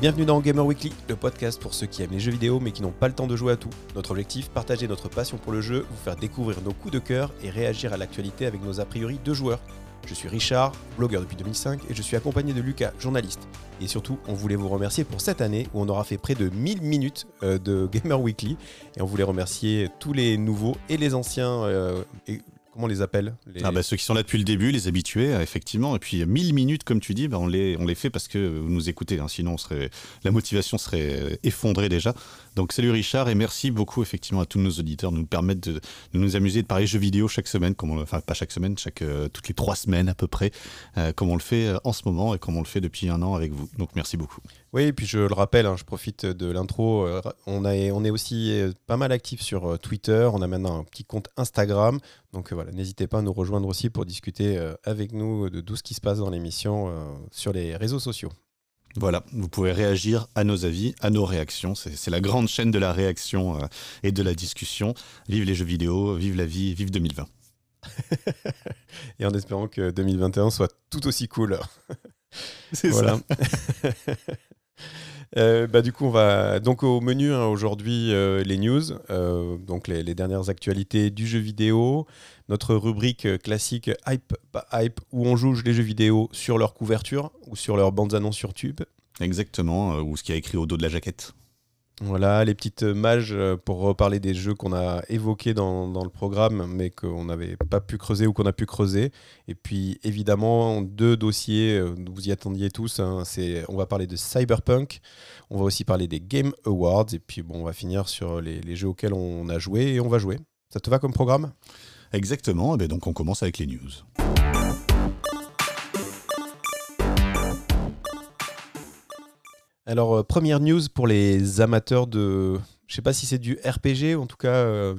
Bienvenue dans Gamer Weekly, le podcast pour ceux qui aiment les jeux vidéo mais qui n'ont pas le temps de jouer à tout. Notre objectif, partager notre passion pour le jeu, vous faire découvrir nos coups de cœur et réagir à l'actualité avec nos a priori de joueurs. Je suis Richard, blogueur depuis 2005 et je suis accompagné de Lucas, journaliste. Et surtout, on voulait vous remercier pour cette année où on aura fait près de 1000 minutes euh, de Gamer Weekly et on voulait remercier tous les nouveaux et les anciens euh, Comment on les appelle ah bah, Ceux qui sont là depuis le début, les habitués, effectivement. Et puis 1000 minutes, comme tu dis, bah, on, les, on les fait parce que vous nous écoutez. Hein. sinon, la motivation serait effondrée déjà. Donc salut Richard et merci beaucoup effectivement à tous nos auditeurs de nous permettre de, nous amuser de parler jeux vidéo chaque semaine, enfin pas chaque semaine, euh, toutes les trois semaines à peu près, euh, comme on le fait euh, en ce moment et comme on le fait depuis un an avec vous. Donc merci beaucoup. Oui, et puis je le rappelle, hein, je profite de l'intro, on, on est aussi pas mal actif sur Twitter, on a maintenant un petit compte Instagram, donc voilà, n'hésitez pas à nous rejoindre aussi pour discuter avec nous de tout ce qui se passe dans l'émission sur les réseaux sociaux. Voilà, vous pouvez réagir à nos avis, à nos réactions. C'est la grande chaîne de la réaction euh, et de la discussion. Vive les jeux vidéo, vive la vie, vive 2020. et en espérant que 2021 soit tout aussi cool. C'est voilà. Euh, bah, du coup, on va donc au menu hein, aujourd'hui euh, les news, donc les, dernières actualités du jeu vidéo, notre rubrique classique Hype Hype où on juge les jeux vidéo sur leur couverture ou sur leurs bandes annonces sur tube. Exactement, euh, ou ce qui a écrit au dos de la jaquette. Voilà, les petites mages euh, pour reparler des jeux qu'on a évoqués dans, le programme, mais qu'on n'avait pas pu creuser ou qu'on a pu creuser. Et puis évidemment, deux dossiers, euh, vous y attendiez tous. Hein, on va parler de Cyberpunk, on va aussi parler des Game Awards, et puis bon, on va finir sur les, les jeux auxquels on a joué et on va jouer. Ça te va comme programme? Exactement, et eh donc on commence avec les news. Alors, euh, première news pour les amateurs de. Je sais pas si c'est du RPG, en tout cas. Euh,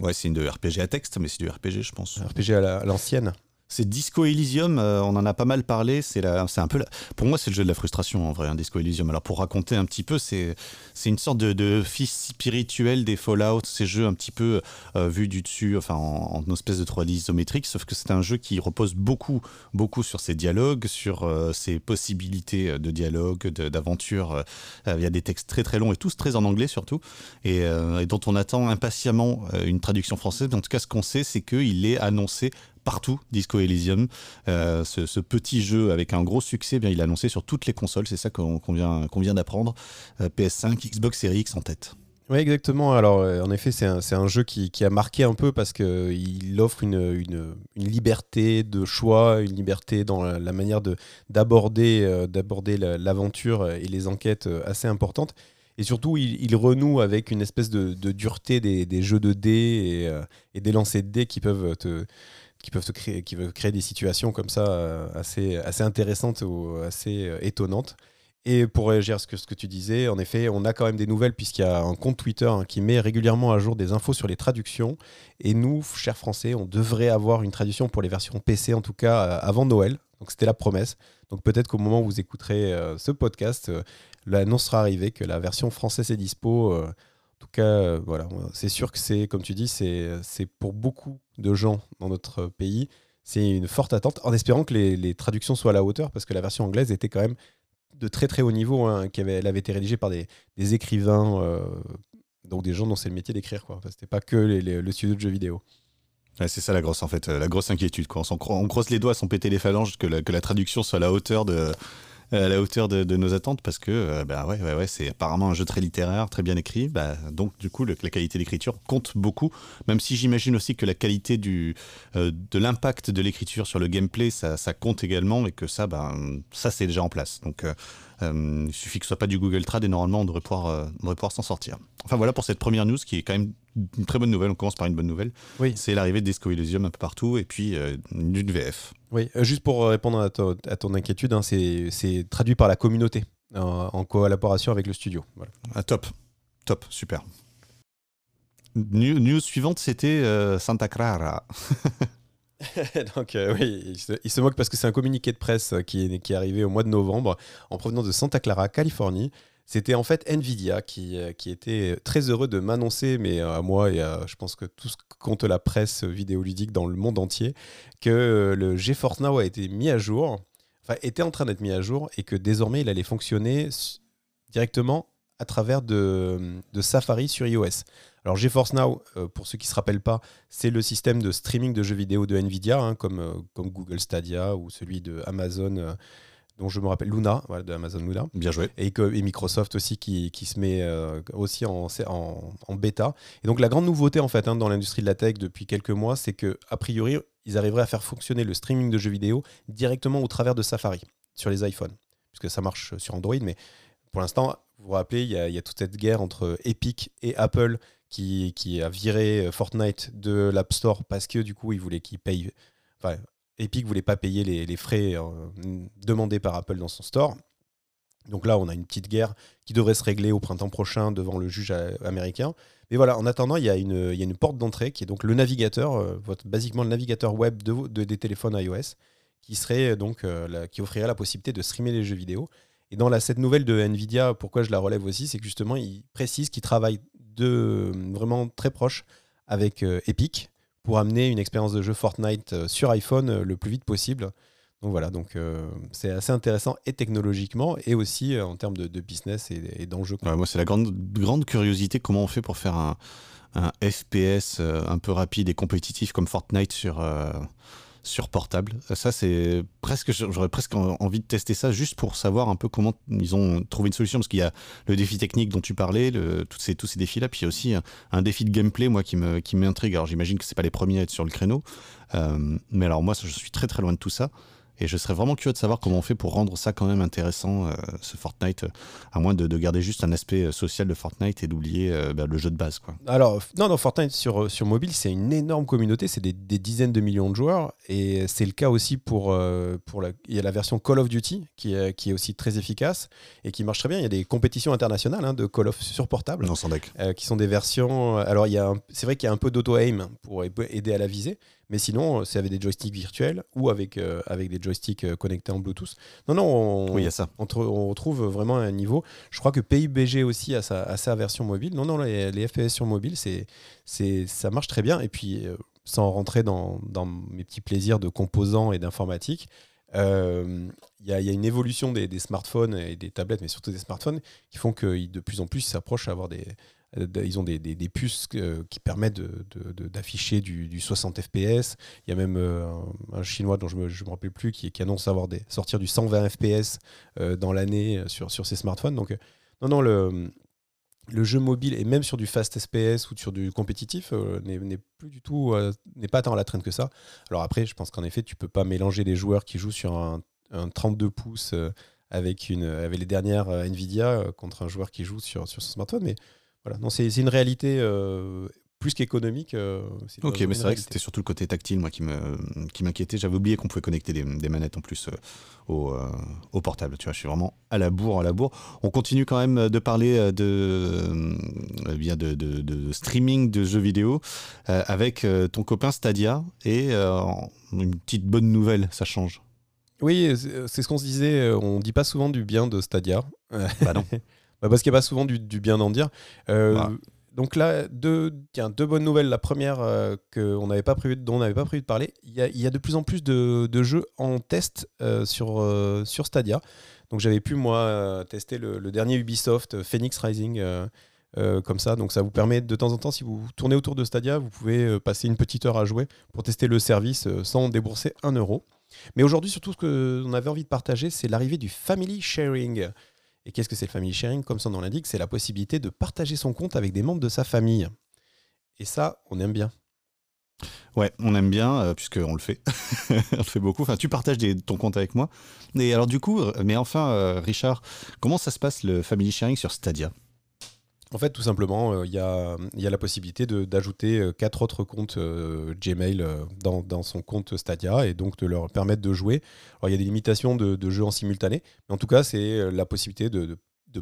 ouais, c'est une de RPG à texte, mais c'est du RPG, je pense. RPG à l'ancienne. C'est Disco Elysium, euh, on en a pas mal parlé. C'est un peu, pour moi, c'est le jeu de la frustration en vrai, un Disco Elysium. Alors pour raconter un petit peu, c'est, une sorte de, fils spirituel des Fallout, ces jeux un petit peu euh, vus du dessus, enfin en, espèce de 3D isométrique. Sauf que c'est un jeu qui repose beaucoup, beaucoup sur ses dialogues, sur euh, ses possibilités de dialogue, d'aventure. Il y a des textes très très longs et tous très en anglais surtout, et dont on attend impatiemment une traduction française. En tout cas, ce qu'on sait, c'est qu'il est annoncé partout, Disco Elysium. Euh, ce, petit jeu avec un gros succès, eh bien, il est annoncé sur toutes les consoles, c'est ça qu'on vient, d'apprendre. Euh, PS5, Xbox Series X en tête. Oui, exactement. Alors, euh, en effet, c'est un, jeu qui, a marqué un peu parce qu'il offre une, liberté de choix, une liberté dans la, manière d'aborder l'aventure et les enquêtes assez importantes. Et surtout, il, renoue avec une espèce de, dureté des, des, jeux de dés et, et des lancers de dés qui peuvent te, qui peuvent, créer, qui créer des situations comme ça euh, assez, assez intéressantes ou assez euh, étonnantes. Et pour réagir à ce que, ce que tu disais, en effet, on a quand même des nouvelles puisqu'il y a un compte Twitter hein, qui met régulièrement à jour des infos sur les traductions. Et nous, chers Français, on devrait avoir une traduction pour les versions PC, en tout cas euh, avant Noël. Donc c'était la promesse. Donc peut-être qu'au moment où vous écouterez ce podcast, l'annonce sera arrivée que la version française est dispo. En tout cas, euh, voilà, c'est sûr que c'est, comme tu dis, c'est pour beaucoup de gens dans notre pays, c'est une forte attente, en espérant que les, traductions soient à la hauteur, parce que la version anglaise était quand même de très très haut niveau, hein, avait, elle avait été rédigée par des, écrivains, euh, donc des gens dont c'est le métier d'écrire, quoi. c'était pas que le studio de jeux vidéo. c'est ça la grosse en fait, la grosse inquiétude. Quoi. On, on croise les doigts sans péter les phalanges que la traduction soit à la hauteur de, à la hauteur de, nos attentes parce que euh, bah ouais, ouais, ouais, c'est apparemment un jeu très littéraire, très bien écrit. Bah, donc du coup, la qualité d'écriture compte beaucoup, même si j'imagine aussi que la qualité du, euh, de l'impact de l'écriture sur le gameplay, ça, ça, compte également et que ça, bah, ça c'est déjà en place. Donc euh, il suffit que ce soit pas du Google Trad et normalement on devrait pouvoir, on devrait pouvoir s'en sortir. Enfin voilà pour cette première news qui est quand même une très bonne nouvelle. On commence par une bonne nouvelle. Oui. C'est l'arrivée de Disco Elysium un peu partout et puis d'une VF. Oui, euh, juste pour répondre à, ton inquiétude, hein, c'est traduit par la communauté en collaboration avec le studio. Ah, top, top, super. News, suivante, c'était euh, Santa Clara. Donc euh, oui, il se, moque parce que c'est un communiqué de presse qui est, qui est arrivé au mois de novembre en provenance de Santa Clara, Californie, c'était en fait Nvidia qui, euh, qui était très heureux de m'annoncer, mais à moi et à, je pense que tout ce compte la presse vidéoludique dans le monde entier, que euh, le GeForce Now a été mis à jour. enfin, était en train d'être mis à jour et que désormais il allait fonctionner directement à travers de, Safari sur iOS. Alors GeForce Now, euh, pour ceux qui ne se rappellent pas, c'est le système de streaming de jeux vidéo de Nvidia, hein, comme, euh, comme Google Stadia ou celui de Amazon, euh, dont je me rappelle Luna, de Amazon Luna. Bien joué. Et, et Microsoft aussi qui, qui se met aussi en, en, en, bêta. Et donc la grande nouveauté en fait hein, dans l'industrie de la tech depuis quelques mois, c'est que a priori ils arriveraient à faire fonctionner le streaming de jeux vidéo directement au travers de Safari sur les iPhones, puisque ça marche sur Android, mais pour l'instant, vous vous rappelez, il y, a, toute cette guerre entre Epic et Apple qui, qui a viré Fortnite de l'App Store parce que du coup, ils voulaient qu'ils payent. Enfin, Epic voulait pas payer les, frais euh, demandés par Apple dans son store. Donc là, on a une petite guerre qui devrait se régler au printemps prochain devant le juge euh, américain. Mais voilà, en attendant, il y a une, porte d'entrée qui est donc le navigateur, euh, basiquement le navigateur web de, des téléphones iOS, qui serait donc qui offrirait la possibilité de streamer les jeux vidéo. Et dans la, cette nouvelle de Nvidia, pourquoi je la relève aussi, c'est justement, il précise qu'il travaille de, vraiment très proche avec euh, Epic pour amener une expérience de jeu Fortnite euh, sur iPhone euh, le plus vite possible. Donc voilà, donc c'est assez intéressant et technologiquement et aussi en termes de, business et, d'enjeux. moi, c'est la grande, grande curiosité comment on fait pour faire un FPS un peu rapide et compétitif comme Fortnite sur, sur portable. Ça, c'est presque, j'aurais presque envie de tester ça juste pour savoir un peu comment ils ont trouvé une solution. Parce qu'il y a le défi technique dont tu parlais, le, tous ces, tous ces défis-là, puis il y a aussi un, défi de gameplay, moi, qui m'intrigue. Qui alors, j'imagine que c'est pas les premiers à être sur le créneau. Euh, mais alors, moi, je suis très très loin de tout ça. Et je serais vraiment curieux de savoir comment on fait pour rendre ça quand même intéressant, euh, ce Fortnite, euh, à moins de, garder juste un aspect euh, social de Fortnite et d'oublier bah, le jeu de base. Quoi. Alors, non, non, Fortnite sur, sur mobile, c'est une énorme communauté, c'est des, dizaines de millions de joueurs, et c'est le cas aussi pour, pour la, il y a la version Call of Duty, qui est, qui est aussi très efficace, et qui marche très bien. Il y a des compétitions internationales hein, de Call of sur portable, non, sans qui sont des versions... Alors, c'est vrai qu'il y a un peu d'auto-aim pour aider à la visée, mais sinon, c'est avec des joysticks virtuels ou avec, euh, avec des joysticks euh, connectés en Bluetooth. Non, non, on, oui, y a ça. On, retrouve vraiment un niveau. Je crois que PUBG aussi a sa, sa version mobile. Non, non, les, FPS sur mobile, c'est, c'est, ça marche très bien. Et puis, euh, sans rentrer dans, dans, mes petits plaisirs de composants et d'informatique, il y, a, y, a une évolution des, des, smartphones et des tablettes, mais surtout des smartphones, qui font que de plus en plus, ils s'approchent à avoir des, euh, ils ont des, puces euh, qui permettent d'afficher du, 60 FPS. Il y a même euh, un, chinois dont je ne me, rappelle plus qui, annonce avoir des, sortir du 120 FPS dans l'année sur, sur ses smartphones. Donc, non, non, le, le jeu mobile et même sur du fast SPS ou sur du compétitif n'est plus du tout n'est pas tant à la traîne que ça. Alors après, je pense qu'en effet, tu peux pas mélanger des joueurs qui jouent sur un, 32 pouces avec une avec les dernières Nvidia contre un joueur qui joue sur sur son smartphone, mais voilà, non, c'est une réalité euh, plus qu'économique. Euh, ok, mais c'est vrai que c'était surtout le côté tactile, moi, qui m'inquiétait. Qui J'avais oublié qu'on pouvait connecter des, manettes en plus euh, au, au, portable. Tu vois, je suis vraiment à la bourre, à la bourre. On continue quand même de parler de, bien de, de, de streaming de jeux vidéo avec ton copain Stadia et une petite bonne nouvelle, ça change. Oui, c'est ce qu'on se disait. On dit pas souvent du bien de Stadia. Bah non. Bah, parce qu'il n'y a pas souvent du, bien d'en dire. Euh, bah. Donc là, deux, tiens, deux bonnes nouvelles. La première, euh, on n'avait pas prévu, dont on n'avait pas prévu de parler, il y a, de plus en plus de, jeux en test euh, sur, sur Stadia. Donc j'avais pu, moi, tester le, dernier Ubisoft, Phoenix Rising, comme ça. Donc ça vous permet de temps en temps, si vous tournez autour de Stadia, vous pouvez passer une petite heure à jouer pour tester le service sans débourser un euro. Mais aujourd'hui, surtout, ce qu'on avait envie de partager, c'est l'arrivée du Family Sharing. Et qu'est-ce que c'est le family sharing Comme son nom l'indique, c'est la possibilité de partager son compte avec des membres de sa famille. Et ça, on aime bien. Ouais, on aime bien, euh, puisqu'on le fait. on le fait beaucoup. Enfin, tu partages ton compte avec moi. Et alors, du coup, euh, mais enfin, euh, Richard, comment ça se passe le family sharing sur Stadia? En fait, tout simplement, euh, il y, a, la possibilité d'ajouter euh, quatre autres comptes euh, Gmail dans, son compte Stadia et donc de leur permettre de jouer. Alors, il y a des limitations de, jeux en simultané, mais en tout cas, c'est la possibilité de,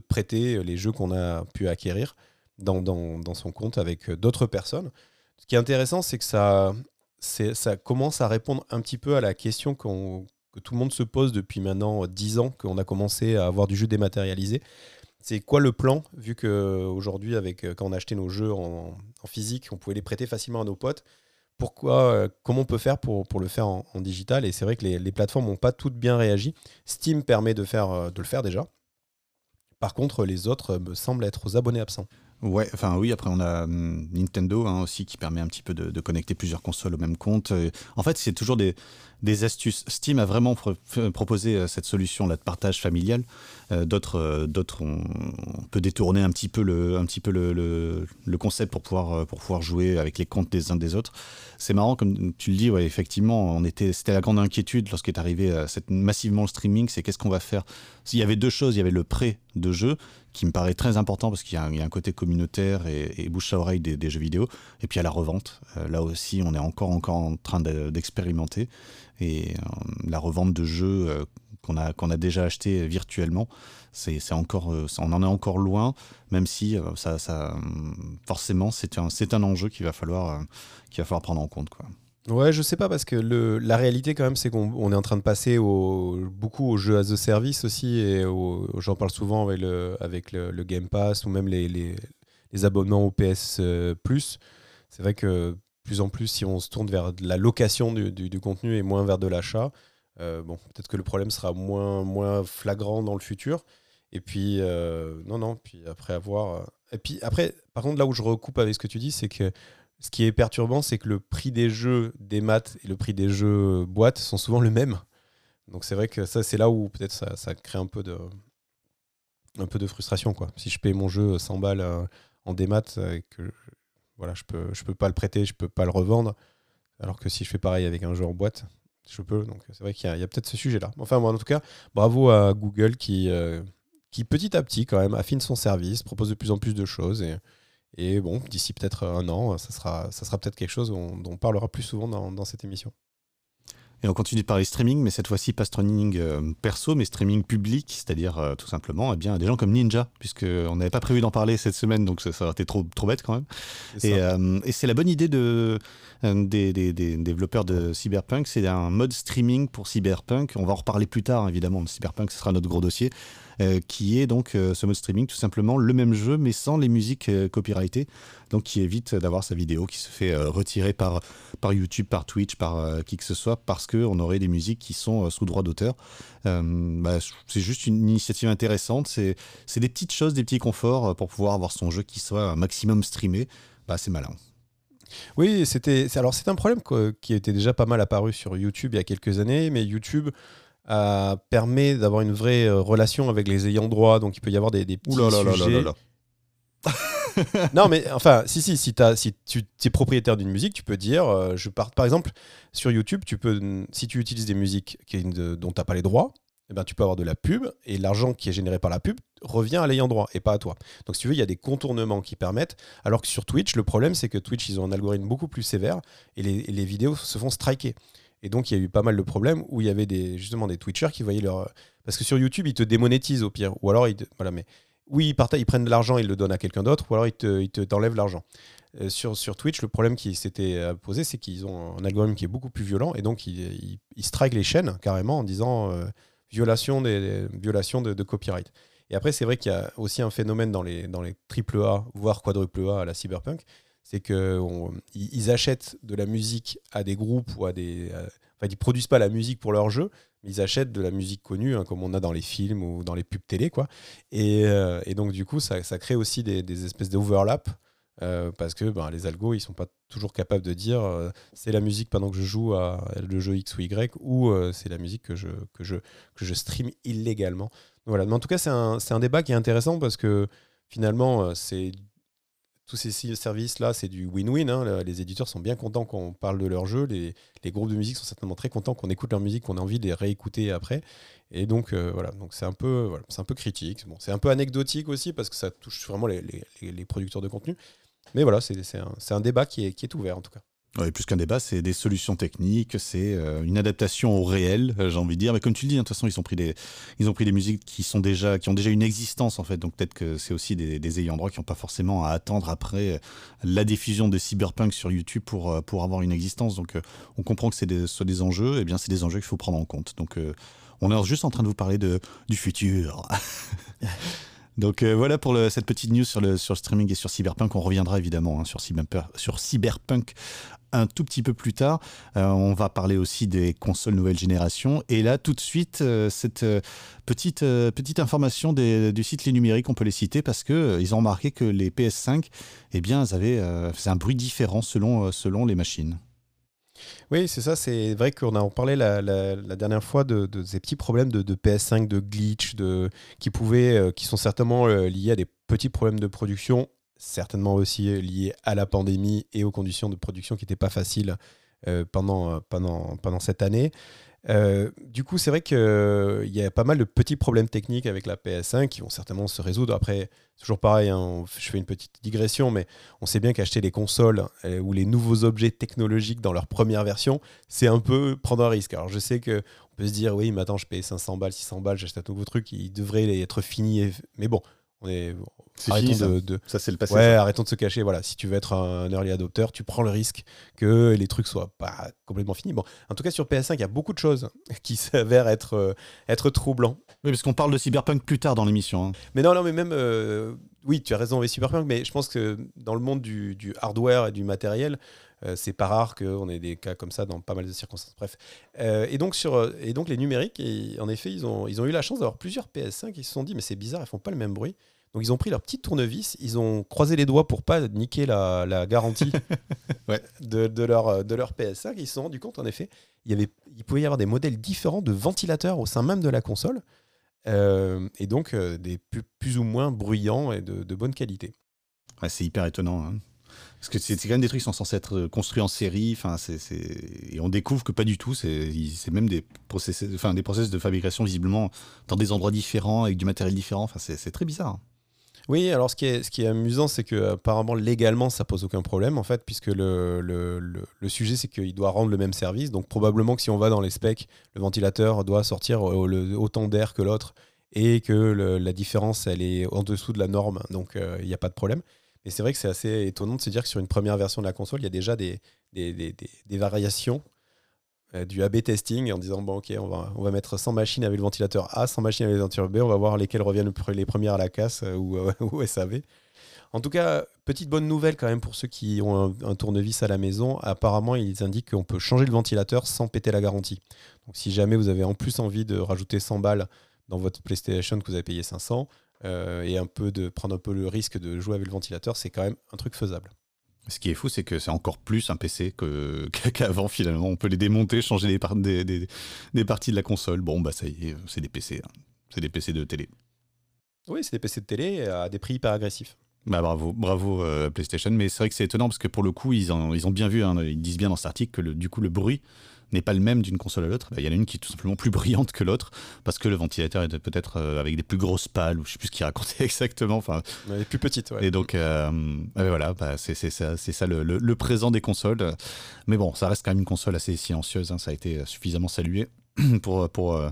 prêter les jeux qu'on a pu acquérir dans, son compte avec d'autres personnes. Ce qui est intéressant, c'est que ça, ça commence à répondre un petit peu à la question que tout le monde se pose depuis maintenant 10 ans qu'on a commencé à avoir du jeu dématérialisé c'est quoi le plan Vu qu'aujourd'hui, avec euh, quand on achetait nos jeux en, physique, on pouvait les prêter facilement à nos potes. pourquoi, comment on peut faire pour, le faire en, digital? Et c'est vrai que les, les plateformes n'ont pas toutes bien réagi. Steam permet de, faire, de le faire déjà. Par contre, les autres me semblent être aux abonnés absents. Ouais, enfin oui, après on a hum, Nintendo hein, aussi qui permet un petit peu de, connecter plusieurs consoles au même compte. en fait, c'est toujours des, des, astuces. Steam a vraiment proposé euh, cette solution-là de partage familial. Euh, d'autres, euh, on, peut détourner un petit peu le, un petit peu le, le, concept pour pouvoir, pour pouvoir jouer avec les comptes des uns des autres. C'est marrant, comme tu le dis, ouais, effectivement, était, c'était la grande inquiétude lorsqu'est arrivé cette, massivement le streaming, c'est qu'est-ce qu'on va faire? S'il y avait deux choses, il y avait le prêt de jeu qui me paraît très important parce qu'il y, a un côté communautaire et, bouche à oreille des, jeux vidéo. Et puis à la revente, euh, là aussi, on est encore, encore en train d'expérimenter. et euh, la revente de jeux euh, qu'on a, qu'on a déjà acheté virtuellement, c'est encore, on en est encore loin, même si ça, forcément, c'est un, un enjeu qu'il va, falloir, va falloir prendre en compte. Quoi. Ouais, je sais pas parce que le, la réalité quand même c'est qu'on est en train de passer au, beaucoup aux jeux as a service aussi et j'en parle souvent avec le, avec le, Game Pass ou même les, les, abonnements au PS euh, Plus. C'est vrai que plus en plus si on se tourne vers la location du, du, contenu et moins vers de l'achat, euh, bon peut-être que le problème sera moins, moins flagrant dans le futur. Et puis euh, non non puis après avoir et puis après par contre là où je recoupe avec ce que tu dis c'est que ce qui est perturbant, c'est que le prix des jeux des maths et le prix des jeux boîtes sont souvent le même. Donc c'est vrai que ça, c'est là où peut-être ça, crée un peu de, frustration. Quoi. Si je paye mon jeu 100 balles euh, en démat et que voilà, je peux, peux pas le prêter, je peux pas le revendre, alors que si je fais pareil avec un jeu en boîte, je peux. Donc c'est vrai qu'il y a, peut-être ce sujet-là. Enfin, en tout cas, bravo à Google qui, euh, qui petit à petit quand même affine son service, propose de plus en plus de choses et bon, d'ici peut-être un an, ça sera, ça sera peut-être quelque chose dont, on parlera plus souvent dans, dans, cette émission. Et on continue de parler streaming, mais cette fois-ci pas streaming euh, perso, mais streaming public, c'est-à-dire euh, tout simplement eh bien, des gens comme Ninja, puisqu'on n'avait pas prévu d'en parler cette semaine, donc ça, aurait été trop, trop bête quand même. Euh, et, c'est la bonne idée de, des, des, des, développeurs de Cyberpunk, c'est un mode streaming pour Cyberpunk. On va en reparler plus tard, évidemment, Cyberpunk, ce sera notre gros dossier. Euh, qui est donc euh, ce mode streaming, tout simplement le même jeu, mais sans les musiques euh, copyrightées, donc qui évite d'avoir sa vidéo qui se fait retirer par, par YouTube, par Twitch, par qui que ce soit, parce qu'on aurait des musiques qui sont sous droit d'auteur. Bah, c'est juste une initiative intéressante, c'est des petites choses, des petits conforts pour pouvoir avoir son jeu qui soit un maximum streamé. Bah, c'est malin. Oui, c'était alors c'est un problème qui était déjà pas mal apparu sur YouTube il y a quelques années, mais YouTube euh, permet d'avoir une vraie euh, relation avec les ayants droit. Donc il peut y avoir des, des petits sujets. non, mais enfin, si, si, si, as, si tu es propriétaire d'une musique, tu peux dire, euh, je pars, par exemple, sur YouTube, tu peux, si tu utilises des musiques qui, dont tu n'as pas les droits, eh ben, tu peux avoir de la pub et l'argent qui est généré par la pub revient à l'ayant droit et pas à toi. Donc si tu veux, il y a des contournements qui permettent. Alors que sur Twitch, le problème c'est que Twitch, ils ont un algorithme beaucoup plus sévère et les, les vidéos se font striker. Et donc, il y a eu pas mal de problèmes où il y avait justement des Twitchers qui voyaient leur. Parce que sur YouTube, ils te démonétisent au pire. Ou alors, ils voilà, mais oui, ils, ils prennent de l'argent, ils le donnent à quelqu'un d'autre, ou alors ils te, ils te t'enlèvent l'argent. Euh, sur, sur Twitch, le problème qui s'était euh, posé, c'est qu'ils ont un algorithme qui est beaucoup plus violent, et donc ils, ils, strike les chaînes carrément en disant euh, violation, des, de, de, copyright. Et après, c'est vrai qu'il y a aussi un phénomène dans les, dans les voire quadruple A à la cyberpunk, c'est qu'ils achètent de la musique à des groupes ou à des. enfin, ils produisent pas la musique pour leur jeu, mais ils achètent de la musique connue, hein, comme on a dans les films ou dans les pubs télé, quoi. Et, euh, donc, du coup, ça, ça crée aussi des, espèces d'overlap. Euh, parce que ben, les algos ils sont pas toujours capables de dire euh, c'est la musique pendant que je joue à le jeu X ou Y ou c'est la musique que je, que, je, que je stream illégalement. voilà. Mais en tout cas, c'est un, un, débat qui est intéressant parce que finalement, c'est tous ces services-là, c'est du win-win. Hein. Les éditeurs sont bien contents qu'on parle de leur jeu. Les, groupes de musique sont certainement très contents qu'on écoute leur musique, qu'on a envie de les réécouter après. Et donc, euh, voilà, c'est un, peu, critique. C'est un peu anecdotique aussi parce que ça touche vraiment les, producteurs de contenu. Mais voilà, c'est un, débat qui est ouvert en tout cas plus qu'un débat, c'est des solutions techniques, c'est euh, une adaptation au réel, euh, j'ai envie de dire. Mais comme tu le dis, hein, de toute façon, ils ont pris des, ils ont pris des musiques qui sont déjà, qui ont déjà une existence en fait. Donc peut-être que c'est aussi des, ayants droit qui n'ont pas forcément à attendre après la diffusion de Cyberpunk sur YouTube pour euh, pour avoir une existence. Donc on comprend que c'est des, soit des enjeux, et eh bien c'est des enjeux qu'il faut prendre en compte. Donc on est juste en train de vous parler de du futur. Donc euh, voilà pour cette petite news sur le, sur streaming et sur Cyberpunk. On reviendra évidemment hein, sur, Cyberpunk, sur Cyberpunk un tout petit peu plus tard. on va parler aussi des consoles nouvelle génération. Et là, tout de suite, cette petite, petite information du site Les Numériques, on peut les citer parce qu'ils ont remarqué que les PS5, eh bien, avaient, faisaient un bruit différent selon, les machines. Oui, c'est ça. C'est vrai qu'on a parlé la, dernière fois de, ces petits problèmes de, PS5, de glitch, de, qui, pouvaient, euh, qui sont certainement euh, liés à des petits problèmes de production, certainement aussi liés à la pandémie et aux conditions de production qui n'étaient pas faciles euh, pendant, pendant, pendant cette année. Euh, du coup, c'est vrai qu'il euh, y a pas mal de petits problèmes techniques avec la PS5 qui vont certainement se résoudre. Après, toujours pareil, hein, je fais une petite digression, mais on sait bien qu'acheter les consoles euh, ou les nouveaux objets technologiques dans leur première version, c'est un peu prendre un risque. Alors, je sais qu'on peut se dire, oui, mais attends, je paye 500 balles, 600 balles, j'achète un nouveau truc, il devrait être fini. Mais bon, on est, arrêtons de, ça. c'est le passé. Ouais, arrêtons de se cacher. Voilà, si tu veux être un early adopter, tu prends le risque que les trucs soient pas complètement finis. Bon, en tout cas sur PS5, il y a beaucoup de choses qui s'avèrent être euh, être troublants. Oui, parce qu'on parle de Cyberpunk plus tard dans l'émission. Hein. Mais non, non, mais même euh, oui, tu as raison avec Cyberpunk, mais je pense que dans le monde du, hardware et du matériel, euh, c'est pas rare qu'on ait des cas comme ça dans pas mal de circonstances. Bref. et, donc sur, et donc les numériques, en effet, ils ont, ils ont eu la chance d'avoir plusieurs PS5 qui se sont dit, mais c'est bizarre, ils font pas le même bruit. Donc ils ont pris leur petite tournevis, ils ont croisé les doigts pour pas niquer la, garantie de, leur, de leur PS5. Ils se sont rendus compte, en effet, il, y avait, il pouvait y avoir des modèles différents de ventilateurs au sein même de la console, euh, et donc euh, des plus, ou moins bruyants et de, bonne qualité. c'est hyper étonnant. Hein. Parce que c'est quand même des trucs qui sont censés être construits en série, enfin, et on découvre que pas du tout. C'est même des process, enfin, des process de fabrication visiblement dans des endroits différents avec du matériel différent. Enfin, c'est très bizarre. Hein. Oui, alors ce qui est, ce qui est amusant, c'est que apparemment légalement, ça pose aucun problème en fait, puisque le, le, le, sujet, c'est qu'il doit rendre le même service. Donc probablement que si on va dans les specs, le ventilateur doit sortir autant d'air que l'autre et que la différence, elle est en dessous de la norme. Donc euh, il n'y a pas de problème. Mais c'est vrai que c'est assez étonnant de se dire que sur une première version de la console, il y a déjà des, variations du AB testing en disant bon ok on va, on va mettre 100 machines avec le ventilateur A, 100 machines avec le ventilateur B, on va voir lesquelles reviennent les premières à la casse euh, ou, euh, SAV. En tout cas, petite bonne nouvelle quand même pour ceux qui ont un, tournevis à la maison. Apparemment, ils indiquent qu'on peut changer le ventilateur sans péter la garantie. Donc si jamais vous avez en plus envie de rajouter 100 balles dans votre PlayStation que vous avez payé 500 et un peu de prendre un peu le risque de jouer avec le ventilateur, c'est quand même un truc faisable. Ce qui est fou, c'est que c'est encore plus un PC qu'avant finalement. On peut les démonter, changer des, des, parties de la console. Bon, bah ça y est, c'est des PC. Hein. C'est des PC de télé. Oui, c'est des PC de télé à des prix hyper agressifs. Bah bravo, bravo euh, PlayStation. Mais c'est vrai que c'est étonnant parce que pour le coup, ils, ils ont bien vu, hein, ils disent bien dans cet article que le, du coup, le bruit n'est pas le même d'une console à l'autre, bah, il y en a une qui est tout simplement plus brillante que l'autre, parce que le ventilateur est peut-être euh, avec des plus grosses pales, ou je sais plus ce qu'il racontait exactement. Enfin, Elle est plus petite, Et donc, euh, voilà, bah, c'est ça, ça le, le, présent des consoles. Mais bon, ça reste quand même une console assez silencieuse, hein, ça a été suffisamment salué. pour, pour, euh,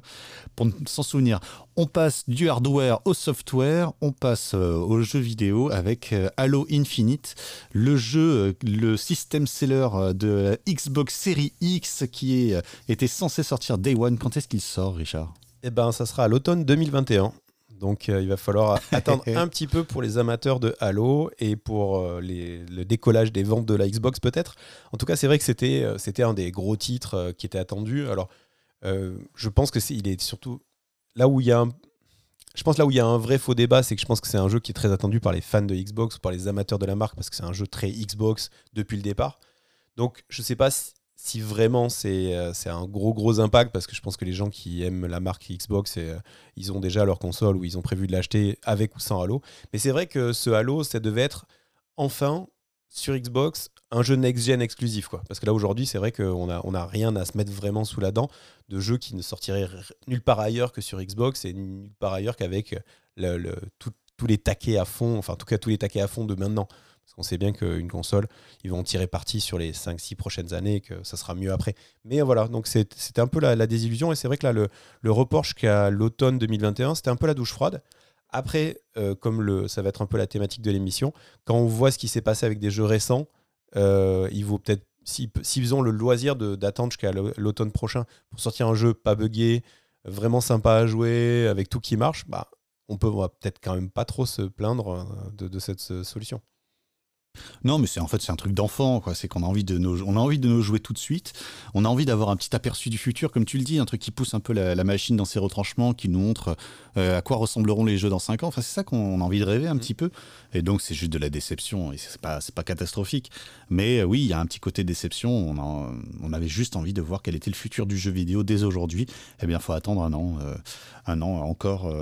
pour s'en souvenir. On passe du hardware au software, on passe euh, au jeu vidéo avec euh, Halo Infinite, le jeu, le système seller de Xbox Series X qui est, était censé sortir Day One. Quand est-ce qu'il sort, Richard? Eh ben, ça sera à l'automne 2021. Donc il va falloir attendre un petit peu pour les amateurs de Halo et pour les, le décollage des ventes de la Xbox peut-être. En tout cas, c'est vrai que c'était c'était un des gros titres qui était attendu. Alors euh, je pense que c'est, il est surtout là où il y a un, je pense là où il y a un vrai faux débat, c'est que je pense que c'est un jeu qui est très attendu par les fans de Xbox ou par les amateurs de la marque parce que c'est un jeu très Xbox depuis le départ. Donc je sais pas si, vraiment c'est, euh, c'est un gros gros impact parce que je pense que les gens qui aiment la marque Xbox, euh, ils ont déjà leur console ou ils ont prévu de l'acheter avec ou sans Halo. Mais c'est vrai que ce Halo, ça devait être enfin sur Xbox un jeu next-gen exclusif. Quoi. Parce que là, aujourd'hui, c'est vrai qu'on n'a on a rien à se mettre vraiment sous la dent de jeux qui ne sortiraient nulle part ailleurs que sur Xbox et nulle part ailleurs qu'avec le, tous les taquets à fond, enfin, en tout cas, tous les taquets à fond de maintenant. Parce qu'on sait bien qu'une console, ils vont tirer parti sur les 5-6 prochaines années et que ça sera mieux après. Mais voilà, donc c'était un peu la, désillusion. Et c'est vrai que là, le, le report jusqu'à l'automne 2021, c'était un peu la douche froide. Après, euh, comme le, ça va être un peu la thématique de l'émission, quand on voit ce qui s'est passé avec des jeux récents, euh, s'ils ont le loisir d'attendre jusqu'à l'automne prochain pour sortir un jeu pas buggé, vraiment sympa à jouer, avec tout qui marche, bah, on peut peut-être quand même pas trop se plaindre euh, de, cette solution. Non, mais c'est en fait c'est un truc d'enfant, quoi. C'est qu'on a envie de nos, on a envie de nos jouer tout de suite. On a envie d'avoir un petit aperçu du futur, comme tu le dis, un truc qui pousse un peu la, machine dans ses retranchements, qui nous montre euh, à quoi ressembleront les jeux dans 5 ans. Enfin, c'est ça qu'on a envie de rêver un mm. petit peu. Et donc c'est juste de la déception. Et c'est pas, c'est pas catastrophique. Mais euh, oui, il y a un petit côté déception. On, on, avait juste envie de voir quel était le futur du jeu vidéo dès aujourd'hui. Eh bien, faut attendre un an, euh, un an encore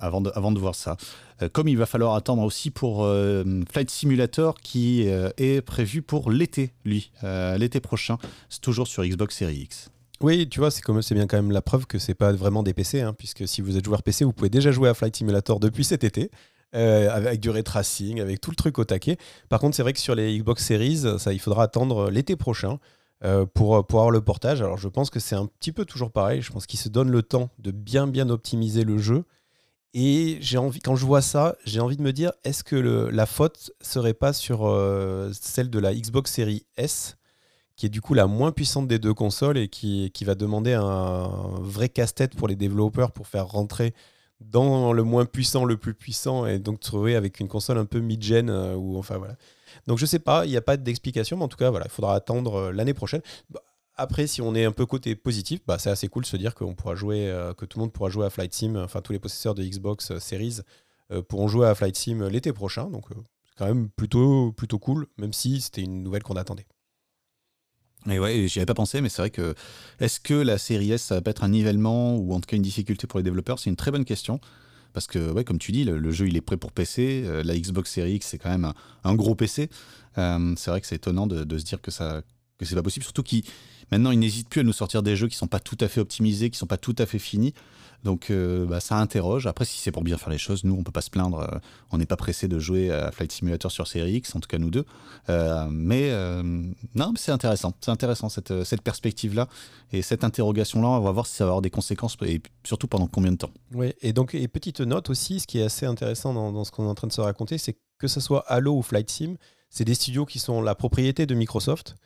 avant de, avant de voir ça. Euh, comme il va falloir attendre aussi pour euh, Flight Simulator qui euh, est prévu pour l'été, lui, l'été prochain. C'est toujours sur Xbox Series X. Oui, tu vois, c'est c'est bien quand même la preuve que c'est pas vraiment des PC, hein, puisque si vous êtes joueur PC, vous pouvez déjà jouer à Flight Simulator depuis cet été. avec du ray tracing, avec tout le truc au taquet. Par contre, c'est vrai que sur les Xbox Series, ça, il faudra attendre l'été prochain pour, pour avoir le portage. Alors, je pense que c'est un petit peu toujours pareil. Je pense qu'ils se donnent le temps de bien, bien optimiser le jeu et j'ai envie, quand je vois ça, j'ai envie de me dire, est-ce que la faute serait pas sur euh, celle de la Xbox Series S, qui est du coup la moins puissante des deux consoles et qui, qui va demander un, vrai casse-tête pour les développeurs pour faire rentrer dans le moins puissant le plus puissant et donc trouver avec une console un peu mid-gen euh, ou enfin voilà. Donc je sais pas, il n'y a pas d'explication, mais en tout cas voilà, il faudra attendre euh, l'année prochaine. Bah, après, si on est un peu côté positif, bah, c'est assez cool de se dire qu'on pourra jouer, euh, que tout le monde pourra jouer à Flight Sim, enfin tous les possesseurs de Xbox euh, Series euh, pourront jouer à Flight Sim l'été prochain. Donc c'est quand même plutôt, plutôt cool, même si c'était une nouvelle qu'on attendait. Et ouais, j'y avais pas pensé, mais c'est vrai que est-ce que la série S, ça va pas être un nivellement ou en tout cas une difficulté pour les développeurs? C'est une très bonne question. Parce que, ouais, comme tu dis, le, jeu il est prêt pour PC. la Xbox Series X, c'est quand même un, gros PC. c'est vrai que c'est étonnant de, de, se dire que ça que c'est pas possible. Surtout qu'ils Maintenant, ils n'hésitent plus à nous sortir des jeux qui sont pas tout à fait optimisés, qui sont pas tout à fait finis. Donc euh, bah, ça interroge. Après, si c'est pour bien faire les choses, nous, on peut pas se plaindre. Euh, on n'est pas pressé de jouer à Flight Simulator sur Series X, en tout cas nous deux. Euh, mais non, c'est intéressant. C'est intéressant cette, cette perspective-là et cette interrogation-là. On va voir si ça va avoir des conséquences et surtout pendant combien de temps. Oui, et donc, et petite note aussi, ce qui est assez intéressant dans, dans ce qu'on est en train de se raconter, c'est que ce soit Halo ou Flight Sim, c'est des studios qui sont la propriété de Microsoft.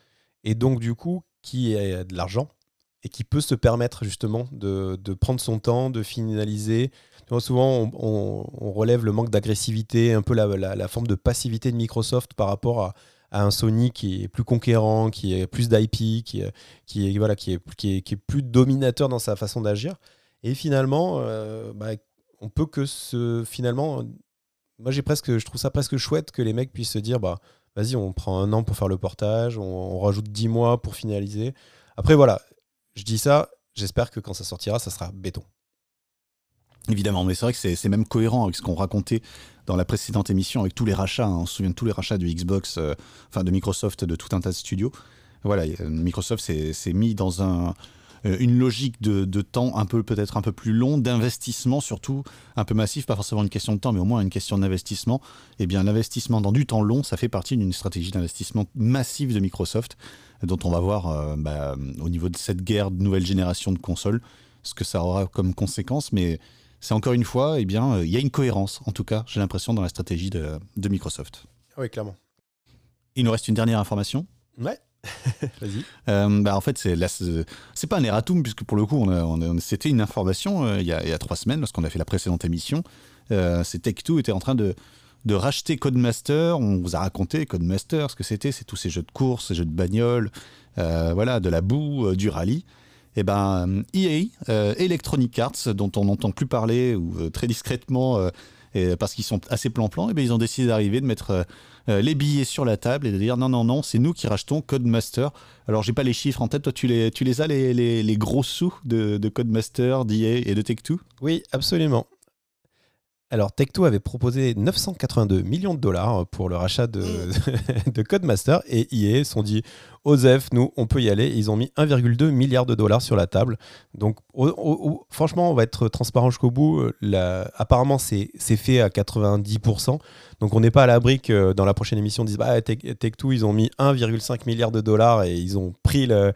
Et donc, du coup, qui a de l'argent et qui peut se permettre justement de, prendre son temps, de finaliser. souvent, on, relève le manque d'agressivité, un peu la, forme de passivité de Microsoft par rapport à, un Sony qui est plus conquérant, qui est plus d'IP, qui, qui, est, voilà, qui, est, plus dominateur dans sa façon d'agir. Et finalement, euh, bah, on peut que se. Finalement, moi, presque, je trouve ça presque chouette que les mecs puissent se dire bah, vas-y, on prend un an pour faire le portage, on, rajoute dix mois pour finaliser. Après, voilà, je dis ça, j'espère que quand ça sortira, ça sera béton. Évidemment, mais c'est vrai que c'est même cohérent avec ce qu'on racontait dans la précédente émission avec tous les rachats. Hein. On se souvient de tous les rachats de Xbox, euh, enfin de Microsoft, de tout un tas de studios. Voilà, Microsoft s'est mis dans un, euh, une logique de, temps un peu peut-être un peu plus long, d'investissement surtout un peu massif, pas forcément une question de temps, mais au moins une question d'investissement. Et eh bien l'investissement dans du temps long, ça fait partie d'une stratégie d'investissement massive de Microsoft, dont on va voir euh, bah, au niveau de cette guerre de nouvelle génération de consoles, ce que ça aura comme conséquence, mais c'est encore une fois, eh bien, euh, il y a une cohérence, en tout cas, j'ai l'impression, dans la stratégie de, de Microsoft. Oui, clairement. Il nous reste une dernière information. Ouais. Vas-y. Euh, bah en fait, c'est, c'est pas un erratum, puisque pour le coup, on c'était une information euh, il, y a, trois semaines, lorsqu'on a fait la précédente émission. Euh, c'est Tech2 était en train de, de racheter Codemaster. On vous a raconté Codemaster, ce que c'était. C'est tous ces jeux de course, ces jeux de bagnole, voilà, de la boue, du rallye. Et eh ben, EA, Electronic Arts, dont on n'entend plus parler, ou très discrètement, parce qu'ils sont assez plan-plan, et eh ben, ils ont décidé d'arriver, de mettre euh, les billets sur la table et de dire non, non, non, c'est nous qui rachetons Codemaster. Alors, j'ai pas les chiffres en tête. Toi, tu les, as, les, les, gros sous de, de Codemaster, d'EA et de Tech2 Oui, absolument. Alors, Tech2 avait proposé 982 millions de dollars pour le rachat de, mm. de Codemaster et EA sont dit Osef, nous, on peut y aller. Ils ont mis 1,2 milliard de dollars sur la table. Donc, franchement, on va être transparent jusqu'au bout. apparemment, c'est fait à 90%. Donc, on n'est pas à l'abri que dans la prochaine émission, on dise bah, Tech2, ils ont mis 1,5 milliard de dollars et ils ont pris la,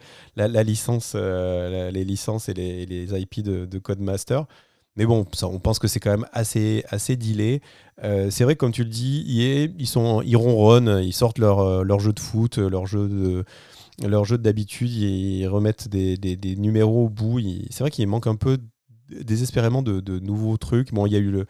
licence, euh, les licences et les, IP de, de Codemaster. Mais bon, ça, on pense que c'est quand même assez, assez dealé. Euh, c'est vrai, comme tu le dis, ils, sont, ils ronronnent, ils sortent leur, euh, leur jeu de foot, leur jeu de leur jeu d'habitude, ils remettent des, numéros au bout. C'est vrai qu'il manque un peu désespérément de, nouveaux trucs. Bon, il y a eu le,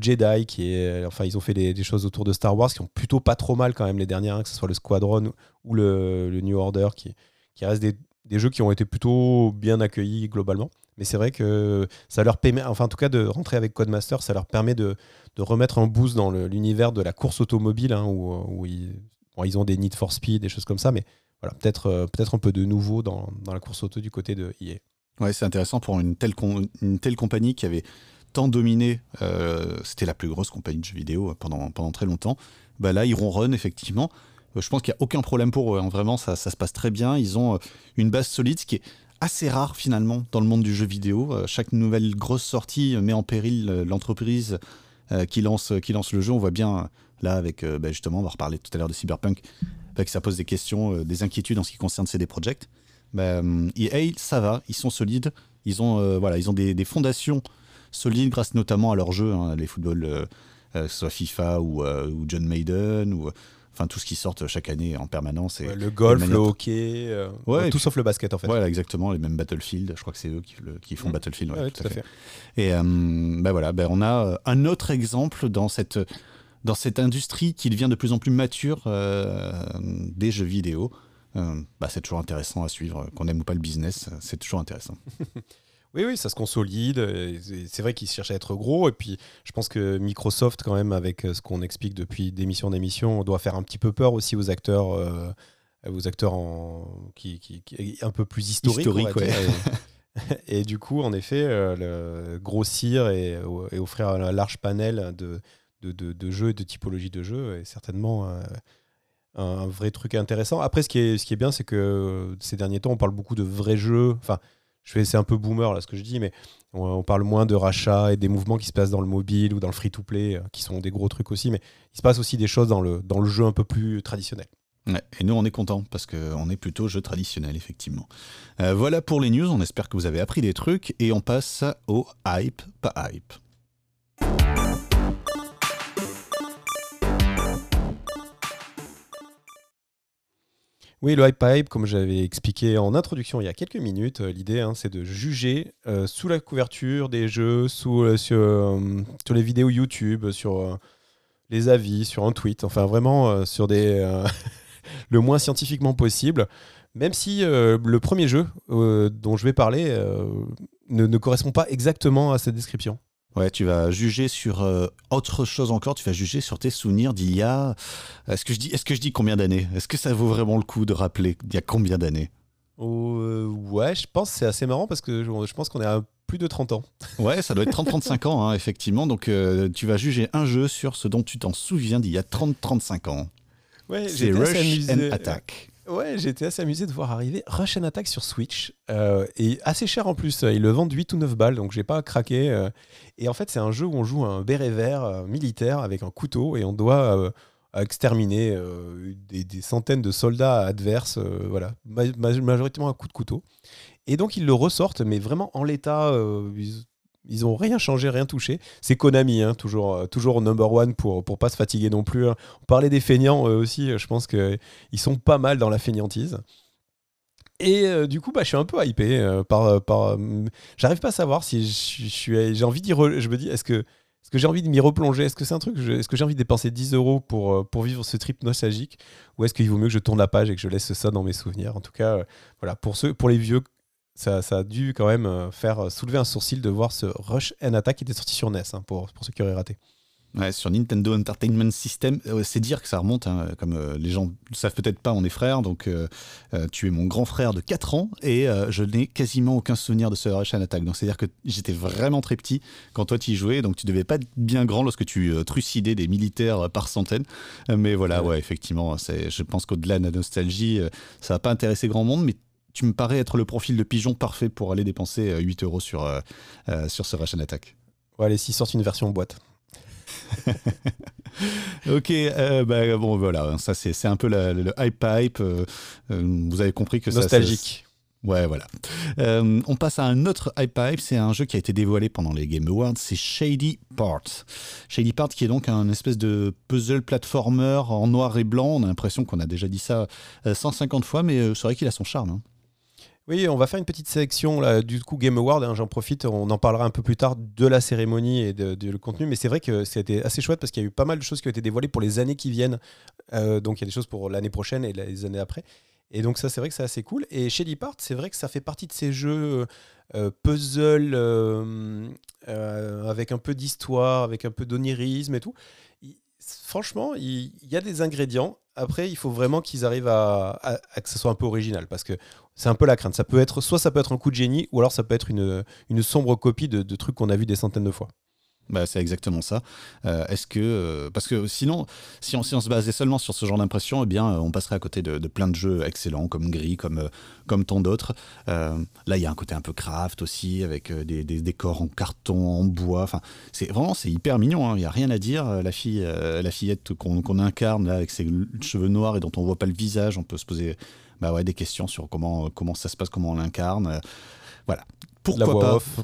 Jedi qui est. Enfin, ils ont fait des, choses autour de Star Wars qui ont plutôt pas trop mal quand même les dernières, hein, que ce soit le Squadron ou le, New Order, qui, restent des, jeux qui ont été plutôt bien accueillis globalement. Mais c'est vrai que ça leur permet, enfin en tout cas de rentrer avec Codemaster, ça leur permet de, de remettre un boost dans l'univers de la course automobile, hein, où, ils, ont des Need for Speed, des choses comme ça, mais voilà, peut-être euh, peut-être un peu de nouveau dans, dans, la course auto du côté de EA. Ouais, c'est intéressant pour une telle, une telle compagnie qui avait tant dominé, euh, c'était la plus grosse compagnie de jeux vidéo pendant, pendant très longtemps. Bah là, ils ronronnent effectivement. Euh, je pense qu'il n'y a aucun problème pour eux. Hein. Vraiment, ça, ça, se passe très bien. Ils ont une base solide, ce qui est assez rare finalement dans le monde du jeu vidéo. chaque nouvelle grosse sortie met en péril l'entreprise qui, lance, qui lance le jeu. On voit bien là avec, bah, justement, on va reparler tout à l'heure de Cyberpunk, que ça pose des questions, des inquiétudes en ce qui concerne CD Projekt. Bah, EA, ça va, ils sont solides. Ils ont, euh, voilà, ils ont des, fondations solides grâce notamment à leurs jeux, hein, les footballs, euh, euh, que ce soit FIFA ou, John Maiden, enfin tout ce qui sort chaque année en permanence. Et, le golf, le hockey, ouais, tout sauf le basket en fait. Voilà, exactement, les mêmes Battlefield. Je crois que c'est eux qui, qui font mmh. Battlefield. Tout, à fait. Et bah voilà, bah on a un autre exemple dans cette dans cette industrie qui devient de plus en plus mature des jeux vidéo. Euh, bah, c'est toujours intéressant à suivre. Qu'on aime ou pas le business, c'est toujours intéressant. oui, oui, ça se consolide. C'est vrai qu'ils cherchent à être gros. Et puis, je pense que Microsoft, quand même, avec euh, ce qu'on explique depuis d'émission en émission, doit faire un petit peu peur aussi aux acteurs, euh, aux acteurs en, qui, qui, un peu plus historiques. et, du coup, en effet, le grossir et, offrir un large panel de, de, de, jeux et de typologies de jeux est certainement un, vrai truc intéressant. Après, ce qui est, ce qui est bien, c'est que euh, ces derniers temps, on parle beaucoup de vrais jeux. Enfin, je fais, c'est un peu boomer là ce que je dis, mais on, parle moins de rachats et des mouvements qui se passent dans le mobile ou dans le free-to-play, euh, qui sont des gros trucs aussi. Mais il se passe aussi des choses dans le, jeu un peu plus traditionnel. et nous, on est content parce qu'on est plutôt jeu traditionnel, effectivement. Euh, voilà pour les news. On espère que vous avez appris des trucs et on passe au hype, pas hype. Oui, le hype hype, comme j'avais expliqué en introduction il y a quelques minutes, euh, l'idée hein, c'est de juger euh, sous la couverture des jeux, sous, euh, sur, les vidéos YouTube, sur les avis, sur un tweet, enfin vraiment sur des le moins scientifiquement possible. Même si le premier jeu dont je vais parler ne correspond pas exactement à cette description. Ouais, tu vas juger sur euh, autre chose encore. Tu vas juger sur tes souvenirs d'il y a. Est-ce que je dis, est-ce que je dis combien d'années? Est-ce que ça vaut vraiment le coup de rappeler il y a combien d'années? Oh, euh, Ouais, je pense que c'est assez marrant parce que je, pense qu'on est à plus de 30 ans. Ouais, ça doit être 30-35 ans, hein, effectivement. Donc, euh, tu vas juger un jeu sur ce dont tu t'en souviens d'il y a 30-35 ans. Ouais, c'est Rush and Attack. Ouais, été assez amusé de voir arriver Rush and Attack sur Switch. Euh, et assez cher en plus. Ils le vendent 8 ou 9 balles, donc j'ai pas craqué. Euh. Et en fait, c'est un jeu où on joue un béret vert euh, militaire avec un couteau et on doit exterminer des, centaines de soldats adverses, voilà, majoritairement à coup de couteau. Et donc ils le ressortent, mais vraiment en l'état. Ont rien changé, rien touché. C'est Konami, hein, toujours, euh, toujours number one pour, pour pas se fatiguer non plus. Hein. On parlait des feignants aussi, je pense qu'ils sont pas mal dans la feignantise. Et euh, du coup, bah, je suis un peu hypé euh, par. par J'arrive pas à savoir si. J'ai envie d'y. Je me dis, est-ce que, est que j'ai envie de m'y replonger? Est-ce que c'est un truc Est-ce que j'ai envie de dépenser 10 euros pour, pour vivre ce trip nostalgique? Ou est-ce qu'il vaut mieux que je tourne la page et que je laisse ça dans mes souvenirs? En tout cas, voilà, pour, ceux, pour les vieux ça, a dû quand même euh, faire euh, soulever un sourcil de voir ce Rush and Attack qui était sorti sur NES, hein, pour, pour ceux qui auraient raté. Ouais, sur Nintendo Entertainment System, euh, c'est dire que ça remonte, hein, comme les gens ne savent peut-être pas, on est frères, donc tu es mon grand frère de 4 ans et je n'ai quasiment aucun souvenir de ce Rush and Attack. Donc c'est-à-dire que j'étais vraiment très petit quand toi tu y jouais, donc tu devais pas être bien grand lorsque tu trucidais des militaires par centaines. mais voilà, ouais, effectivement, je pense qu'au-delà de la nostalgie, ça va pas intéresser grand monde, mais tu me parais être le profil de pigeon parfait pour aller dépenser 8 euh, euros sur, euh, euh, sur ce Russian Attack. Ouais, allez, s'ils sortent une version boîte. ok, bah, bon voilà, ça c'est un peu le hype hype. vous avez compris que nostalgique. ouais, voilà. on passe à un autre hype hype. C'est un jeu qui a été dévoilé pendant les Game Awards. C'est Shady Part. Shady Part, qui est donc un espèce de puzzle platformer en noir et blanc. On a l'impression qu'on a déjà dit ça 150 fois, mais c'est vrai qu'il a son charme. Hein. Oui, on va faire une petite sélection là, du coup Game Award. Hein, J'en profite, on en parlera un peu plus tard de la cérémonie et de, le contenu. Mais c'est vrai que c'était assez chouette parce qu'il y a eu pas mal de choses qui ont été dévoilées pour les années qui viennent. Euh, donc il y a des choses pour l'année prochaine et les années après. Et donc ça, c'est vrai que c'est assez cool. Et chez Part, c'est vrai que ça fait partie de ces jeux euh, puzzle euh, avec un peu d'histoire, avec un peu d'onirisme et tout. Franchement, il y a des ingrédients. Après, il faut vraiment qu'ils arrivent à, que ce soit un peu original parce que c'est un peu la crainte. Ça peut être soit ça peut être un coup de génie ou alors ça peut être une, une sombre copie de, de trucs qu'on a vu des centaines de fois. Bah, c'est exactement ça. Euh, Est-ce que euh, parce que sinon, si on, si on se basait seulement sur ce genre d'impression, eh bien, euh, on passerait à côté de, de plein de jeux excellents comme Gris, comme comme tant d'autres. Euh, là, il y a un côté un peu craft aussi, avec des, des décors en carton, en bois. Enfin, c'est vraiment c'est hyper mignon. hein. Il y a rien à dire. La fille, la fillette qu'on incarne là, avec ses cheveux noirs et dont on voit pas le visage, on peut se poser bah ouais des questions sur comment comment ça se passe, comment on l'incarne. Voilà. Pourquoi La voix pas off,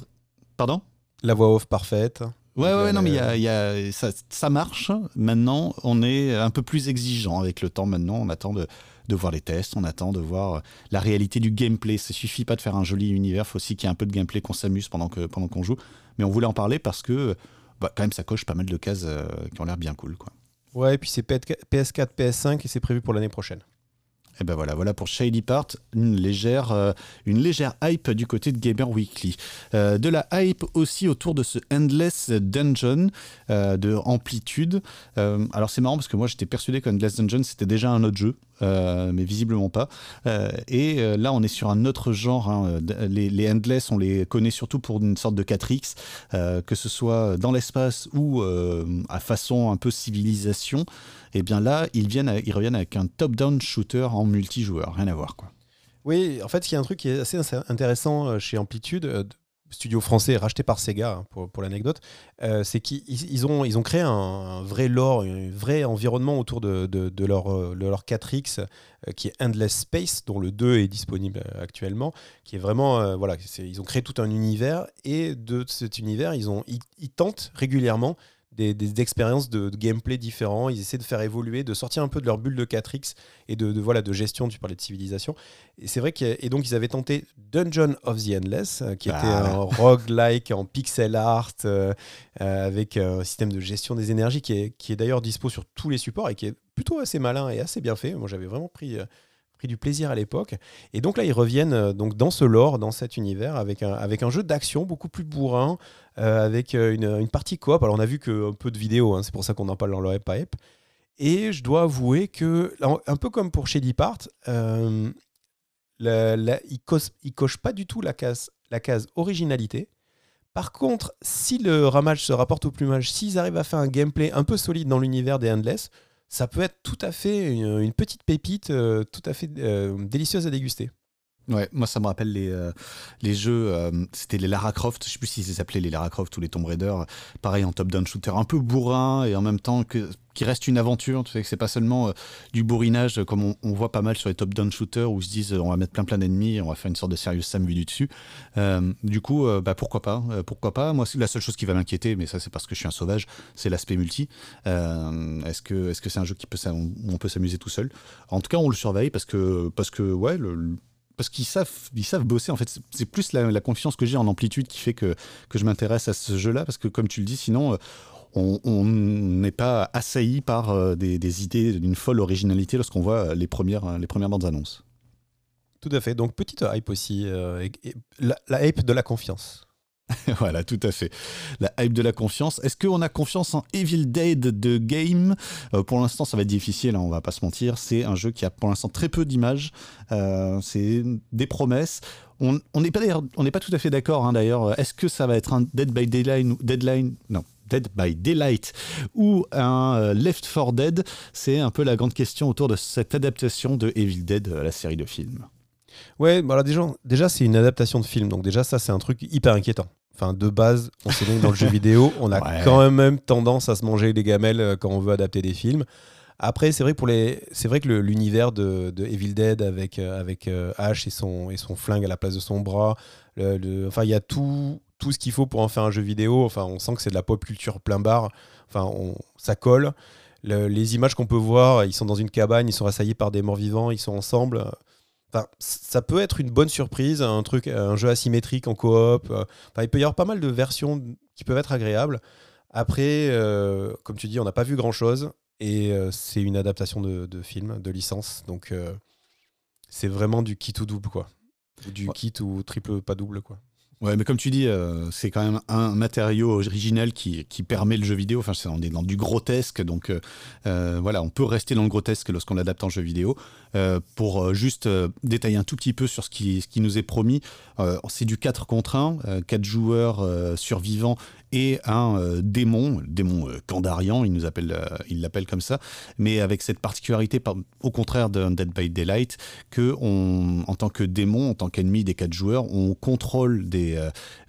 Pardon? La voix off parfaite. Ouais, ouais, Euh, non, mais y a, y a- ça, ça marche. Maintenant, on est un peu plus exigeant avec le temps. Maintenant, on attend de, de voir les tests, on attend de voir euh, la réalité du gameplay. Ça suffit pas de faire un joli univers, faut aussi qu'il y ait un peu de gameplay, qu'on s'amuse pendant que pendant qu'on joue. Mais on voulait en parler parce que, bah, quand même, ça coche pas mal de cases euh, qui ont l'air bien cool, quoi. Ouais, et puis c'est PS4, PS5 et c'est prévu pour l'année prochaine. Et ben voilà, voilà pour Shady Part, une légère, euh, une légère hype du côté de Gamer Weekly. Euh, de la hype aussi autour de ce Endless Dungeon euh, de Amplitude. Euh, alors c'est marrant parce que moi j'étais persuadé qu'Endless Dungeon c'était déjà un autre jeu, mais visiblement pas. Et là on est sur un autre genre. hein. Les, les Endless on les connaît surtout pour une sorte de 4X, euh, que ce soit dans l'espace ou à façon un peu civilisation. Et bien là, ils, reviennent avec un top-down shooter en multijoueur. Rien à voir, quoi. Oui, en fait, il y a un truc qui est assez intéressant euh, chez Amplitude, euh, studio français racheté par Sega, hein, pour, l'anecdote, euh, c'est qu'ils ils ont, créé un, vrai lore, un vrai environnement autour de, leur, de leur 4X, euh, qui est Endless Space, dont le 2 est disponible actuellement, qui est vraiment, voilà, ils ont créé tout un univers, et de cet univers, ils, ont, ils tentent régulièrement des, des expériences de, de gameplay différents, ils essaient de faire évoluer, de sortir un peu de leur bulle de 4X et de, de, voilà, de gestion, tu parlais de civilisation. Et c'est vrai que et donc ils avaient tenté Dungeon of the Endless, euh, qui Ah. était un roguelike en pixel art euh, euh, avec un système de gestion des énergies qui est, qui est d'ailleurs dispo sur tous les supports et qui est plutôt assez malin et assez bien fait. Moi j'avais vraiment pris, euh, du plaisir à l'époque. Et donc là ils reviennent euh, donc dans ce lore, dans cet univers, avec un, avec un jeu d'action beaucoup plus bourrin, euh, avec euh, une, partie coop. Alors on a vu que un peu de vidéos, hein, c'est pour ça qu'on en parle dans le Hype. Et je dois avouer que, un peu comme pour Shady Part, euh, la- il coche pas du tout la case, la case originalité. Par contre, si le ramage se rapporte au plumage, s'ils arrivent à faire un gameplay un peu solide dans l'univers des Endless, ça peut être tout à fait une, petite pépite euh, tout à fait euh, délicieuse à déguster. Ouais, moi ça me rappelle les, euh, les jeux, c'était les Lara Croft, je sais plus si ça s'appelait les Lara Croft ou les Tomb Raider, pareil en top-down shooter, un peu bourrin et en même temps que, qui reste une aventure, tu sais que c'est pas seulement euh, du bourrinage euh, comme on, voit pas mal sur les top-down shooters où ils se disent euh, on va mettre plein plein d'ennemis, on va faire une sorte de Serious Sam vu du dessus. Du coup, bah, pourquoi pas Pourquoi pas Moi, la seule chose qui va m'inquiéter, mais ça c'est parce que je suis un sauvage, c'est l'aspect multi. Est-ce que est-ce que c'est un jeu qui peut où on peut s'amuser tout seul? En tout cas, on le surveille parce que parce que ouais parce qu'ils savent, ils savent bosser. En fait, c'est- plus la, la confiance que j'ai en amplitude qui fait que, que je m'intéresse à ce jeu-là. Parce que, comme tu le dis, sinon, on n'est pas assailli par euh, des, des idées d'une folle originalité lorsqu'on voit les premières, les premières bandes annonces. Tout à fait. Donc, petite hype aussi. euh, et- et la, la hype de la confiance. voilà, tout à fait. La hype de la confiance. Est-ce qu'on a confiance en Evil Dead de Game? Euh, Pour l'instant, ça va être difficile, hein, on va pas se mentir. C'est un jeu qui a pour l'instant très peu d'images. Euh, c'est des promesses. On on n'est pas, on n'est pas tout à fait d'accord hein, d'ailleurs. Est-ce que ça va être un Dead by Daylight ou Deadline? Non. Dead by Daylight ou un euh, Left 4 Dead, c'est un peu la grande question autour de cette adaptation de Evil Dead à la série de films. Ouais, bah alors déjà, déjà c'est une adaptation de film. Donc, déjà, ça, c'est un truc hyper inquiétant. Enfin, de base, on sait bien que dans le jeu vidéo, on a Ouais. quand même tendance à se manger les gamelles euh, quand on veut adapter des films. Après, c'est vrai, pour les... c'est vrai que l'univers de, de Evil Dead avec, euh, avec euh, Ash et son, et son flingue à la place de son bras, le- le- enfin, il y a tout, tout ce qu'il faut pour en faire un jeu vidéo. Enfin, on sent que c'est de la pop culture plein bar. Enfin, on- ça colle. Le- les images qu'on peut voir, ils sont dans une cabane, ils sont assaillis par des morts vivants, ils sont ensemble. Enfin, ça peut être une bonne surprise, un truc, un jeu asymétrique en coop. Enfin, il peut y avoir pas mal de versions qui peuvent être agréables. Après, euh, comme tu dis, on n'a pas vu grand chose et euh, c'est une adaptation de, de film, de licence, donc euh, c'est vraiment du kit ou double quoi, du Ouais. kit ou triple pas double quoi. Ouais, mais comme tu dis, euh, c'est quand même un matériau original qui, qui permet le jeu vidéo. Enfin, on est dans du grotesque, donc euh, euh, voilà, on peut rester dans le grotesque lorsqu'on l'adapte en jeu vidéo. Pour juste détailler un tout petit peu sur ce qui, ce qui nous est promis, c'est du 4 contre 1, 4 joueurs survivants et un euh, démon, démon euh, il nous appelle, euh, il l'appelle comme ça, mais avec cette particularité, par- au contraire de Dead by Daylight, que on, en tant que démon, en tant qu'ennemi des quatre joueurs, on contrôle des,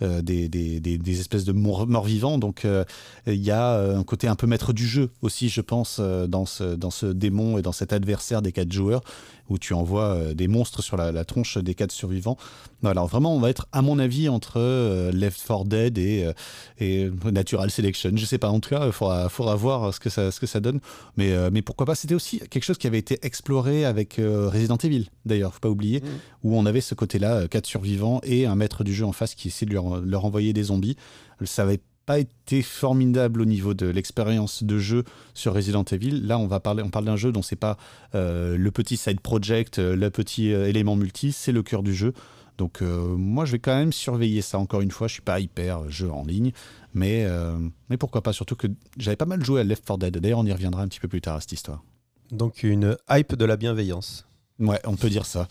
euh, des, des, des- des espèces de morts- morts-vivants. Donc il y a un côté un peu maître du jeu aussi, je pense, dans ce, dans ce démon et dans cet adversaire des quatre joueurs, où tu envoies euh, des monstres sur la, la tronche des quatre survivants. Voilà, vraiment, on va être, à mon avis, entre euh, Left 4 Dead et, euh, et Natural Selection. Je sais pas, en tout cas, il faudra, faudra voir ce que ça, ce que ça donne. Mais, euh, mais pourquoi pas C'était aussi quelque chose qui avait été exploré avec euh, Resident Evil, d'ailleurs, faut pas oublier, Mhm. où on avait ce côté-là, quatre survivants et un maître du jeu en face qui essaie de leur, leur envoyer des zombies. Ça avait pas été formidable au niveau de l'expérience de jeu sur Resident Evil. Là, on va parler, on parle d'un jeu dont c'est pas euh, le petit side project, euh, le petit euh, élément multi, c'est le cœur du jeu. Donc moi, je vais quand même surveiller ça. Encore une fois, je suis pas hyper jeu en ligne, mais mais pourquoi pas? Surtout que j'avais pas mal joué à Left 4 Dead. D'ailleurs, on y reviendra un petit peu plus tard à cette histoire. Donc une hype de la bienveillance. Ouais, on peut dire ça.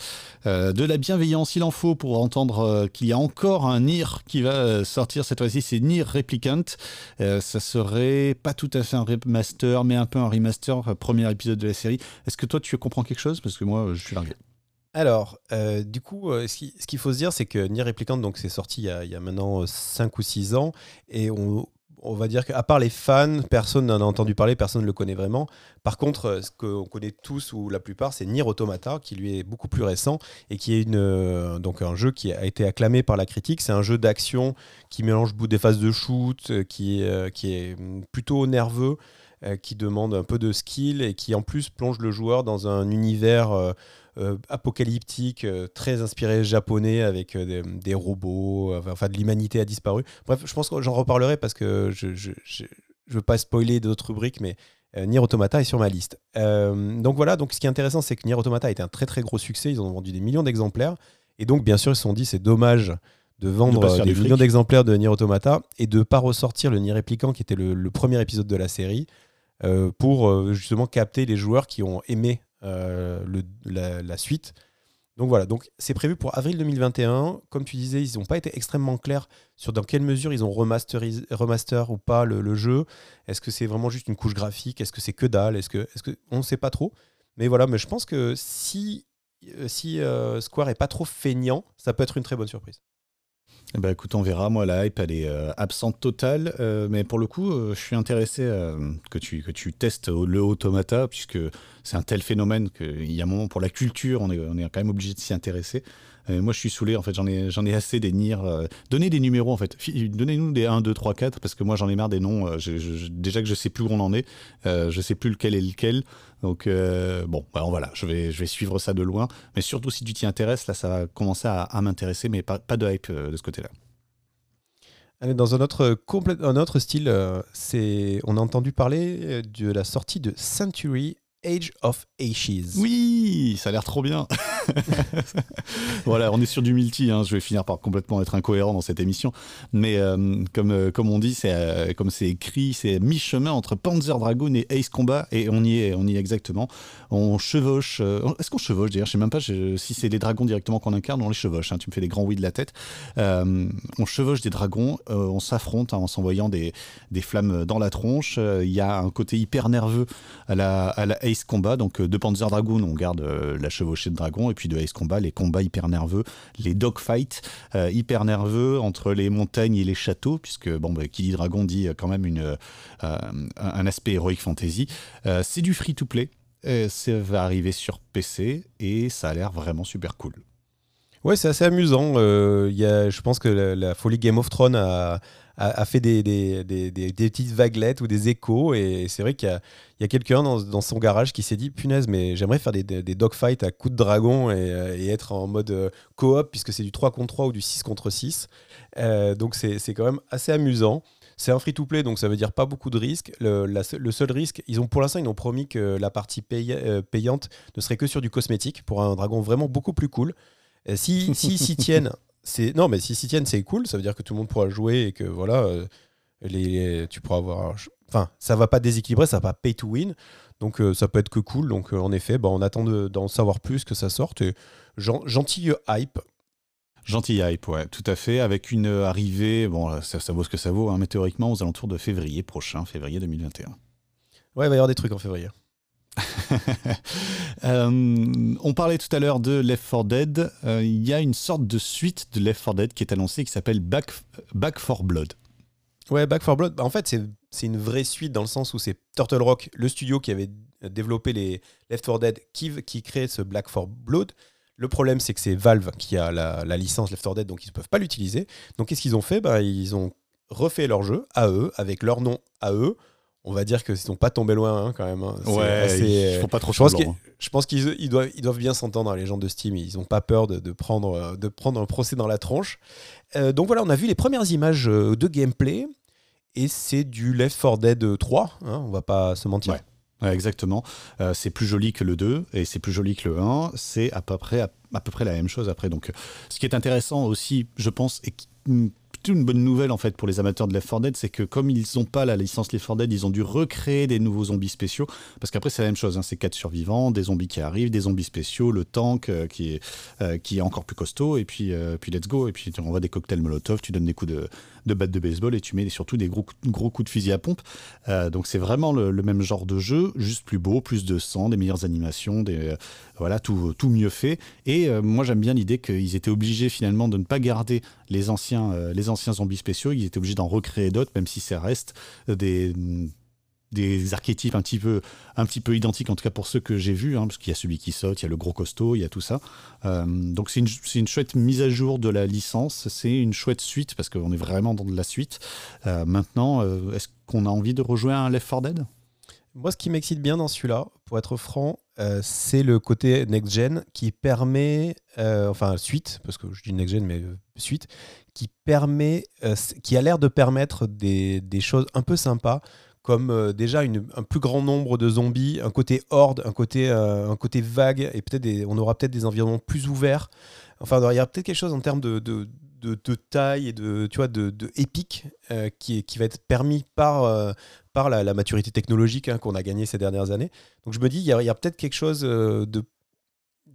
Euh, de la bienveillance, il en faut pour entendre euh, qu'il y a encore un Nier qui va euh, sortir cette fois-ci. C'est Nier Replicant. Ça serait pas tout à fait un remaster, mais un peu un remaster. Premier épisode de la série. Est-ce que toi, tu comprends quelque chose? Parce que moi, je suis largué. Alors, du coup, ce qu'il faut se dire, c'est que Nier Replicant, donc c'est sorti il y, a, il y a maintenant 5 ou 6 ans, et on, on va dire qu'à part les fans, personne n'en a entendu parler, personne ne le connaît vraiment. Par contre, euh, ce qu'on connaît tous ou la plupart, c'est Nier Automata, qui lui est beaucoup plus récent et qui est une, euh, donc un jeu qui a été acclamé par la critique. C'est un jeu d'action qui mélange des phases de shoot, euh, qui, qui est mm, plutôt nerveux, qui demande un peu de skill et qui en plus plonge le joueur dans un univers euh, apocalyptique, euh, très inspiré japonais avec euh, des, des robots, enfin de l'humanité a disparu. Bref, je pense que j'en reparlerai parce que je je, je, je veux pas spoiler d'autres rubriques, mais Nier Automata est sur ma liste. Donc voilà, donc ce qui est intéressant, c'est que Nier Automata a été un très très gros succès. Ils ont vendu des millions d'exemplaires. Et donc, bien sûr, ils se sont dit, c'est dommage de vendre des millions d'exemplaires de Nier Automata et de pas ressortir le Nier Replicant, qui était le, le premier épisode de la série, euh, pour euh, justement capter les joueurs qui ont aimé le- la, suite. Donc voilà, donc c'est prévu pour avril 2021. Comme tu disais, ils n'ont pas été extrêmement clairs sur dans quelle mesure ils ont remasterisé, remaster ou pas le, jeu. Est-ce que c'est vraiment juste une couche graphique? Est-ce que c'est que dalle? Est-ce que, est-ce que on ne sait pas trop Mais voilà, mais je pense que si euh, si euh, Square est pas trop feignant, ça peut être une très bonne surprise. Eh ben, écoute, on verra. Moi, la hype, elle est euh, absente totale. euh, mais pour le coup, euh, je suis intéressé que, tu, que tu testes le automata, puisque c'est un tel phénomène qu'il y a un moment pour la culture, on est, on est quand même obligé de s'y intéresser. Euh, moi, je suis saoulé. En fait, j'en ai, ai assez des nirs. euh, donnez des numéros, en fait. Donnez-nous des 1, 2, 3, 4, parce que moi, j'en ai marre des noms. euh, déjà que je sais plus où on en est. Je sais plus lequel est lequel. Donc, bon, bah, voilà, je vais, je vais suivre ça de loin. Mais surtout, si tu t'y intéresses, là, ça va commencer à, m'intéresser, mais pas, de hype de ce côté-là. Dans un autre, style, on a entendu parler de la sortie de Century Age of Ashes. Oui, ça a l'air trop bien. voilà, on est sur du multi. hein. Je vais finir par complètement être incohérent dans cette émission. Mais euh, comme, euh, comme on dit, c'est euh, comme c'est écrit, c'est mi-chemin entre Panzer Dragoon et Ace Combat. Et on y est, on y est exactement. On chevauche. Est-ce qu'on chevauche d'ailleurs? Je sais même pas si c'est les dragons directement qu'on incarne. On les chevauche. hein. Tu me fais des grands oui de la tête. On chevauche des dragons. on s'affronte hein, en s'envoyant des, des flammes dans la tronche. Il y a un côté hyper nerveux à la, à la Ace Combat. Donc euh, de Panzer Dragoon, on garde euh, la chevauchée de dragon. Et puis de Ace Combat, les combats hyper nerveux, les dogfights euh, hyper nerveux entre les montagnes et les châteaux, puisque bon, bah, qui dit dragon dit quand même une, un, aspect heroic fantasy. C'est du free-to-play. Euh, ça va arriver sur PC et ça a l'air vraiment super cool. Ouais, c'est assez amusant. Euh, y a, je pense que la, la folie Game of Thrones a, a, fait des, des, des, des, petites vaguelettes ou des échos. Et c'est vrai qu'il y a, a quelqu'un dans, dans, son garage qui s'est dit punaise, mais j'aimerais faire des, dogfights à coups de dragon et, être en mode coop, puisque c'est du 3 contre 3 ou du 6 contre 6. donc c'est quand même assez amusant. C'est un free-to-play, donc ça veut dire pas beaucoup de risques. Le, le seul risque, ils ont pour l'instant, ils ont promis que la partie euh, payante ne serait que sur du cosmétique pour un dragon vraiment beaucoup plus cool. si s'y si, tiennent, c'est non, mais si s'y tiennent, c'est cool. Ça veut dire que tout le monde pourra jouer et que voilà, euh, les, tu pourras avoir. Enfin, ça va pas déséquilibrer, ça va pas pay to win. Donc euh, ça peut être que cool. Donc en effet, bah, on attend d'en savoir plus que ça sorte. Et gentil hype. Gentil hype, ouais, tout à fait, avec une arrivée, bon, ça, vaut ce que ça vaut, hein, mais théoriquement aux alentours de février prochain, février 2021. Ouais, il va y avoir des trucs en février. Euh, on parlait tout à l'heure de Left 4 Dead. Euh, il y a une sorte de suite de Left 4 Dead qui est annoncée qui s'appelle Back, Back 4 Blood. Ouais, Back 4 Blood, bah, en fait, c'est une vraie suite dans le sens où c'est Turtle Rock, le studio qui avait développé les Left 4 Dead, qui, qui crée ce Black 4 Blood. Le problème, c'est que c'est Valve qui a la, licence Left 4 Dead, donc ils ne peuvent pas l'utiliser. Donc qu'est-ce qu'ils ont fait? Bah, Ils ont refait leur jeu à eux, avec leur nom à eux. On va dire qu'ils sont pas tombés loin hein, quand même. Hein. Ouais, ils font pas trop je hein. je pense qu'ils doivent, ils doivent bien s'entendre, les gens de Steam. Ils n'ont pas peur de, prendre, de prendre un procès dans la tronche. Euh, donc voilà, on a vu les premières images euh, de gameplay. Et c'est du Left 4 Dead 3, on va pas se mentir exactement. Euh, c'est plus joli que le 2 et c'est plus joli que le 1. C'est à peu près à, peu près la même chose après. Donc, ce qui est intéressant aussi, je pense, et une bonne nouvelle en fait pour les amateurs de Left 4 Dead, c'est que comme ils n'ont pas la licence Left 4 Dead, ils ont dû recréer des nouveaux zombies spéciaux. Parce qu'après c'est la même chose, hein, c'est quatre survivants, des zombies qui arrivent, des zombies spéciaux, le tank euh, qui, est, euh, qui est encore plus costaud, et puis, puis let's go. Et puis tu envoies des cocktails Molotov, tu donnes des coups de, de batte de baseball et tu mets surtout des gros, gros coups de fusil à pompe. Euh, donc c'est vraiment le, même genre de jeu, juste plus beau, plus de sang, des meilleures animations, des, euh, voilà, tout, tout mieux fait. Et euh, moi j'aime bien l'idée qu'ils étaient obligés finalement de ne pas garder les anciens, les anciens zombies spéciaux, ils étaient obligés d'en recréer d'autres, même si ça reste des des archétypes un petit peu, un petit peu identiques, en tout cas pour ceux que j'ai vus, hein, parce qu'il y a celui qui saute, il y a le gros costaud, il y a tout ça. Euh, donc c'est une, une, chouette mise à jour de la licence, c'est une chouette suite, parce qu'on est vraiment dans de la suite. Euh, maintenant, euh, est-ce qu'on a envie de rejouer un Left 4 Dead? Moi, ce qui m'excite bien dans celui-là, pour être franc, c'est le côté next-gen qui permet, enfin suite, parce que je dis next-gen, mais suite, qui permet, qui a l'air de permettre des, des choses un peu sympas comme euh, déjà un plus grand nombre de zombies, un côté horde, un côté, euh, vague, et peut-être on aura peut-être des environnements plus ouverts. Enfin, il y a peut-être quelque chose en termes de, taille et de, tu vois, de, épique euh, qui, va être permis par, par la, maturité technologique hein, qu'on a gagnée ces dernières années. Donc je me dis, il y a, peut-être quelque chose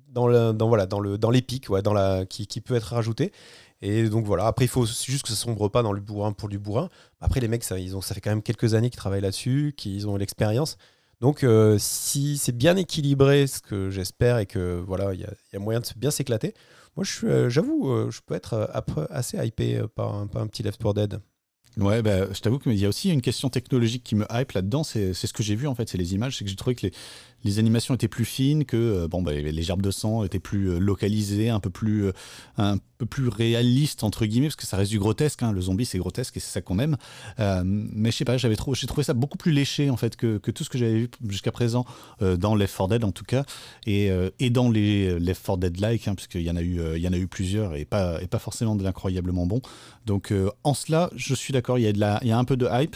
dans voilà, dans l'épique qui, peut être rajouté et donc voilà, après il faut juste que ça sombre pas dans le bourrin pour du bourrin. Après les mecs, ça, ils ont, ça fait quand même quelques années qu'ils travaillent là-dessus, qu'ils ont l'expérience. Donc euh, si c'est bien équilibré, ce que j'espère, et que voilà, il y, a moyen de bien s'éclater, moi euh, j'avoue, euh, je peux être assez hypé par un, par un petit Left 4 Dead. Ouais, bah, je t'avoue qu'il y a aussi une question technologique qui me hype là-dedans. C'est ce que j'ai vu en fait, c'est les images. C'est que j'ai trouvé que les, les animations étaient plus fines, que euh, bon, bah, les gerbes de sang étaient plus euh, localisées, un peu plus, euh, un peu plus réalistes entre guillemets, parce que ça reste du grotesque. Hein. le zombie, c'est grotesque et c'est ça qu'on aime. mais je sais pas, j'avais trouvé ça beaucoup plus léché en fait que, que tout ce que j'avais vu jusqu'à présent dans Left 4 Dead en tout cas, et, et dans les Left 4 Dead-like, hein, parce qu'il y en a eu, il y en a eu plusieurs et pas, et pas forcément de l'incroyablement bon. Donc en cela, je suis d'accord, il y a un peu de hype.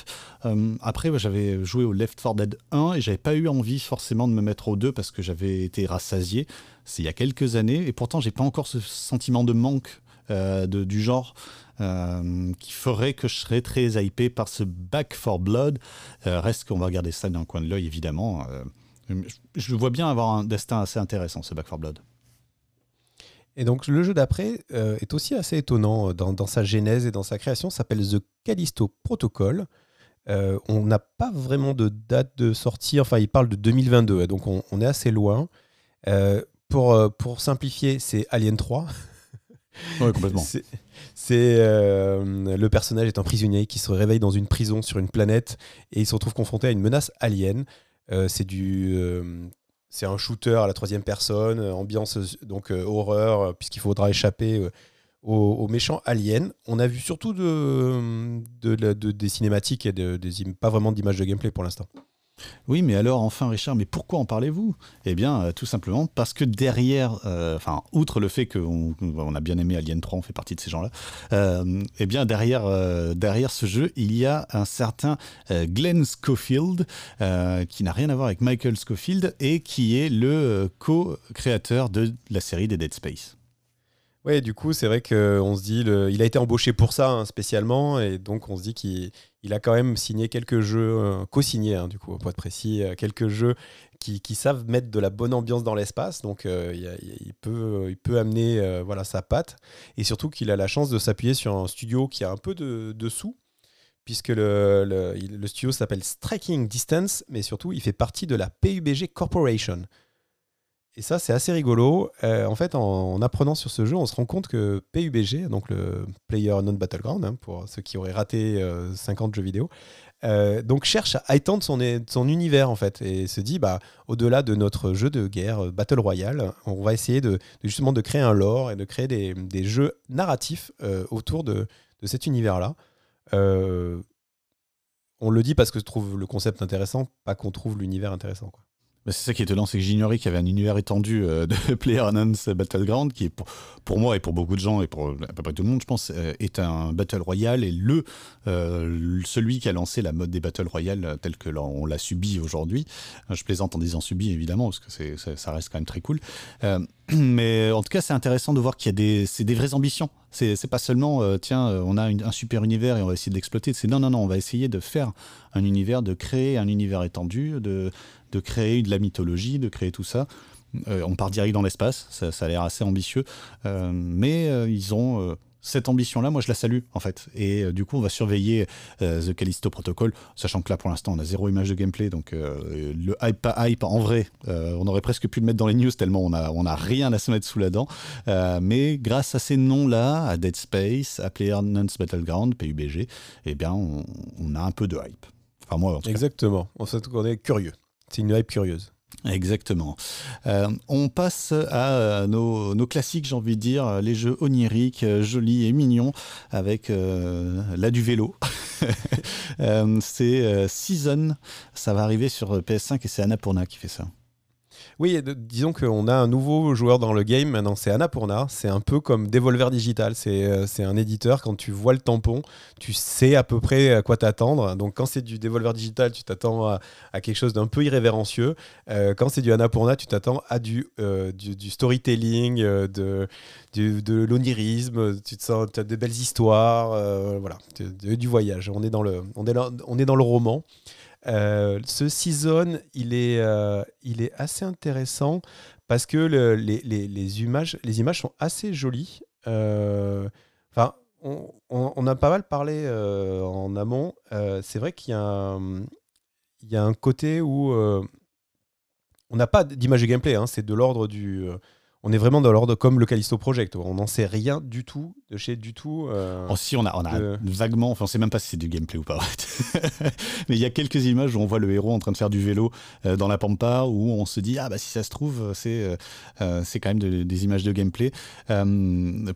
après, j'avais joué au Left 4 Dead 1 et j'avais pas eu envie forcément de me mettre aux deux parce que j'avais été rassasié. C'est il y a quelques années et pourtant j'ai pas encore ce sentiment de manque euh, du genre euh, qui ferait que je serais très hypé par ce Back for Blood. Euh, reste qu'on va regarder ça d'un coin de l'œil évidemment. je vois bien avoir un destin assez intéressant ce Back for Blood. Et donc le jeu d'après est aussi assez étonnant dans, dans, sa genèse et dans sa création, s'appelle The Callisto Protocol. Euh, on n'a pas vraiment de date de sortie. Enfin, il parle de 2022, donc on, est assez loin. Euh, pour, euh, pour simplifier, c'est Alien 3. Oui, complètement. c'est le personnage est un prisonnier qui se réveille dans une prison sur une planète et il se retrouve confronté à une menace alien. c'est du c'est un shooter à la troisième personne, ambiance donc horreur puisqu'il faudra échapper aux, méchants aliens. On a vu surtout de, des cinématiques et pas vraiment d'images de gameplay pour l'instant. Oui, mais alors enfin, Richard, mais pourquoi en parlez-vous? Eh bien, euh, tout simplement parce que derrière, euh, enfin, outre le fait qu'on on a bien aimé Alien 3, on fait partie de ces gens-là, euh, eh bien, derrière, derrière ce jeu, il y a un certain Glenn Schofield, qui n'a rien à voir avec Michael Schofield et qui est le co-créateur de la série des Dead Space. Oui, du coup, c'est vrai qu'on se dit, il a été embauché pour ça hein, spécialement, et donc on se dit qu'il a quand même signé quelques jeux, euh, co-signé, hein, du coup, pour être précis, euh, quelques jeux qui, savent mettre de la bonne ambiance dans l'espace, donc euh, il, peut, amener sa patte, et surtout qu'il a la chance de s'appuyer sur un studio qui a un peu de, sous, puisque le, le, le studio s'appelle Striking Distance, mais surtout il fait partie de la PUBG Corporation. Et ça, c'est assez rigolo. Euh, en fait, en, apprenant sur ce jeu, on se rend compte que PUBG, donc le Player Non Battleground, hein, pour ceux qui auraient raté 50 euh, jeux vidéo, euh, donc cherche à étendre son, univers en fait et se dit bah au-delà de notre jeu de guerre Battle Royale, on va essayer de, justement de créer un lore et de créer des, jeux narratifs autour de, cet univers-là. on le dit parce que je trouve le concept intéressant, pas qu'on trouve l'univers intéressant. C'est ça qui est étonnant, c'est que j'ignorais qu'il y avait un univers étendu euh, de PlayerUnknown's Battleground qui pour, moi et pour beaucoup de gens et pour à peu près tout le monde, je pense, euh, est un Battle Royale et le euh, celui qui a lancé la mode des Battle Royale tel que on l'a subi aujourd'hui. Je plaisante en disant subi évidemment parce que ça, reste quand même très cool. mais en tout cas, c'est intéressant de voir qu'il y a des, c'est des vraies ambitions. C'est, pas seulement tiens, on a un super univers et on va essayer de l'exploiter. C'est non, non, non, on va essayer de faire un univers, de créer un univers étendu, de de créer de la mythologie, de créer tout ça. Euh, on part direct dans l'espace, ça, a l'air assez ambitieux, euh, mais euh, ils ont cette ambition-là, moi je la salue en fait. Et du coup, on va surveiller The Callisto Protocol, sachant que là pour l'instant on a zéro image de gameplay, donc le hype pas hype en vrai, on aurait presque pu le mettre dans les news tellement on a, on a rien à se mettre sous la dent. mais grâce à ces noms-là, à Dead Space, à PlayerUnknown's Battleground, PUBG, eh bien on, a un peu de hype. Enfin moi en tout Exactement, on, on est curieux. C'est une hype curieuse. Exactement. Euh, on passe à nos, classiques, j'ai envie de dire, les jeux oniriques, jolis et mignons, avec euh, là du vélo. Euh, c'est Season, ça va arriver sur PS5 et c'est Annapurna qui fait ça. Oui, disons qu'on a un nouveau joueur dans le game maintenant, c'est Annapurna. C'est un peu comme Devolver Digital. Euh, c'est un éditeur, quand tu vois le tampon, tu sais à peu près à quoi t'attendre. Donc quand c'est du Devolver Digital, tu t'attends à, quelque chose d'un peu irrévérencieux. Euh, quand c'est du Annapurna, tu t'attends à du, euh, du, storytelling, de, de l'onirisme, tu te sens, as de belles histoires, voilà, du voyage. On est dans le, on est, on est dans le roman. Euh, ce season, il est, euh, il est assez intéressant parce que le, les, les, les, images, les images sont assez jolies. Euh, enfin, on, a pas mal parlé en amont. c'est vrai qu'il y, y, a un côté où on n'a pas d'image de gameplay. Hein, c'est de l'ordre du on est vraiment dans l'ordre comme le Callisto Project. On n'en sait rien du tout, de chez du tout. Euh, oh, si, on a, on a vaguement, enfin, on sait même pas si c'est du gameplay ou pas. Mais il y a quelques images où on voit le héros en train de faire du vélo euh, dans la pampa, où on se dit, ah bah si ça se trouve, c'est euh, c'est quand même des images de gameplay,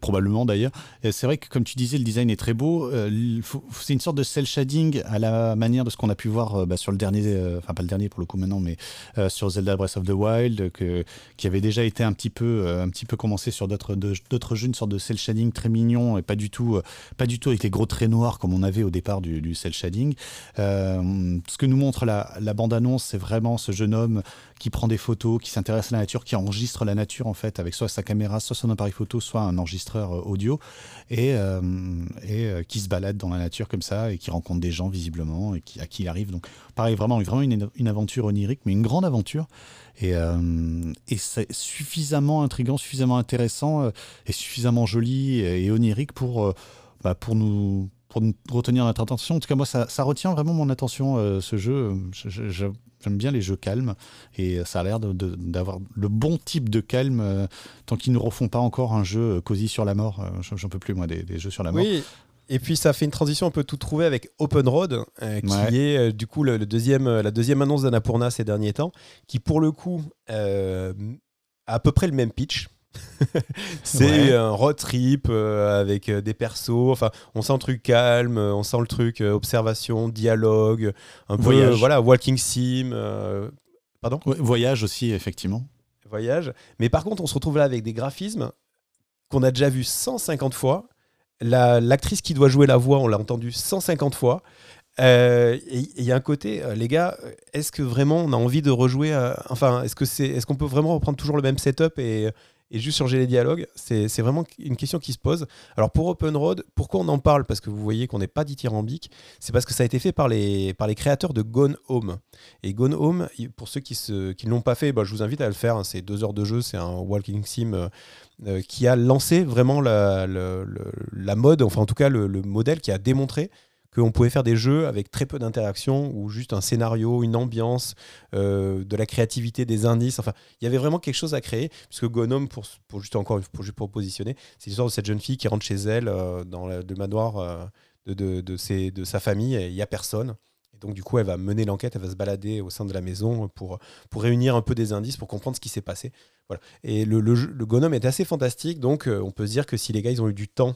probablement d'ailleurs. C'est vrai que, comme tu disais, le design est très beau. c'est une sorte de cel shading à la manière de ce qu'on a pu voir bah, sur le dernier, enfin, pas le dernier pour le coup maintenant, mais sur Zelda Breath of the Wild, que, qui avait déjà été un petit peu euh, un petit peu commencé sur d'autres d'autres jeux, une sorte de cel shading très mignon et pas du tout, euh, pas du tout avec les gros traits noirs comme on avait au départ du, du cel shading. Euh, ce que nous montre la, la bande-annonce, c'est vraiment ce jeune homme qui prend des photos, qui s'intéresse à la nature, qui enregistre la nature en fait avec soit sa caméra, soit son appareil photo, soit un enregistreur audio et, et qui se balade dans la nature comme ça et qui rencontre des gens visiblement et qui, à qui il arrive. Donc pareil, vraiment, vraiment une, une aventure onirique, mais une grande aventure. Et, euh, et c'est suffisamment intrigant, suffisamment intéressant euh, et suffisamment joli et, onirique pour, euh, bah, pour, nous, pour retenir notre attention. En tout cas, moi, ça, ça retient vraiment mon attention, ce jeu. J'aime bien les jeux calmes et ça a l'air d'avoir le bon type de calme tant qu'ils ne refont pas encore un jeu cosy sur la mort. J'en peux plus, moi, des, des, jeux sur la mort. Oui, et puis ça fait une transition un peu tout trouvé avec Open Road, euh, qui est euh, du coup le, deuxième, euh, la deuxième annonce d'Annapurna ces derniers temps, qui pour le coup a à peu près le même pitch. c'est un road trip avec des persos. Enfin, on sent le truc calme, on sent le truc observation, dialogue, un peu voilà walking sim. pardon. voyage aussi effectivement. Voyage. Mais par contre, on se retrouve là avec des graphismes qu'on a déjà vu 150 fois. L'actrice qui doit jouer la voix, on l'a entendu 150 fois. Euh, il y a un côté, euh, les gars, est-ce que vraiment on a envie de rejouer Enfin, est-ce que c'est, est-ce qu'on peut vraiment reprendre toujours le même setup et, et juste changer les dialogues? C'est, vraiment une question qui se pose. Alors pour Open Road, pourquoi on en parle? Parce que vous voyez qu'on n'est pas dithyrambique. C'est parce que ça a été fait par les, par les créateurs de Gone Home. Et Gone Home, pour ceux qui ne qui l'ont pas fait, bah, je vous invite à le faire. Hein. C'est deux heures de jeu, c'est un walking sim. Euh, qui a lancé vraiment la, la, mode, enfin en tout cas le, le modèle qui a démontré qu'on pouvait faire des jeux avec très peu d'interaction ou juste un scénario, une ambiance, euh, de la créativité, des indices. Enfin, il y avait vraiment quelque chose à créer, puisque Gonome, pour, pour juste encore pour, juste pour positionner, c'est l'histoire de cette jeune fille qui rentre chez elle euh, dans le manoir de, de, de, de, sa famille et il n'y a personne. Et donc, du coup, elle va mener l'enquête, elle va se balader au sein de la maison pour, pour réunir un peu des indices, pour comprendre ce qui s'est passé. Voilà. Et le, le, le Gonome est assez fantastique, donc on peut se dire que si les gars, ils ont eu du temps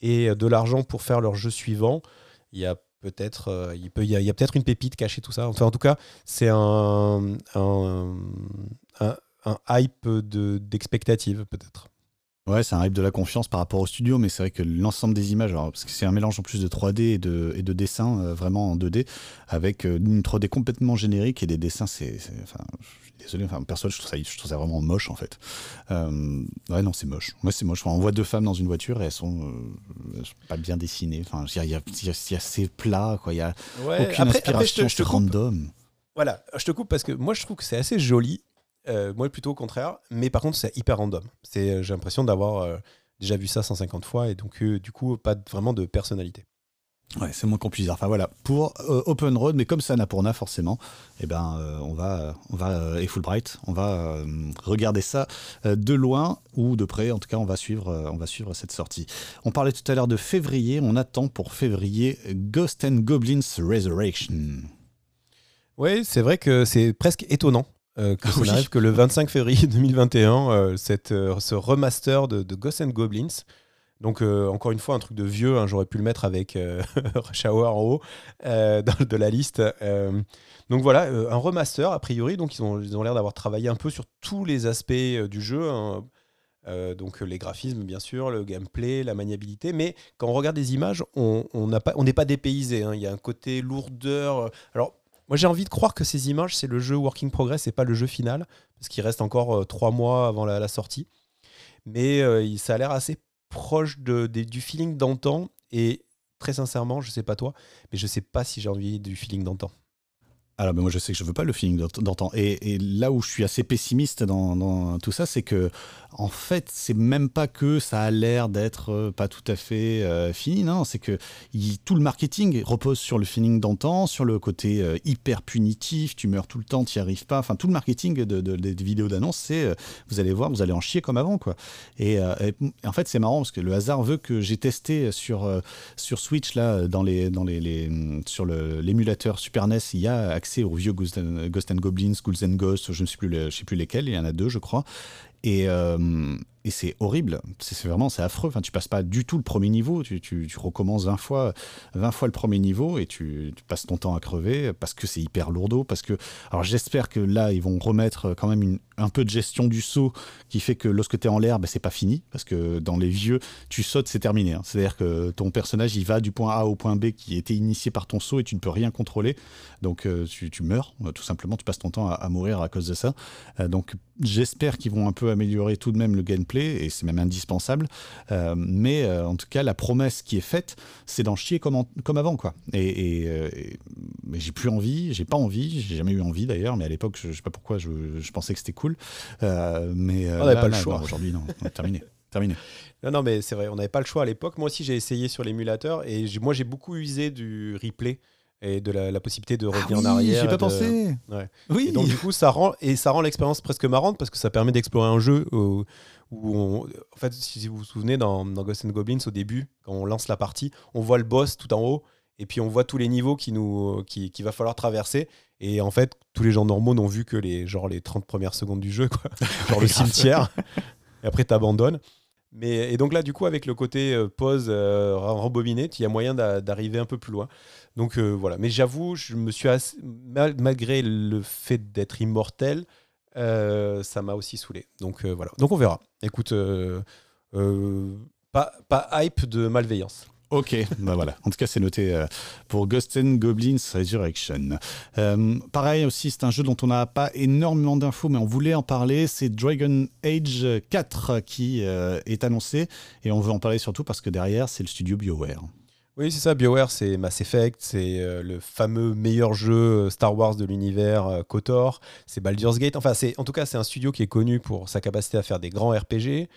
et de l'argent pour faire leur jeu suivant, il y a peut-être euh, il peut y a, peut-être une pépite cachée tout ça enfin en tout cas c'est un, un, un, hype de d'expectative peut-être Ouais, c'est un hype de la confiance par rapport au studio, mais c'est vrai que l'ensemble des images, parce que c'est un mélange en plus de 3D et de, et de dessin euh, vraiment en 2D, avec euh, une 3D complètement générique et des dessins, c'est. Enfin, désolé, enfin, perso, je trouve, ça, je trouve ça vraiment moche en fait. Euh, ouais, non, c'est moche. Moi, c'est moche. on voit deux femmes dans une voiture et elles sont, pas bien dessinées. Enfin, il y a, y, assez plat, quoi. Il y a aucune inspiration, je te, random. Voilà, je te coupe parce que moi, je trouve que c'est assez joli euh, moi, plutôt au contraire. Mais par contre, c'est hyper random. C'est, euh, j'ai l'impression d'avoir euh, déjà vu ça 150 fois et donc, du coup, pas vraiment de personnalité. Ouais, c'est moins qu'on puisse dire. Enfin voilà, pour Open Road, mais comme ça n'a pour na forcément, eh ben, on va, on va et Fulbright, on va regarder ça de loin ou de près. En tout cas, on va suivre, on va suivre cette sortie. On parlait tout à l'heure de février. On attend pour février Ghost and Goblins Resurrection. Oui, c'est vrai que c'est presque étonnant euh, que ça n'arrive que le 25 février 2021, euh, cette, euh, ce remaster de, de Ghosts and Goblins. Donc, encore une fois, un truc de vieux, hein, j'aurais pu le mettre avec Rush Hour en haut dans, de la liste. donc voilà, un remaster, a priori. Donc, ils ont, ils ont l'air d'avoir travaillé un peu sur tous les aspects du jeu. Hein. donc les graphismes bien sûr, le gameplay, la maniabilité, mais quand on regarde des images, on n'est pas, pas dépaysé. Hein. Il y a un côté lourdeur. Alors moi, j'ai envie de croire que ces images, c'est le jeu Working Progress et pas le jeu final, parce qu'il reste encore euh, trois mois avant la, sortie. Mais euh, ça a l'air assez proche du feeling d'antan. Et très sincèrement, je sais pas toi, mais je sais pas si j'ai envie du feeling d'antan. Alors, moi, je sais que je veux pas le feeling d'antan. Et, là où je suis assez pessimiste dans, dans tout ça, c'est que en fait, c'est même pas que ça a l'air d'être euh, pas tout à fait euh, fini, non, c'est que tout le marketing repose sur le feeling d'antan, sur le côté euh, hyper punitif, tu meurs tout le temps, tu n'y arrives pas. Enfin, tout le marketing de, des vidéos d'annonce, c'est vous allez voir, vous allez en chier comme avant, quoi. Et, en fait, c'est marrant parce que le hasard veut que j'ai testé sur, sur Switch, là, dans les, dans les, sur l'émulateur Super NES, il y a accès aux vieux Ghost and, Goblins, Ghouls and Ghosts, je ne sais plus, je sais plus lesquels, il y en a deux, je crois. Et, euh, et c'est horrible. C'est vraiment c'est affreux. Enfin, tu passes pas du tout le premier niveau. Tu, tu, recommences 20 fois, 20 fois le premier niveau et tu, passes ton temps à crever parce que c'est hyper lourdeau. Parce que, alors j'espère que là, ils vont remettre quand même une, un peu de gestion du saut qui fait que lorsque tu es en l'air, ben, c'est pas fini. Parce que dans les vieux, tu sautes, c'est terminé. Hein. C'est-à-dire que ton personnage, il va du point A au point B qui était initié par ton saut et tu ne peux rien contrôler. Donc euh, tu, meurs, tout simplement. Tu passes ton temps à, à mourir à cause de ça. Euh, donc j'espère qu'ils vont un peu améliorer tout de même le gameplay et c'est même indispensable. Euh, mais euh, en tout cas, la promesse qui est faite, c'est d'en chier comme, comme avant. Quoi. Et, euh, j'ai plus envie, j'ai pas envie, j'ai jamais eu envie d'ailleurs, mais à l'époque, je, sais pas pourquoi, je, pensais que c'était cool. mais on n'avait pas le choix. Aujourd'hui, non, terminé. terminé. Non, non, mais c'est vrai, on n'avait pas le choix à l'époque. Moi aussi, j'ai essayé sur l'émulateur et moi, j'ai beaucoup usé du replay et de la, possibilité de revenir ah en arrière. J'ai pas pensé. Oui. Et donc du coup, ça rend et ça rend l'expérience presque marrante parce que ça permet d'explorer un jeu où, en fait, si vous vous souvenez, dans, dans Ghost and Goblins au début, quand on lance la partie, on voit le boss tout en haut et puis on voit tous les niveaux qui nous qui, qui va falloir traverser et en fait tous les gens normaux n'ont vu que les genre les 30 premières secondes du jeu quoi genre le cimetière et après t'abandonnes. Mais, et donc là, du coup, avec le côté euh, pause euh, rembobiné, il y a moyen d'arriver un peu plus loin. Donc euh, voilà. Mais j'avoue, je me suis malgré le fait d'être immortel, ça m'a aussi saoulé. Donc voilà. Donc on verra. Écoute, pas, pas hype de malveillance. Ok, bah voilà. En tout cas, c'est noté euh, pour Ghost and Goblins Resurrection. Euh, pareil aussi, c'est un jeu dont on n'a pas énormément d'infos, mais on voulait en parler. C'est Dragon Age 4 qui euh, est annoncé, et on veut en parler surtout parce que derrière, c'est le studio BioWare. Oui, c'est ça. BioWare, c'est Mass Effect, c'est le fameux meilleur jeu Star Wars de l'univers KOTOR, c'est Baldur's Gate. Enfin, c'est en tout cas, c'est un studio qui est connu pour sa capacité à faire des grands RPG.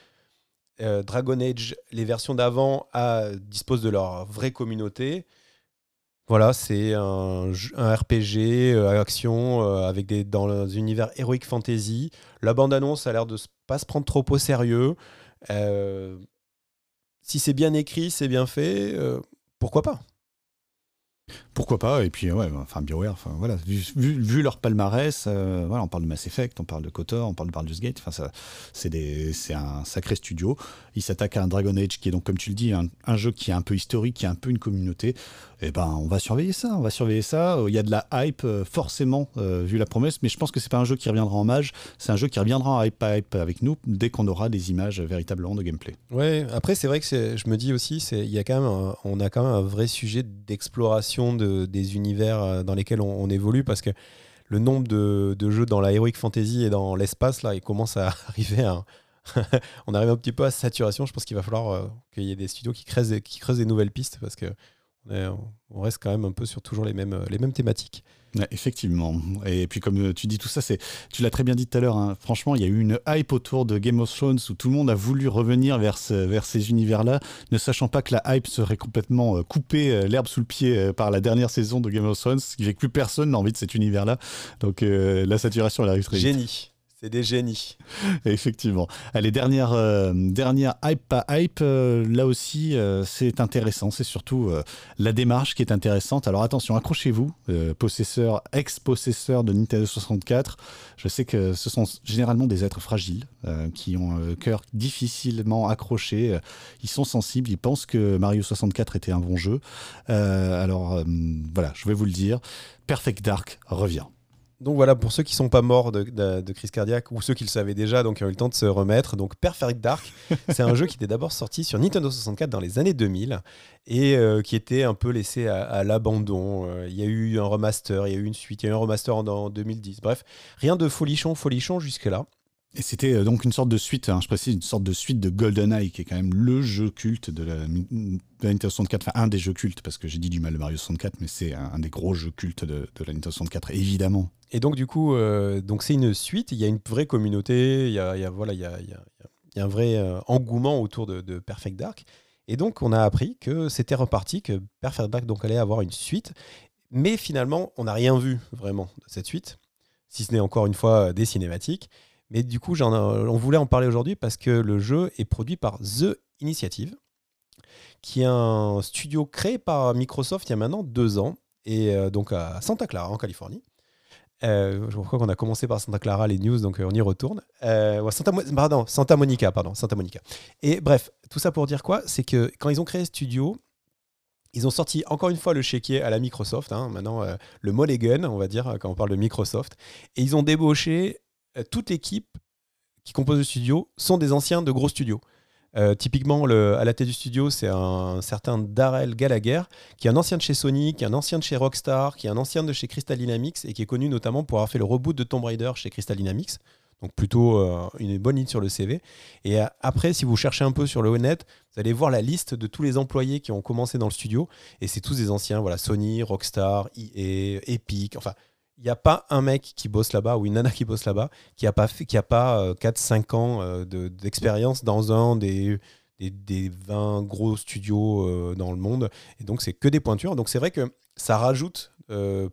Euh, Dragon Age, les versions d'avant, disposent de leur vraie communauté. Voilà, c'est un, RPG euh, action euh, avec des dans un univers heroic fantasy. La bande-annonce a l'air de pas se prendre trop au sérieux. si c'est bien écrit, c'est bien fait, pourquoi pas? Pourquoi pas Et puis, ouais, enfin, BioWare, enfin, voilà, vu, leur palmarès, euh, voilà, on parle de Mass Effect, on parle de KOTOR, on parle de Baldur's Gate, enfin, c'est un sacré studio. Ils s'attaquent à un Dragon Age qui est donc, comme tu le dis, un, jeu qui est un peu historique, qui a un peu une communauté. Et eh ben, on va surveiller ça, on va surveiller ça. Il y a de la hype, euh, forcément, euh, vu la promesse, mais je pense que c'est pas un jeu qui reviendra en mage, c'est un jeu qui reviendra en hype, avec nous dès qu'on aura des images véritablement de gameplay. Ouais, après, c'est vrai que je me dis aussi, y a quand même on a quand même un vrai sujet d'exploration de, des univers euh, dans lesquels on, évolue parce que le nombre de, jeux dans la heroic fantasy et dans l'espace, là, il commence à arriver à. on arrive un petit peu à saturation. Je pense qu'il va falloir qu'il y ait des studios qui creusent, qui creusent des nouvelles pistes parce que on, reste quand même un peu sur toujours les mêmes, les mêmes thématiques. Effectivement. Et puis comme tu dis tout ça, c'est tu l'as très bien dit tout à l'heure. Hein. franchement, il y a eu une hype autour de Game of Thrones où tout le monde a voulu revenir vers, vers ces univers-là, ne sachant pas que la hype serait complètement euh, coupée euh, l'herbe sous le pied euh, par la dernière saison de Game of Thrones, ce qui fait que plus personne n'a envie de cet univers-là. Donc la saturation, elle arrive très vite. C'est des génies. Effectivement. Allez, dernière, euh, dernière hype, pas hype, euh, là aussi, euh, c'est intéressant. C'est surtout la démarche qui est intéressante. Alors attention, accrochez-vous, possesseur, ex-possesseur de Nintendo 64. Je sais que ce sont généralement des êtres fragiles qui ont un cœur difficilement accroché. Ils sont sensibles, ils pensent que Mario 64 était un bon jeu. alors voilà, je vais vous le dire. Perfect Dark revient. Donc voilà, pour ceux qui sont pas morts de, crise cardiaque ou ceux qui le savaient déjà, donc qui ont eu le temps de se remettre. Donc Perfect Dark, c'est un jeu qui était d'abord sorti sur Nintendo 64 dans les années 2000 et euh, qui était un peu laissé à, l'abandon. Euh, il y a eu un remaster, il y a eu une suite, il y a eu un remaster en, en 2010. Bref, rien de folichon, folichon jusque-là. Et c'était euh, donc une sorte de suite, hein, je précise, une sorte de suite de GoldenEye, qui est quand même le jeu culte de la, Nintendo 64, enfin un des jeux cultes, parce que j'ai dit du mal de Mario 64, mais c'est un, des gros jeux cultes de, la Nintendo 64, évidemment. Et donc du coup, euh, c'est une suite, il y a une vraie communauté, il y a, voilà, il y a, un vrai euh, engouement autour de, Perfect Dark. Et donc on a appris que c'était reparti, que Perfect Dark donc allait avoir une suite, mais finalement on n'a rien vu vraiment de cette suite, si ce n'est encore une fois des cinématiques. Mais du coup, on voulait en parler aujourd'hui parce que le jeu est produit par The Initiative, qui est un studio créé par Microsoft il y a maintenant deux ans, et euh, donc à Santa Clara, en Californie. Euh, je crois qu'on a commencé par Santa Clara, les news, donc euh, on y retourne. Santa, pardon, Santa Monica, pardon, Santa Monica. Et bref, tout ça pour dire quoi? C'est que quand ils ont créé ce studio, ils ont sorti encore une fois le chéquier à la Microsoft, hein, maintenant le Mulligan, on va dire, quand on parle de Microsoft, et ils ont débauché euh, toute l'équipe qui compose le studio sont des anciens de gros studios. Euh, typiquement, à la tête du studio, c'est un, certain Darrell Gallagher, qui est un ancien de chez Sony, qui est un ancien de chez Rockstar, qui est un ancien de chez Crystal Dynamics et qui est connu notamment pour avoir fait le reboot de Tomb Raider chez Crystal Dynamics. Donc plutôt euh, une bonne ligne sur le CV. Et après, si vous cherchez un peu sur le net, vous allez voir la liste de tous les employés qui ont commencé dans le studio. Et c'est tous des anciens, voilà, Sony, Rockstar, EA, Epic, enfin il n'y a pas un mec qui bosse là-bas ou une nana qui bosse là-bas qui n'a pas, qui a pas 4-5 euh, ans euh, d'expérience dans un des, des, 20 gros studios euh, dans le monde. Et donc, c'est que des pointures. Donc, c'est vrai que ça rajoute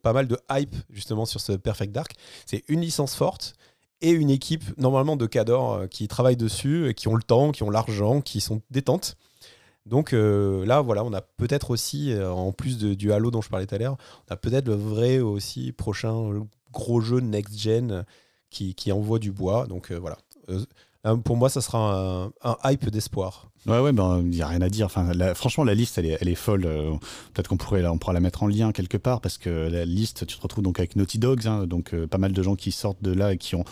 pas mal de hype justement sur ce Perfect Dark. C'est une licence forte et une équipe normalement de cadors qui travaillent dessus, et qui ont le temps, qui ont l'argent, qui sont détentes. Donc euh, là, voilà, on a peut-être aussi, euh, en plus du Halo dont je parlais tout à l'heure, on a peut-être le vrai aussi prochain gros jeu next-gen qui, envoie du bois. Donc euh, voilà. pour moi, ça sera un, hype d'espoir. Ouais, ouais, ben, il n'y a rien à dire. Enfin, franchement, la liste, elle est, elle est folle. Peut-être qu'on pourrait, on pourra la mettre en lien quelque part parce que la liste, tu te retrouves donc avec Naughty Dogs, hein, donc pas mal de gens qui sortent de là et qui ont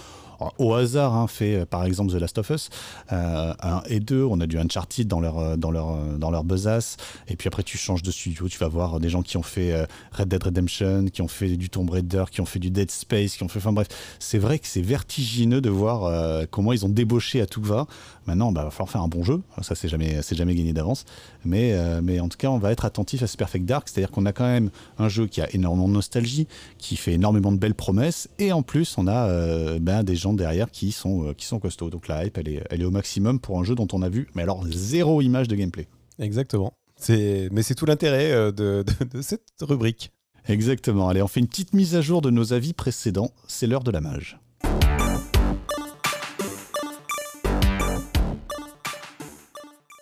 au hasard hein, fait euh, par exemple The Last of Us 1 euh, et 2 on a du Uncharted dans leur euh, dans leur dans leur besace. Et puis après tu changes de studio tu vas voir des gens qui ont fait Red Dead Redemption qui ont fait du Tomb Raider qui ont fait du Dead Space qui ont fait enfin bref. C'est vrai que c'est vertigineux de voir comment ils ont débauché à tout va. Maintenant bah, va falloir faire un bon jeu. Ça c'est jamais jamais gagné d'avance. Mais mais en tout cas on va être attentif à ce Perfect Dark. C'est à dire qu'on a quand même un jeu qui a énormément de nostalgie qui fait énormément de belles promesses. Et en plus on a ben, des gens derrière qui sont, euh, qui sont costauds. Donc la hype, elle est, elle est au maximum pour un jeu dont on a vu, mais alors zéro image de gameplay. Exactement. Mais c'est tout l'intérêt euh, de, de, cette rubrique. Exactement. Allez, on fait une petite mise à jour de nos avis précédents. C'est l'heure de la mage.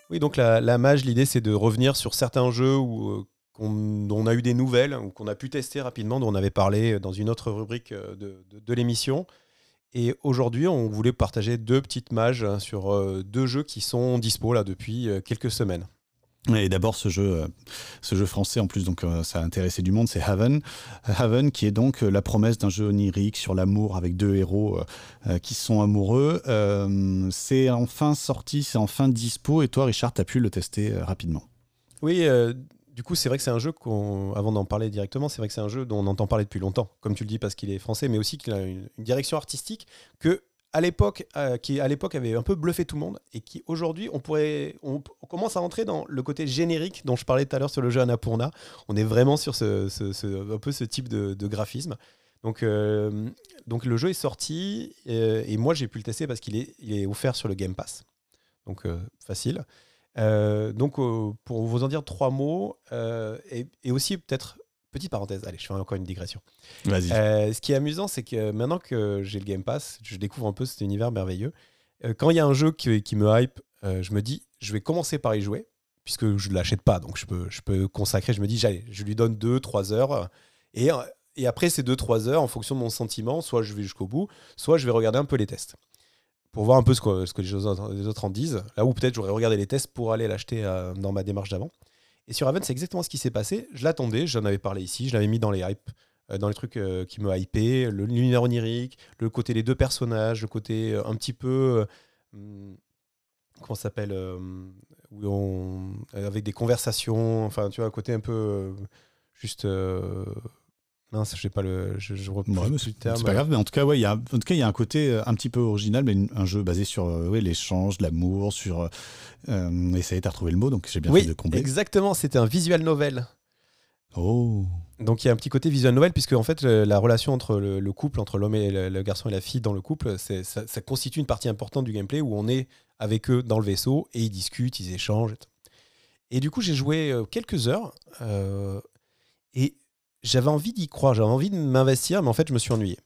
Oui, donc la, la mage, l'idée c'est de revenir sur certains jeux où, euh, dont on a eu des nouvelles ou qu'on a pu tester rapidement, dont on avait parlé dans une autre rubrique de, de l'émission. Et aujourd'hui, on voulait partager deux petites mages hein, sur euh, deux jeux qui sont dispo là depuis euh, quelques semaines. Et d'abord ce jeu, euh, ce jeu français en plus, donc ça a intéressé du monde, c'est Haven. Haven qui est donc la promesse d'un jeu onirique sur l'amour avec deux héros qui sont amoureux. c'est enfin sorti, c'est enfin dispo. Et toi, Richard, tu as pu le tester rapidement. Oui, du coup, c'est vrai que c'est un jeu qu'on, avant d'en parler directement, c'est vrai que c'est un jeu dont on entend parler depuis longtemps, comme tu le dis, parce qu'il est français, mais aussi qu'il a une, direction artistique que à l'époque, euh, qui à l'époque avait un peu bluffé tout le monde et qui aujourd'hui on pourrait, on, commence à rentrer dans le côté générique dont je parlais tout à l'heure sur le jeu Annapurna. On est vraiment sur ce, un peu ce type de, graphisme. Donc, euh, donc le jeu est sorti euh, et moi j'ai pu le tester parce qu'il est, il est offert sur le Game Pass. Donc facile. Euh, donc, euh, pour vous en dire trois mots, euh, et, aussi peut-être, petite parenthèse, allez, je fais encore une digression. Vas-y. ce qui est amusant, c'est que maintenant que j'ai le Game Pass, je découvre un peu cet univers merveilleux. quand il y a un jeu qui, qui me hype, je me dis, je vais commencer par y jouer, puisque je ne l'achète pas, donc je peux, je peux consacrer, je me dis, allez, je lui donne 2-3 heures, et, et après ces 2-3 heures, en fonction de mon sentiment, soit je vais jusqu'au bout, soit je vais regarder un peu les tests pour voir un peu ce que, ce que les, autres, en disent. Là où peut-être j'aurais regardé les tests pour aller l'acheter euh, dans ma démarche d'avant. Et sur Raven, c'est exactement ce qui s'est passé. Je l'attendais, j'en avais parlé ici, je l'avais mis dans les hypes, euh, dans les trucs euh, qui me hypaient, l'univers onirique, le côté des deux personnages, le côté un petit peu. Hmm, comment ça s'appelle Avec des conversations, enfin, tu vois, un côté un peu. juste non, je sais pas le. Je, je C'est pas grave, mais en tout cas, ouais, il y a, en tout cas, il y a un côté euh, un petit peu original, mais un jeu basé sur euh, ouais, l'échange, l'amour, sur. Euh, a été à retrouver le mot, donc j'ai bien fait de combler. Exactement, c'était un visual novel. Oh. Donc il y a un petit côté visual novel, puisque en fait, la relation entre le, couple, entre l'homme et le, garçon et la fille dans le couple, ça, ça, constitue une partie importante du gameplay où on est avec eux dans le vaisseau et ils discutent, ils échangent. Et du coup, j'ai joué quelques heures. J'avais envie d'y croire, j'avais envie de m'investir, mais en fait, je me suis ennuyé.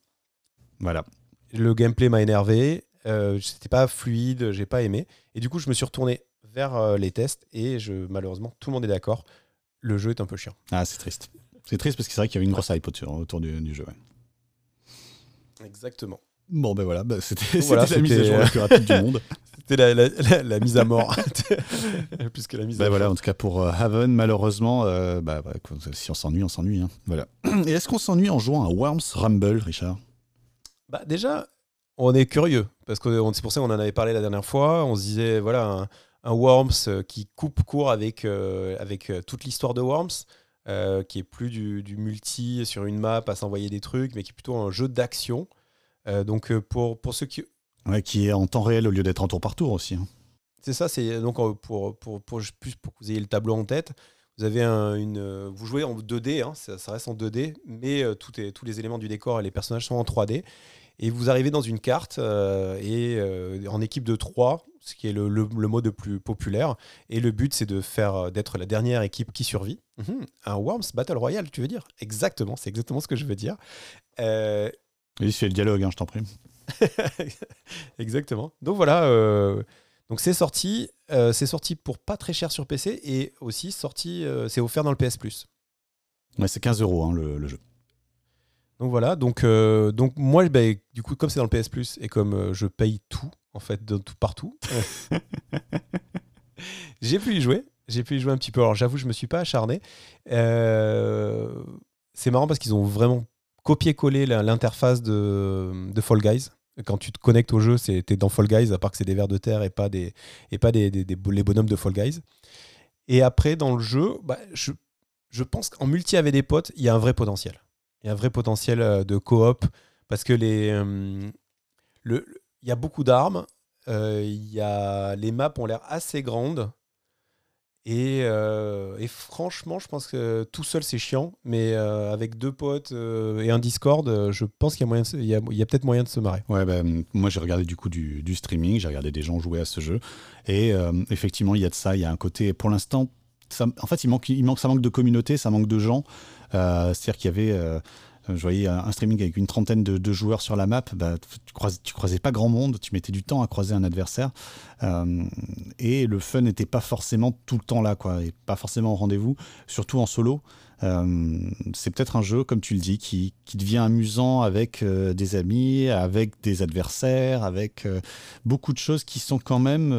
Voilà. Le gameplay m'a énervé, euh, c'était pas fluide, j'ai pas aimé. Et du coup, je me suis retourné vers euh, les tests et je, malheureusement, tout le monde est d'accord. Le jeu est un peu chiant. Ah, c'est triste. C'est triste parce que c'est vrai qu'il y avait une grosse hype autour, du, jeu. Exactement. Bon, ben voilà, bah, c'était la mise à jour la plus rapide du monde. C'était la, mise à mort. Plus que la mise bah voilà, En tout cas, pour euh, Haven, malheureusement, euh, bah, bah, si on s'ennuie, on s'ennuie. Hein. Voilà. Et est-ce qu'on s'ennuie en jouant à Worms Rumble, Richard? Bah, Déjà, on est curieux. Parce que c'est pour ça qu'on en avait parlé la dernière fois. On se disait, voilà, un, Worms euh, qui coupe court avec, avec toute l'histoire de Worms. qui est plus du, du, multi sur une map à s'envoyer des trucs, mais qui est plutôt un jeu d'action. donc pour, pour ceux qui qui est en temps réel au lieu d'être en tour par tour aussi. Hein. C'est ça, c'est donc euh, pour, pour, pour, plus pour que vous ayez le tableau en tête. Vous avez une, euh, vous jouez en 2D, hein, ça, reste en 2D, mais euh, tout est, tous les éléments du décor et les personnages sont en 3D. Et vous arrivez dans une carte et en équipe de 3, ce qui est le, le, mode le plus populaire. Et le but, c'est de faire d'être la dernière équipe qui survit. Mhm. un Worms Battle Royale, tu veux dire? Exactement, c'est exactement ce que je veux dire. Euh... Oui, c'est le dialogue, hein, je t'en prie. Exactement. Donc voilà, euh, donc c'est sorti, euh, c'est sorti pour pas très cher sur PC et aussi sorti, euh, c'est offert dans le PS Plus. Ouais, c'est 15 euros hein, le, jeu. Donc voilà, donc, donc moi, bah, du coup, comme c'est dans le PS Plus et comme je paye tout, en fait, de tout partout. j'ai pu y jouer. J'ai pu y jouer un petit peu. Alors, j'avoue, je me suis pas acharné. C'est marrant parce qu'ils ont vraiment copié-collé l'interface de, de, Fall Guys. Quand tu te connectes au jeu, es dans Fall Guys, à part que c'est des vers de terre et pas, des, et pas des, les bonhommes de Fall Guys. Et après, dans le jeu, bah, je, je pense qu'en multi avec des potes, il y a un vrai potentiel. Il y a un vrai potentiel euh, de coop parce que les, euh, le, il y a beaucoup d'armes. Euh, les maps ont l'air assez grandes. Et, et, franchement, je pense que tout seul c'est chiant, mais avec deux potes et un Discord, je pense qu'il y a, moyen y a, peut-être moyen de se marrer. Ouais, bah, moi j'ai regardé du coup du, du streaming, j'ai regardé des gens jouer à ce jeu, et effectivement il y a de ça, il y a un côté, pour l'instant, en fait, il manque, il manque, ça manque de communauté, ça manque de gens. Euh, c'est-à-dire qu'il y avait, euh, je voyais un streaming avec une trentaine de, joueurs sur la map, bah, tu, croisais, croisais pas grand monde, tu mettais du temps à croiser un adversaire, euh, et le fun n'était pas forcément tout le temps là, quoi, et pas forcément au rendez-vous, surtout en solo. c'est peut-être un jeu, comme tu le dis, qui devient amusant avec des amis, avec des adversaires, avec beaucoup de choses qui sont quand même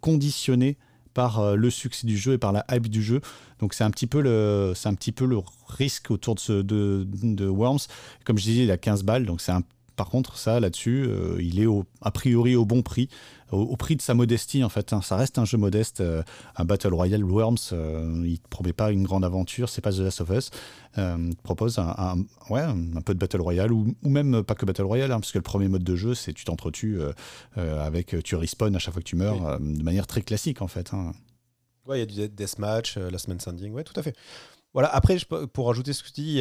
conditionnées par euh, le succès du jeu et par la hype du jeu. Donc c'est un petit peu le, un petit peu le risque autour de, ce, de, de Worms. Comme je disais, il a 15 balles, donc c'est un par contre, ça, là-dessus, euh, il est a priori au bon prix, au, prix de sa modestie, en fait. Hein. Ça reste un jeu modeste, euh, un Battle Royale Worms. Euh, il ne promet pas une grande aventure, c'est pas The Last of Us. il propose un, ouais, un peu de Battle Royale, ou, même pas que Battle Royale, hein, parce que le premier mode de jeu, c'est tu t'entretues avec, tu respawn à chaque fois que tu meurs, de manière très classique, en fait. Hein. Ouais, il y a du deathmatch, Last Man Standing, ouais, tout à fait. Voilà, après, pour rajouter ce que tu dis,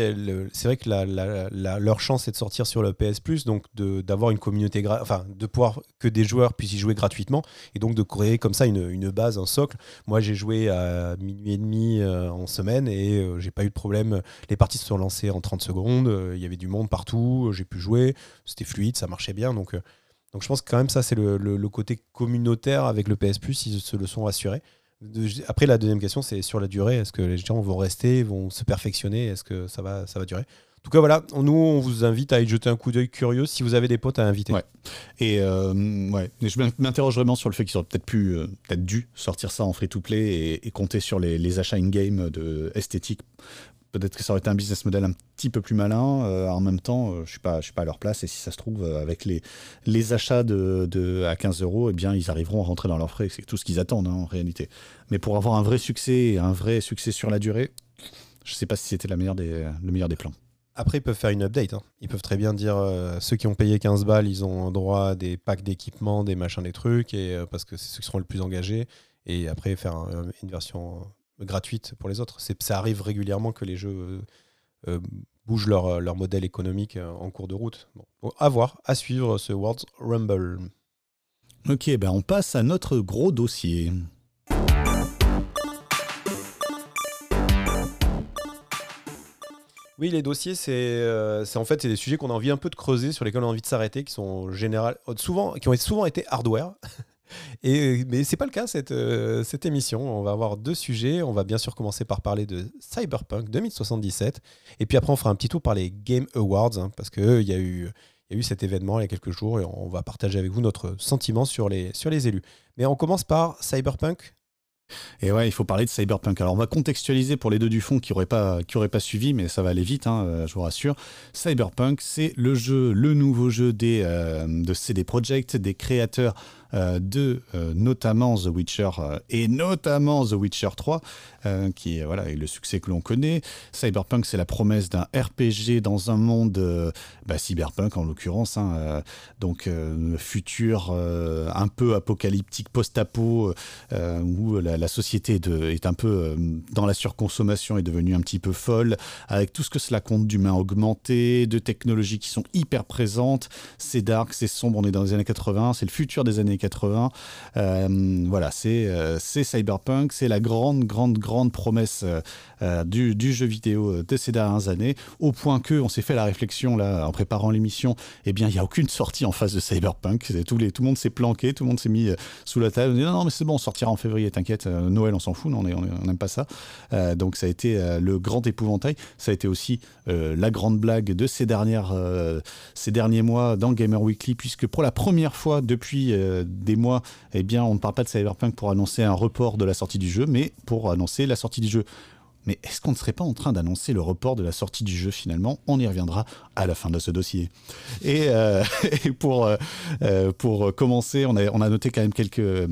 c'est vrai que leur chance est de sortir sur le PS Plus, donc d'avoir une communauté, enfin, de pouvoir que des joueurs puissent y jouer gratuitement, et donc de créer comme ça une, base, un socle. Moi, j'ai joué à minuit et demi euh, en semaine et euh, j'ai pas eu de problème. Les parties se sont lancées en 30 secondes, euh, il y avait du monde partout, j'ai pu jouer, c'était fluide, ça marchait bien, donc, donc je pense que quand même ça, c'est le, le, côté communautaire avec le PS Plus, ils se le sont assurés. Après, la deuxième question, c'est sur la durée. Est-ce que les gens vont rester, vont se perfectionner Est-ce que ça va, ça va durer? En tout cas, voilà, nous, on vous invite à y jeter un coup d'œil curieux si vous avez des potes à inviter. Ouais. Et, euh, ouais. je m'interroge vraiment sur le fait qu'ils auraient peut-être euh, dû sortir ça en free-to-play et, compter sur les, les achats in-game de esthétique Peut-être que ça aurait été un business model un petit peu plus malin. Euh, en même temps, euh, je suis suis pas à leur place. Et si ça se trouve, euh, avec les, les achats de, à 15 euros, eh bien, ils arriveront à rentrer dans leurs frais. C'est tout ce qu'ils attendent hein, en réalité. Mais pour avoir un vrai succès, un vrai succès sur la durée, je sais pas si c'était la meilleure des, le meilleur des plans. Après, ils peuvent faire une update. Hein. Ils peuvent très bien dire ceux qui ont payé 15 balles, ils ont droit à des packs d'équipement, des machins, des trucs, et, parce que c'est ceux qui seront le plus engagés. Et après, faire une version gratuite pour les autres. Ça arrive régulièrement que les jeux euh, euh, bougent leur, euh, leur, modèle économique en cours de route. Bon, à voir, à suivre ce World Rumble. Ok, ben on passe à notre gros dossier. Oui, les dossiers, c'est en fait des sujets qu'on a envie un peu de creuser, sur lesquels on a envie de s'arrêter, qui sont général, souvent, qui ont souvent été hardware. Mais ce n'est pas le cas cette, euh, cette émission. On va avoir deux sujets. On va bien sûr commencer par parler de Cyberpunk 2077. Et puis après, on fera un petit tour par les Game Awards, hein, parce qu'il y, a eu, y a eu cet événement il y a quelques jours et on va partager avec vous notre sentiment sur les, sur les élus. Mais on commence par Cyberpunk et ouais, il faut parler de Cyberpunk. Alors on va contextualiser pour les deux du fond qui n'auraient pas, pas suivi, mais ça va aller vite, hein, euh, je vous rassure. Cyberpunk, c'est le jeu, le nouveau jeu des, euh, de CD Projekt, des créateurs euh, de euh, notamment The Witcher euh, et notamment The Witcher 3, qui est voilà, le succès que l'on connaît. Cyberpunk, c'est la promesse d'un RPG dans un monde bah, cyberpunk en l'occurrence, hein, donc futur un peu apocalyptique, post-apo, où la, société est un peu dans la surconsommation, est devenue un petit peu folle, avec tout ce que cela compte d'humains augmentés, de technologies qui sont hyper présentes. C'est dark, c'est sombre, on est dans les années 80, c'est le futur des années 80. Euh, voilà, euh, c'est Cyberpunk, c'est la grande, grande, grande promesse euh, du, jeu vidéo de ces dernières années, au point que on s'est fait la réflexion là en préparant l'émission, eh bien il n'y a aucune sortie en face de Cyberpunk, tout, tout le monde s'est planqué, tout le monde s'est mis sous la table, on dit non, non mais c'est bon, on sortira en février, t'inquiète, Noël on s'en fout, on n'aime pas ça. donc ça a été le grand épouvantail, ça a été aussi la grande blague de ces, dernières, ces derniers mois dans Gamer Weekly, puisque pour la première fois depuis des mois, eh bien, on ne parle pas de Cyberpunk pour annoncer un report de la sortie du jeu, mais pour annoncer la sortie du jeu. Mais est-ce qu'on ne serait pas en train d'annoncer le report de la sortie du jeu finalement? On y reviendra à la fin de ce dossier. Et, euh, pour, euh, euh, pour commencer, on a, on a noté quand même quelques,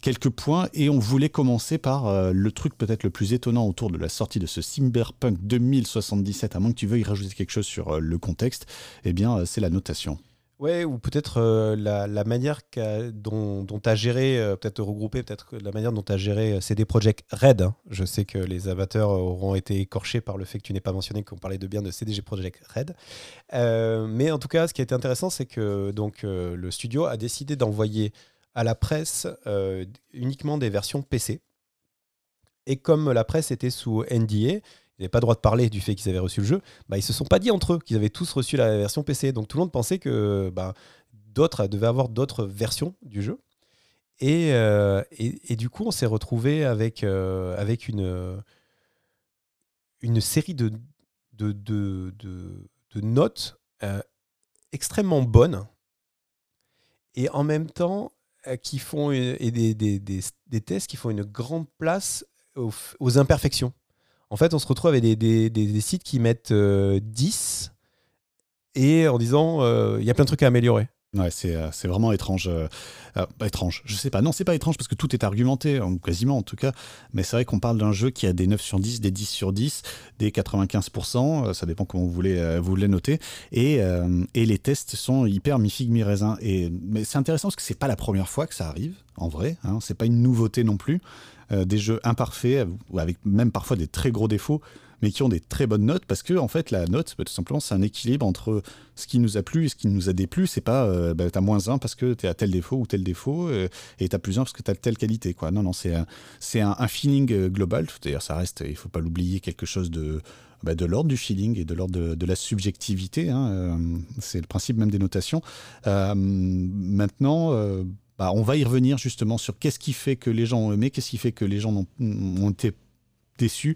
quelques points et on voulait commencer par le truc peut-être le plus étonnant autour de la sortie de ce Cyberpunk 2077, à moins que tu veuilles rajouter quelque chose sur le contexte, eh bien c'est la notation. Ouais, ou peut-être euh, la, manière dont tu as géré, euh, peut-être regrouper, peut-être la manière dont tu as géré euh, CD Projekt Red. Hein. Je sais que les amateurs auront été écorchés par le fait que tu n'aies pas mentionné qu'on parlait de bien de CDG Projekt Red. mais en tout cas, ce qui a été intéressant, c'est que donc, le studio a décidé d'envoyer à la presse uniquement des versions PC. Et comme la presse était sous NDA, n'avaient pas le droit de parler du fait qu'ils avaient reçu le jeu, bah, ils se sont pas dit entre eux qu'ils avaient tous reçu la version PC. Donc tout le monde pensait que bah, d'autres devaient avoir d'autres versions du jeu. Et, euh, du coup, on s'est retrouvé avec, euh, avec une, une série de, de, de, notes euh, extrêmement bonnes et en même temps qui font et des, des, des, tests qui font une grande place aux imperfections. En fait, on se retrouve avec des, sites qui mettent 10 euh, et en disant euh, il y a plein de trucs à améliorer. Ouais, c'est, euh, vraiment étrange. étrange, je sais pas. Non, c'est pas étrange parce que tout est argumenté, quasiment en tout cas. Mais c'est vrai qu'on parle d'un jeu qui a des 9 sur 10, des 10 sur 10, des 95%, ça dépend comment vous voulez, vous voulez noter. Et, les tests sont hyper mi-figue, mi-raisin. Mais c'est intéressant parce que c'est pas la première fois que ça arrive, en vrai. Hein, c'est pas une nouveauté non plus. Euh, des jeux imparfaits, avec même parfois des très gros défauts, mais qui ont des très bonnes notes, parce que en fait la note, bah, tout simplement, c'est un équilibre entre ce qui nous a plu et ce qui nous a déplu. C'est pas euh, bah, t'as moins 1 parce que t'es à tel défaut ou tel défaut, euh, et t'as plus 1 parce que t'as telle qualité. Quoi. Non, non, c'est un, c'est un, feeling global. D'ailleurs, ça reste, il faut pas l'oublier, quelque chose de bah, de l'ordre du feeling et de l'ordre de, la subjectivité. Hein, c'est le principe même des notations. maintenant, bah, on va y revenir justement sur qu'est-ce qui fait que les gens ont aimé, qu'est-ce qui fait que les gens ont, été déçus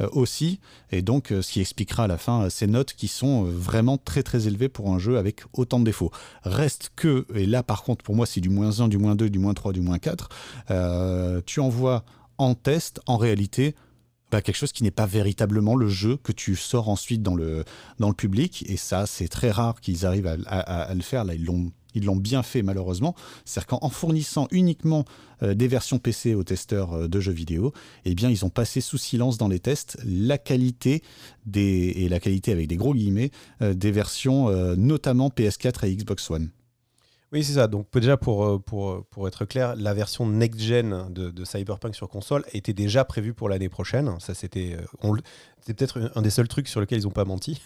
euh, aussi, et donc euh, ce qui expliquera à la fin euh, ces notes qui sont vraiment très très élevées pour un jeu avec autant de défauts. Reste que, et là par contre pour moi c'est du moins 1, du moins 2, du moins 3, du moins 4, tu envoies en test en réalité bah, quelque chose qui n'est pas véritablement le jeu que tu sors ensuite dans le, dans le public, et ça c'est très rare qu'ils arrivent à le faire, là ils l'ont ils l'ont bien fait malheureusement, c'est-à-dire qu'en fournissant uniquement euh, des versions PC aux testeurs euh, de jeux vidéo, eh bien ils ont passé sous silence dans les tests la qualité des et la qualité avec des gros guillemets euh, des versions notamment PS4 et Xbox One. Oui, c'est ça. Donc, déjà, pour, pour, pour être clair, la version next-gen de, Cyberpunk sur console était déjà prévue pour l'année prochaine. Ça, c'était peut-être un des seuls trucs sur lesquels ils n'ont pas menti.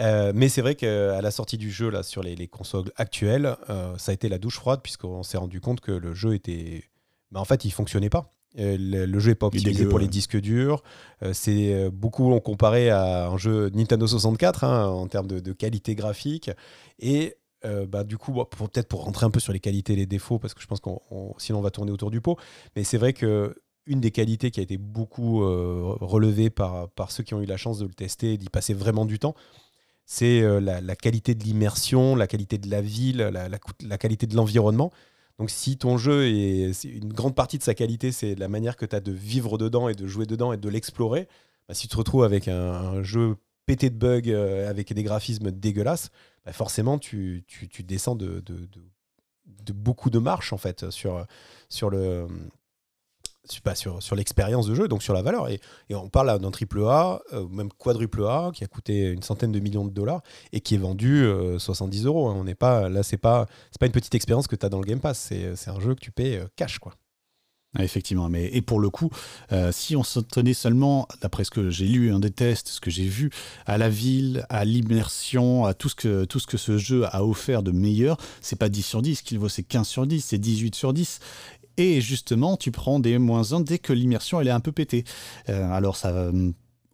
Euh, mais c'est vrai qu'à la sortie du jeu là, sur les, consoles actuelles, euh, ça a été la douche froide puisqu'on s'est rendu compte que le jeu était. Bah, en fait, il fonctionnait pas. Euh, le, jeu n'est pas optimisé pour les disques durs. c'est beaucoup on comparé à un jeu Nintendo 64 hein, en termes de, qualité graphique. Et bah, du coup, peut-être pour rentrer un peu sur les qualités et les défauts, parce que je pense qu'on sinon on va tourner autour du pot. Mais c'est vrai que une des qualités qui a été beaucoup relevée par, par ceux qui ont eu la chance de le tester, d'y passer vraiment du temps, c'est euh, la, qualité de l'immersion, la qualité de la ville, la, qualité de l'environnement. Donc si ton jeu est, une grande partie de sa qualité, c'est la manière que tu as de vivre dedans et de jouer dedans et de l'explorer, bah, si tu te retrouves avec un, jeu pété de bugs, euh, avec des graphismes dégueulasses, bah, forcément tu, descends de, de, beaucoup de marches en fait sur, sur le pas sur, sur l'expérience de jeu, donc sur la valeur. Et, on parle d'un triple A, euh, même quadruple A, qui a coûté une centaine de millions de dollars et qui est vendu 70 euh, euros. Hein. On n'est pas, là, c'est pas, c'est pas une petite expérience que tu as dans le Game Pass. C'est, un jeu que tu payes euh, cash, quoi. Effectivement, mais et pour le coup, si on se tenait seulement, d'après ce que j'ai lu, un des tests, ce que j'ai vu, à la ville, à l'immersion, à tout ce que tout ce que ce jeu a offert de meilleur, c'est pas 10 sur 10 qu'il vaut, c'est 15 sur 10, c'est 18 sur 10. Et justement, tu prends des moins 1 dès que l'immersion elle est un peu pétée. Euh, alors ça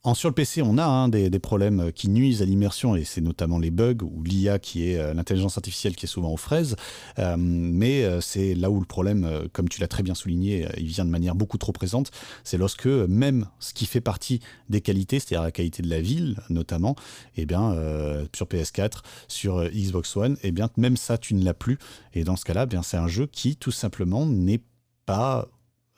en, sur le PC, on a hein, des, problèmes qui nuisent à l'immersion, et c'est notamment les bugs ou l'IA qui est l'intelligence artificielle qui est souvent aux fraises. mais c'est là où le problème, comme tu l'as très bien souligné, il vient de manière beaucoup trop présente. C'est lorsque même ce qui fait partie des qualités, c'est-à-dire la qualité de la ville notamment, et eh bien, sur PS4, sur Xbox One, et eh bien, même ça, tu ne l'as plus. Et dans ce cas-là, bien, c'est un jeu qui tout simplement n'est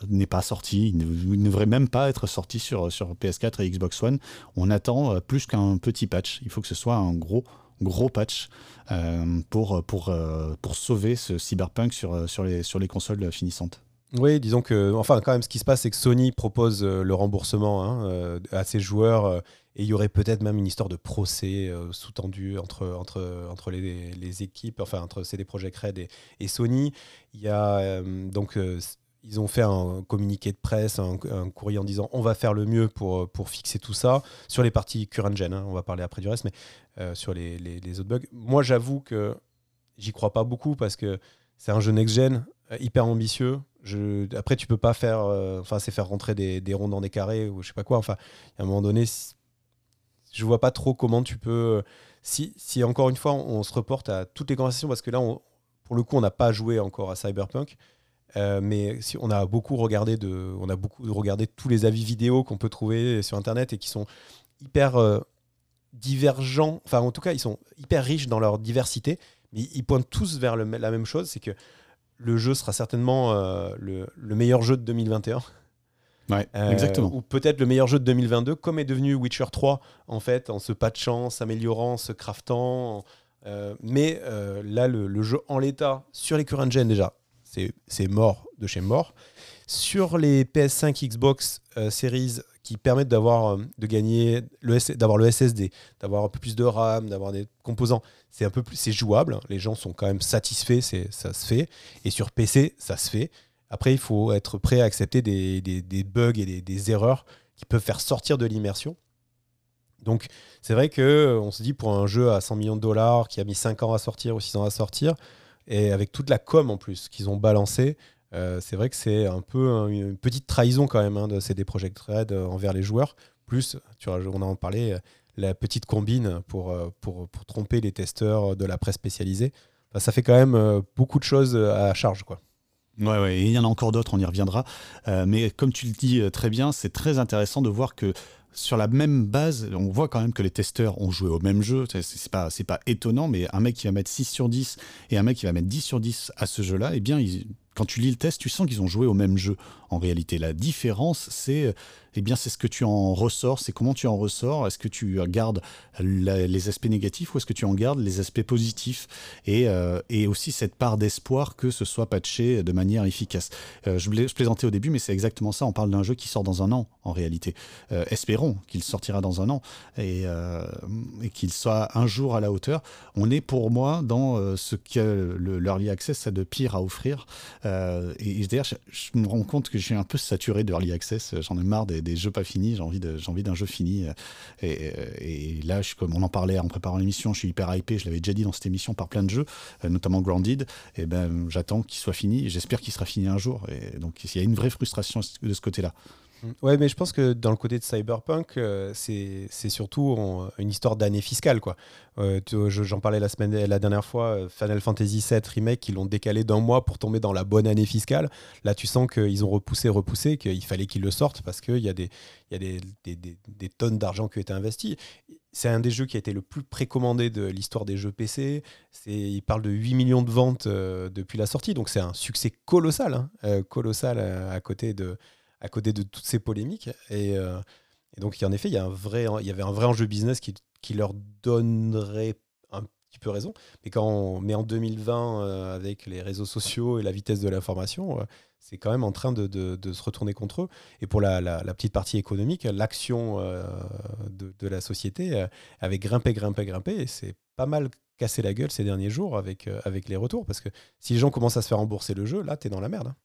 n'est pas sorti, il ne, devrait même pas être sorti sur, sur PS4 et Xbox One. On attend euh, plus qu'un petit patch. Il faut que ce soit un gros, gros patch euh, pour, pour, euh, pour sauver ce cyberpunk sur, sur, les, sur les consoles finissantes. Oui, disons que, enfin, quand même, ce qui se passe, c'est que Sony propose le remboursement hein, à ses joueurs et il y aurait peut-être même une histoire de procès sous-tendu entre, entre, entre les, les, équipes, enfin, entre CD Projekt Red et, et Sony. Il y a donc ils ont fait un communiqué de presse, un, courrier en disant on va faire le mieux pour, pour fixer tout ça sur les parties current gen. Hein, on va parler après du reste, mais euh, sur les, les, autres bugs. Moi, j'avoue que j'y crois pas beaucoup parce que c'est un jeu next-gen euh, hyper ambitieux. Après, tu peux pas faire, euh, enfin, c'est faire rentrer des, des, ronds dans des carrés ou je sais pas quoi. Enfin, à un moment donné, je vois pas trop comment tu peux. Si, si encore une fois, on, se reporte à toutes les conversations parce que là, pour le coup, on n'a pas joué encore à Cyberpunk. Euh, mais si on a beaucoup regardé de, on a beaucoup regardé tous les avis vidéo qu'on peut trouver sur internet et qui sont hyper euh, divergents. Enfin, en tout cas, ils sont hyper riches dans leur diversité, mais ils pointent tous vers la même chose, c'est que le jeu sera certainement euh, le, meilleur jeu de 2021. Ouais, exactement. Ou peut-être le meilleur jeu de 2022, comme est devenu Witcher 3, en fait, en se patchant, s'améliorant, se craftant. mais là, le, le, jeu en l'état, sur les current gen déjà, c'est mort de chez mort. Sur les PS5 Xbox euh, Series qui permettent d'avoir euh, de gagner d'avoir le SSD, d'avoir un peu plus de RAM, d'avoir des composants, c'est un peu plus c'est jouable. Les gens sont quand même satisfaits, c'est ça se fait. Et sur PC, ça se fait. Après, il faut être prêt à accepter des, des, bugs et des, erreurs qui peuvent faire sortir de l'immersion. Donc, c'est vrai que on se dit pour un jeu à 100 millions de dollars qui a mis 5 ans à sortir ou 6 ans à sortir, et avec toute la com en plus qu'ils ont balancé, euh, c'est vrai que c'est un peu une petite trahison quand même hein, de CD Projekt Red euh, envers les joueurs. Plus, tu vois, on en parlait, euh, la petite combine pour, pour, tromper les testeurs de la presse spécialisée. ça fait quand même beaucoup de choses à charge. quoi. Ouais, ouais, il y en a encore d'autres, on y reviendra. mais comme tu le dis très bien, c'est très intéressant de voir que sur la même base, on voit quand même que les testeurs ont joué au même jeu. C'est pas, pas étonnant, mais un mec qui va mettre 6 sur 10 et un mec qui va mettre 10 sur 10 à ce jeu-là, eh bien, quand tu lis le test, tu sens qu'ils ont joué au même jeu. En réalité, la différence, c'est eh bien, c'est ce que tu en ressors, c'est comment tu en ressors. Est-ce que tu gardes les aspects négatifs ou est-ce que tu en gardes les aspects positifs? Et, euh, et aussi cette part d'espoir que ce soit patché de manière efficace. Euh, je, je, plaisantais au début, mais c'est exactement ça. On parle d'un jeu qui sort dans un an, en réalité. Euh, espérons qu'il sortira dans un an et, qu'il soit un jour à la hauteur. On est pour moi dans ce que l'Early Access a de pire à offrir. et, d'ailleurs, je, me rends compte que je suis un peu saturé de Early Access. J'en ai marre des, jeux pas finis, j'ai envie, d'un jeu fini. Euh, et, là, comme on en parlait en préparant l'émission, je suis hyper hypé, je l'avais déjà dit dans cette émission par plein de jeux, euh, notamment Grounded. Et ben, j'attends qu'il soit fini, j'espère qu'il sera fini un jour. Et donc, il y a une vraie frustration de ce côté-là. Mm. Ouais, mais je pense que dans le côté de Cyberpunk, euh, c'est surtout une histoire d'année fiscale. quoi. Euh, J'en parlais la, semaine, la dernière fois, euh, Final Fantasy VII Remake, ils l'ont décalé d'un mois pour tomber dans la bonne année fiscale. Là, tu sens qu'ils ont repoussé, repoussé, qu'il fallait qu'ils le sortent parce qu'il y a, des, y a des, des, tonnes d'argent qui ont été investis. C'est un des jeux qui a été le plus précommandé de l'histoire des jeux PC. Il parle de 8 millions de ventes euh, depuis la sortie, donc c'est un succès colossal, hein, colossal à côté de à côté de toutes ces polémiques. Et, euh, donc, en effet, il y, a un vrai, il y avait un vrai enjeu business qui, leur donnerait un petit peu raison. Mais quand on met en 2020, euh, avec les réseaux sociaux et la vitesse de l'information, euh, c'est quand même en train de, se retourner contre eux. Et pour la, petite partie économique, l'action de, la société avait grimpé, grimpé, grimpé. Et c'est pas mal cassé la gueule ces derniers jours avec, les retours. Parce que si les gens commencent à se faire rembourser le jeu, là, tu es dans la merde. Hein.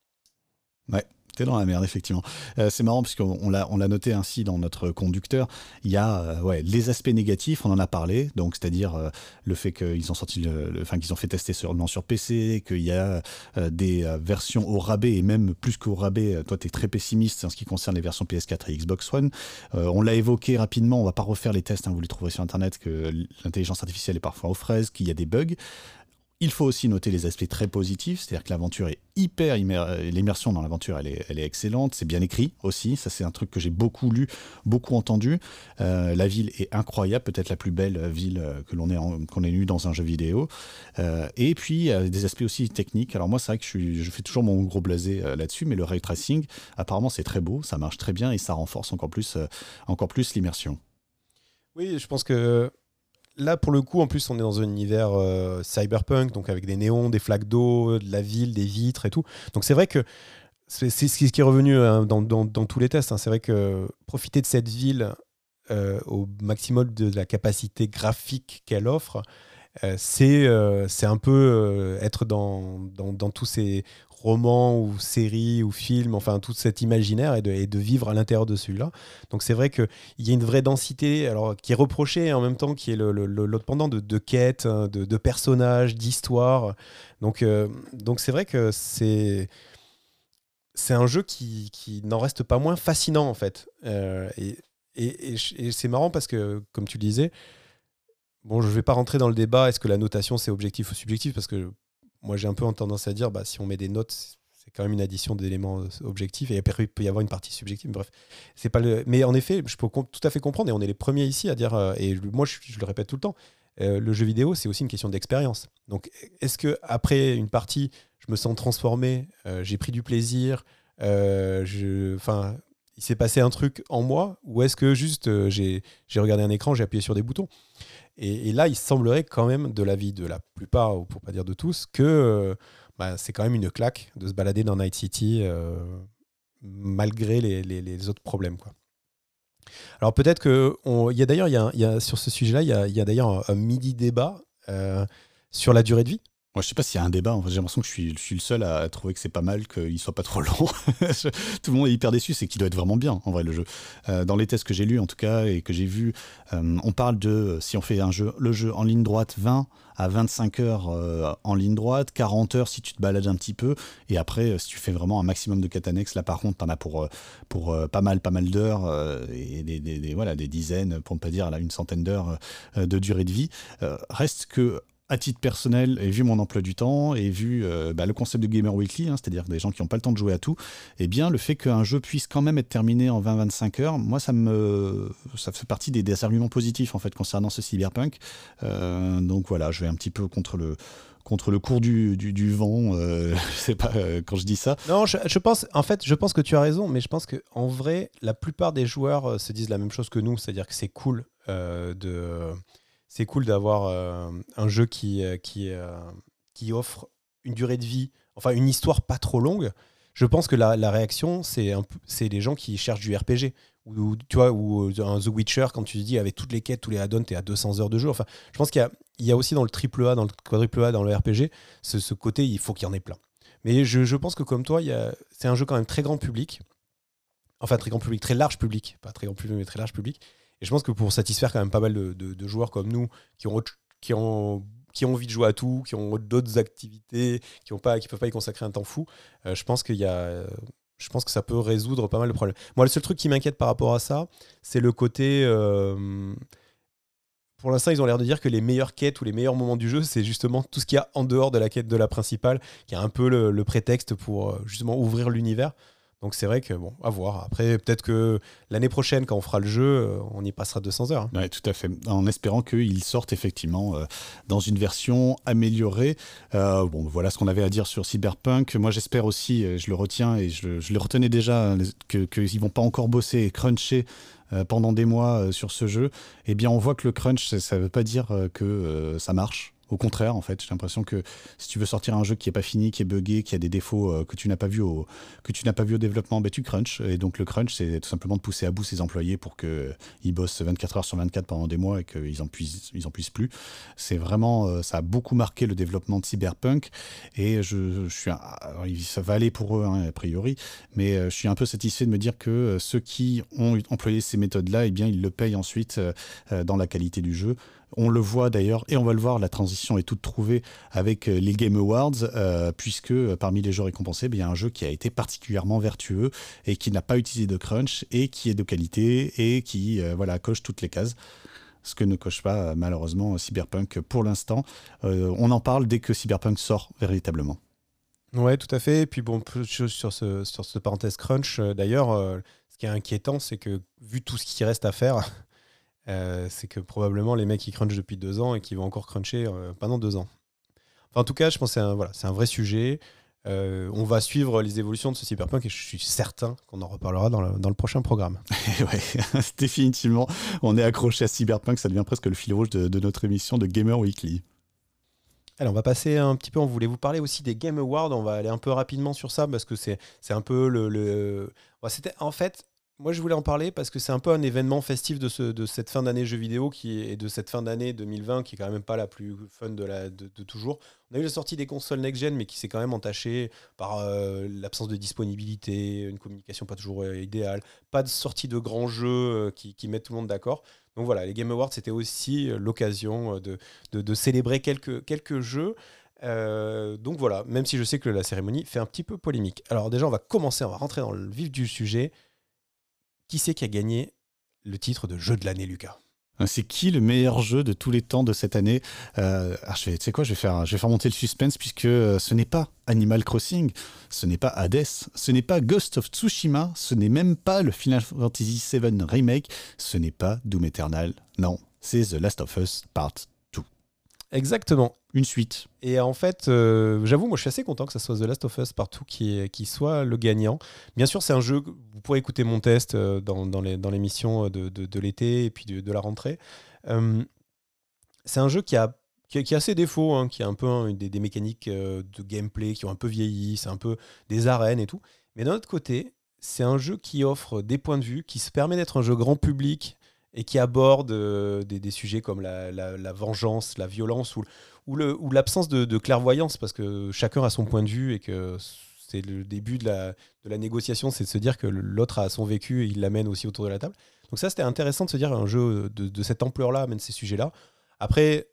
Ouais. T'es dans la merde, effectivement. Euh, c'est marrant parce qu'on l'a, noté ainsi dans notre conducteur. Il y a euh, ouais, les aspects négatifs, on en a parlé, donc c'est-à-dire euh, le fait qu'ils ont ont fait tester seulement sur PC, qu'il y a des versions au rabais et même plus qu'au rabais. Toi, tu es très pessimiste en ce qui concerne les versions PS4 et Xbox One. on l'a évoqué rapidement, on va pas refaire les tests, hein, vous les trouverez sur Internet, que l'intelligence artificielle est parfois aux fraises, qu'il y a des bugs. Il faut aussi noter les aspects très positifs, c'est-à-dire que l'aventure est hyper, l'immersion dans l'aventure, elle est, elle est excellente, c'est bien écrit aussi, ça c'est un truc que j'ai beaucoup lu, beaucoup entendu. Euh, la ville est incroyable, peut-être la plus belle ville que l'on ait, qu'on ait eue dans un jeu vidéo. Euh, et puis des aspects aussi techniques. Alors moi c'est vrai que je, fais toujours mon gros blasé euh, là-dessus, mais le ray tracing, apparemment c'est très beau, ça marche très bien et ça renforce encore plus, encore plus l'immersion. Oui, je pense que là, pour le coup, en plus, on est dans un univers euh, cyberpunk, donc avec des néons, des flaques d'eau, de la ville, des vitres et tout. Donc c'est vrai que c'est ce qui est revenu hein, dans, tous les tests. Hein. C'est vrai que profiter de cette ville euh, au maximum de la capacité graphique qu'elle offre, euh, c'est un peu être dans, dans, tous ces romans ou séries ou films, enfin tout cet imaginaire et de, vivre à l'intérieur de celui-là. Donc c'est vrai qu'il y a une vraie densité alors, qui est reprochée et en même temps qui est l'autre pendant de, de quêtes, hein, de, personnages, d'histoires. Donc euh, donc c'est vrai que c'est un jeu qui, qui n'en reste pas moins fascinant en fait. Euh, et, et, et c'est marrant parce que, comme tu le disais, bon, je ne vais pas rentrer dans le débat, est-ce que la notation c'est objectif ou subjectif, parce que moi j'ai un peu tendance à dire, bah, si on met des notes, c'est quand même une addition d'éléments euh, objectifs et après il peut y avoir une partie subjective. Bref, c'est pas le. Mais en effet, je peux tout à fait comprendre et on est les premiers ici à dire. Euh, et moi, je, le répète tout le temps. Euh, le jeu vidéo, c'est aussi une question d'expérience. Donc, est-ce que après une partie, je me sens transformé, j'ai pris du plaisir, enfin, il s'est passé un truc en moi, ou est-ce que juste j'ai regardé un écran, j'ai appuyé sur des boutons? Et, là, il semblerait quand même, de l'avis de la plupart, ou pour pas dire de tous, que euh, bah, c'est quand même une claque de se balader dans Night City euh, malgré les, autres problèmes. Alors peut-être que... Y a d'ailleurs, sur ce sujet-là, il y a, d'ailleurs un, midi débat euh, sur la durée de vie. Moi, je sais pas s'il y a un débat. J'ai l'impression que je suis, le seul à trouver que c'est pas mal, qu'il soit pas trop long. Tout le monde est hyper déçu, c'est qu'il doit être vraiment bien, en vrai, le jeu. Euh, dans les tests que j'ai lus, en tout cas, et que j'ai vus, euh, on parle de, si on fait un jeu, le jeu en ligne droite, 20 à 25 heures euh, en ligne droite, 40 heures si tu te balades un petit peu, et après, si tu fais vraiment un maximum de quêtes annexes, là, par contre, t'en as pour, pour pas mal, pas mal d'heures, et des, des, voilà, des dizaines, pour ne pas dire là, une centaine d'heures de durée de vie. reste que à titre personnel, et vu mon emploi du temps, et vu euh, bah, le concept de Gamer Weekly, hein, c'est-à-dire des gens qui n'ont pas le temps de jouer à tout, eh bien, le fait qu'un jeu puisse quand même être terminé en 20-25 heures, moi, ça me, ça fait partie des, arguments positifs, en fait, concernant ce cyberpunk. Euh, donc voilà, je vais un petit peu contre le contre le cours du, du, vent, euh, sais pas euh, quand je dis ça. Non, je, je, pense, en fait, je pense que tu as raison, mais je pense que en vrai, la plupart des joueurs se disent la même chose que nous, c'est-à-dire que c'est cool de c'est cool d'avoir euh, un jeu qui, euh, euh, qui offre une durée de vie, enfin une histoire pas trop longue. Je pense que la, réaction, c'est les gens qui cherchent du RPG. Ou, tu vois, ou un The Witcher, quand tu dis avec toutes les quêtes, tous les add-ons, t'es à 200 heures de jeu. Enfin, je pense qu'il y y a aussi dans le triple A, dans le quadruple A, dans le RPG, ce, ce côté, il faut qu'il y en ait plein. Mais je, je pense que comme toi, c'est un jeu quand même très grand public. Enfin, très grand public, très large public. Pas très grand public, mais très large public. Et je pense que pour satisfaire quand même pas mal de, joueurs comme nous, qui ont, qui, ont, qui ont envie de jouer à tout, qui ont d'autres activités, qui ne peuvent pas y consacrer un temps fou, euh, je pense y a je pense que ça peut résoudre pas mal de problèmes. Moi, le seul truc qui m'inquiète par rapport à ça, c'est le côté. Euh, pour l'instant, ils ont l'air de dire que les meilleures quêtes ou les meilleurs moments du jeu, c'est justement tout ce qu'il y a en dehors de la quête de la principale, qui est un peu le, le prétexte pour euh, justement ouvrir l'univers. Donc c'est vrai que, bon, à voir. Après, peut-être que l'année prochaine, quand on fera le jeu, euh, on y passera 200 heures. Hein. Oui, tout à fait. En espérant qu'il sorte effectivement euh, dans une version améliorée. Euh, bon, voilà ce qu'on avait à dire sur Cyberpunk. Moi, j'espère aussi, je le retiens et je, je le retenais déjà, qu'ils ne vont pas encore bosser et cruncher pendant des mois sur ce jeu, eh bien on voit que le crunch, ça ne veut pas dire que ça marche. Au contraire, en fait, j'ai l'impression que si tu veux sortir un jeu qui est pas fini, qui est buggé, qui a des défauts euh, que tu n'as pas vu au que tu n'as pas vu au développement, ben tu crunch. Et donc le crunch, c'est tout simplement de pousser à bout ses employés pour que euh, bossent 24 heures sur 24 pendant des mois et qu'ils en puissent ils en puissent plus. C'est vraiment euh, ça a beaucoup marqué le développement de Cyberpunk et je, suis ça va aller pour eux hein, a priori, mais je suis un peu satisfait de me dire que ceux qui ont employé ces méthodes-là, eh bien ils le payent ensuite dans la qualité du jeu. On le voit d'ailleurs, et on va le voir, la transition est toute trouvée avec euh, les Game Awards, euh, puisque euh, parmi les jeux récompensés, ben, il y a un jeu qui a été particulièrement vertueux et qui n'a pas utilisé de crunch et qui est de qualité et qui voilà, coche toutes les cases ce que ne coche pas malheureusement Cyberpunk pour l'instant. on en parle dès que Cyberpunk sort véritablement. Ouais, tout à fait. Et puis bon, choses sur ce, sur ce parenthèse crunch. D'ailleurs, ce qui est inquiétant, c'est que vu tout ce qui reste à faire, euh, c'est que probablement les mecs qui crunchent depuis deux ans et qui vont encore cruncher euh, pendant deux ans. en tout cas, je pense que c'est un, voilà, un vrai sujet. Euh, on va suivre les évolutions de ce cyberpunk et je suis certain qu'on en reparlera dans le, prochain programme. ouais, définitivement, on est accroché à cyberpunk, ça devient presque le fil rouge de, notre émission de Gamer Weekly. Alors, on va passer un petit peu. On voulait vous parler aussi des Game Awards. On va aller un peu rapidement sur ça parce que c'est un peu le. le... C'était en fait moi, je voulais en parler parce que c'est un peu un événement festif de, ce, de cette fin d'année jeux vidéo et de cette fin d'année 2020 qui est quand même pas la plus fun de, toujours. On a eu la sortie des consoles next-gen, mais qui s'est quand même entachée par euh, l'absence de disponibilité, une communication pas toujours euh, idéale, pas de sortie de grands jeux euh, qui, mettent tout le monde d'accord. Donc voilà, les Game Awards, c'était aussi l'occasion de, célébrer quelques jeux. donc voilà, même si je sais que la cérémonie fait un petit peu polémique. Alors déjà, on va commencer, on va rentrer dans le vif du sujet. Qui c'est qui a gagné le titre de jeu de l'année, Lucas? Euh, c'est qui le meilleur jeu de tous les temps de cette année? Euh, ah, Tu sais quoi, je vais, faire, je vais faire monter le suspense puisque euh, ce n'est pas Animal Crossing, ce n'est pas Hades, ce n'est pas Ghost of Tsushima, ce n'est même pas le Final Fantasy VII Remake, ce n'est pas Doom Eternal. Non, c'est The Last of Us Part Exactement. Une suite. Et en fait, euh, j'avoue, moi je suis assez content que ça soit The Last of Us partout qui, qui soit le gagnant. Bien sûr, c'est un jeu, vous pourrez écouter mon test euh, dans, dans l'émission de, de, de l'été et puis de, de la rentrée. Euh, c'est un jeu qui a, qui a, ses défauts, hein, qui a un peu des, mécaniques de gameplay qui ont un peu vieilli, c'est un peu des arènes et tout. Mais d'un autre côté, c'est un jeu qui offre des points de vue, qui se permet d'être un jeu grand public et qui aborde euh, des, sujets comme la, vengeance, la violence ou, ou l'absence de, clairvoyance, parce que chacun a son point de vue et que c'est le début de la, négociation, c'est de se dire que l'autre a son vécu et il l'amène aussi autour de la table. Donc ça, c'était intéressant de se dire un jeu de, cette ampleur-là amène ces sujets-là. Après,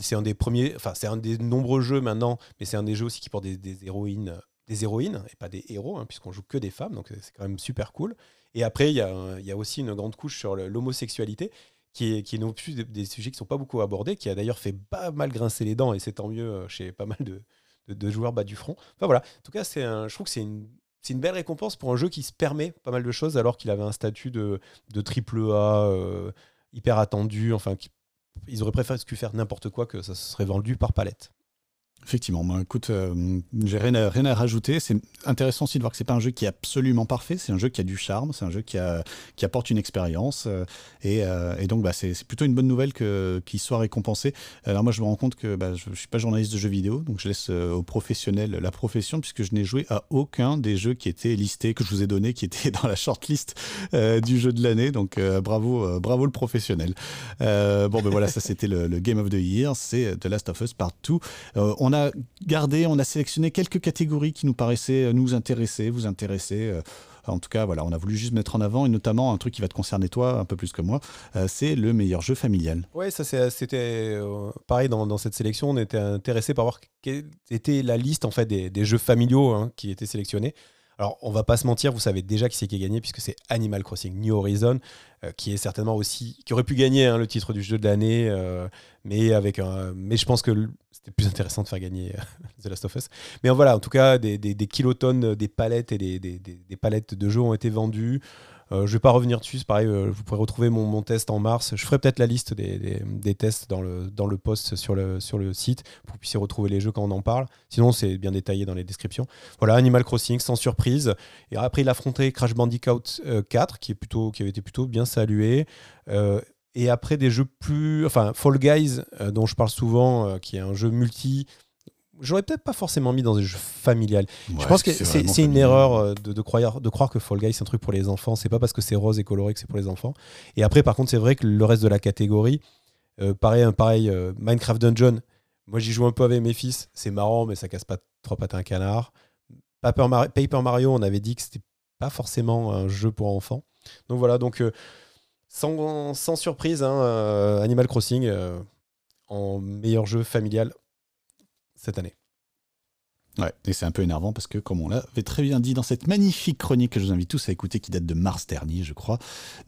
c'est un des premiers, enfin c'est un des nombreux jeux maintenant, mais c'est un des jeux aussi qui porte des, héroïnes, des héroïnes et pas des héros, hein, puisqu'on joue que des femmes, donc c'est quand même super cool. Et après, il y, a, aussi une grande couche sur l'homosexualité, qui est, qui est non plus des, sujets qui sont pas beaucoup abordés, qui a d'ailleurs fait pas mal grincer les dents, et c'est tant mieux euh, chez pas mal de, de, joueurs bas du front. Enfin voilà, en tout cas, un, je trouve que c'est une, une, belle récompense pour un jeu qui se permet pas mal de choses, alors qu'il avait un statut de, de triple A euh, hyper attendu, enfin, ils auraient préféré faire n'importe quoi que ça serait vendu par palette. Effectivement, moi, écoute, euh, j'ai rien à, rien à rajouter. C'est intéressant aussi de voir que c'est pas un jeu qui est absolument parfait. C'est un jeu qui a du charme, c'est un jeu qui, a, qui apporte une expérience. Euh, et, euh, et, donc, bah, c'est plutôt une bonne nouvelle qu'il soit récompensé. Alors moi, je me rends compte que bah, je, ne suis pas journaliste de jeux vidéo, donc je laisse aux professionnels la profession, puisque je n'ai joué à aucun des jeux qui étaient listés, que je vous ai donnés, qui étaient dans la shortlist du jeu de l'année. Donc, bravo, bravo le professionnel. bon, ben voilà, ça c'était le, Game of the Year, c'est The Last of Us Part 2. on on a gardé, on a sélectionné quelques catégories qui nous paraissaient nous intéresser, vous intéresser. Euh, en tout cas, voilà, on a voulu juste mettre en avant, et notamment un truc qui va te concerner toi un peu plus que moi, euh, c'est le meilleur jeu familial. Ouais, ça c'était euh, pareil dans, cette sélection. On était intéressé par voir quelle était la liste en fait des, jeux familiaux hein, qui étaient sélectionnés. Alors, on va pas se mentir, vous savez déjà qui c'est qui a gagné, puisque c'est Animal Crossing New Horizon, euh, qui est certainement aussi, qui aurait pu gagner hein, le titre du jeu de l'année, euh, mais avec un, mais je pense que plus intéressant de faire gagner euh, The Last of Us. Mais voilà, en tout cas, des, kilotonnes, des palettes et des, des, palettes de jeux ont été vendues. Euh, je ne vais pas revenir dessus, pareil, euh, vous pourrez retrouver mon, test en mars. Je ferai peut-être la liste des, tests dans le, dans le post sur le, sur le site pour que vous puissiez retrouver les jeux quand on en parle. Sinon, c'est bien détaillé dans les descriptions. Voilà, Animal Crossing, sans surprise. Et après, il a affronté Crash Bandicoot 4, euh, qui, est plutôt, qui avait été plutôt bien salué. Et après des jeux plus. Enfin, Fall Guys, dont je parle souvent, qui est un jeu multi. J'aurais peut-être pas forcément mis dans des jeux familiales. je pense que c'est une erreur de, de, croire, de croire que Fall Guys c'est un truc pour les enfants. C'est pas parce que c'est rose et coloré que c'est pour les enfants. Et après, par contre, c'est vrai que le reste de la catégorie, pareil, pareil Minecraft Dungeon, moi, j'y joue un peu avec mes fils. C'est marrant, mais ça casse pas trop pattes un canard. Paper, Mario, on avait dit que c'était pas forcément un jeu pour enfants. Donc voilà, donc sans, surprise, hein, euh, Animal Crossing euh, en meilleur jeu familial cette année. Ouais, et c'est un peu énervant parce que, comme on l'avait très bien dit dans cette magnifique chronique que je vous invite tous à écouter, qui date de mars dernier, je crois,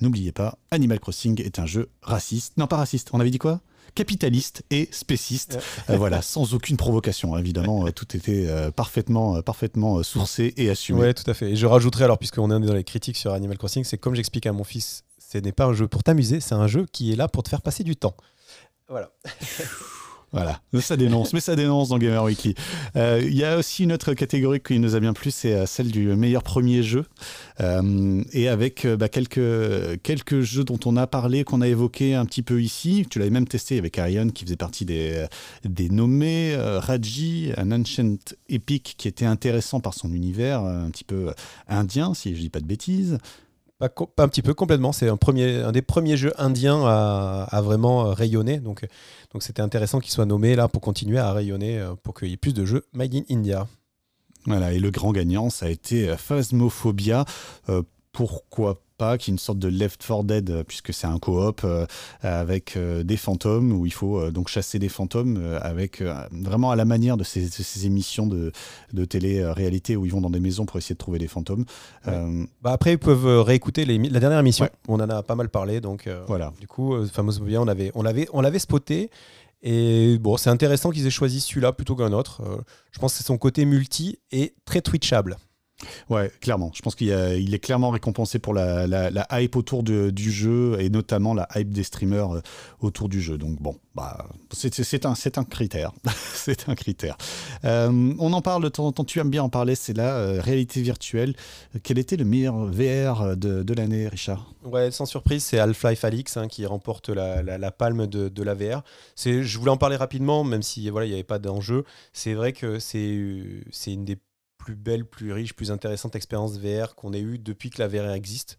n'oubliez pas, Animal Crossing est un jeu raciste. Non, pas raciste, on avait dit quoi? Capitaliste et spéciste. Euh, voilà, sans aucune provocation, hein, évidemment. Tout était euh, parfaitement, parfaitement sourcé et assumé. Ouais, tout à fait. Et je rajouterai, alors, puisqu'on est dans les critiques sur Animal Crossing, c'est comme j'explique à mon fils, ce n'est pas un jeu pour t'amuser, c'est un jeu qui est là pour te faire passer du temps. Voilà. Voilà, ça dénonce, mais ça dénonce dans Gamer Weekly. Euh, il y a aussi une autre catégorie qui nous a bien plu, c'est euh, celle du meilleur premier jeu. Euh, et avec bah, quelques, quelques jeux dont on a parlé, qu'on a évoqué un petit peu ici. Tu l'avais même testé avec Arion qui faisait partie des, des nommés. Raji, un Ancient Epic qui était intéressant par son univers, un petit peu indien, si je dis pas de bêtises. Pas, un petit peu, complètement. C'est un, un des premiers jeux indiens à, vraiment euh, rayonner. Donc, donc c'était intéressant qu'il soit nommé là pour continuer à rayonner, euh, pour qu'il y ait plus de jeux Made in India. Voilà, et le grand gagnant, ça a été euh, Phasmophobia. Qui est une sorte de Left 4 Dead, euh, puisque c'est un coop euh, avec euh, des fantômes, où il faut donc chasser des fantômes, avec vraiment à la manière de ces, émissions de, de télé-réalité où ils vont dans des maisons pour essayer de trouver des fantômes. Bah après, ils peuvent réécouter les, la dernière émission, on en a pas mal parlé, donc voilà. du coup, Phasmophobia, on l'avait on l'avait, on l'avait spoté. Et bon, c'est intéressant qu'ils aient choisi celui-là plutôt qu'un autre. je pense que c'est son côté multi et très twitchable. Ouais, clairement. Je pense qu'il est clairement récompensé pour la, hype autour du jeu et notamment la hype des streamers euh, autour du jeu. Donc bon, bah, c'est un, critère. c'est un critère. Euh, on en parle de temps en temps, tu aimes bien en parler, c'est la euh, réalité virtuelle. Quel était le meilleur VR de, l'année, Richard? Ouais, sans surprise, c'est Half-Life Alix hein, qui remporte la, palme de, la VR. Je voulais en parler rapidement, même si voilà, il n'y avait pas d'enjeu. C'est vrai que c'est une des plus belle, plus riche, plus intéressante expérience VR qu'on ait eue depuis que la VR existe.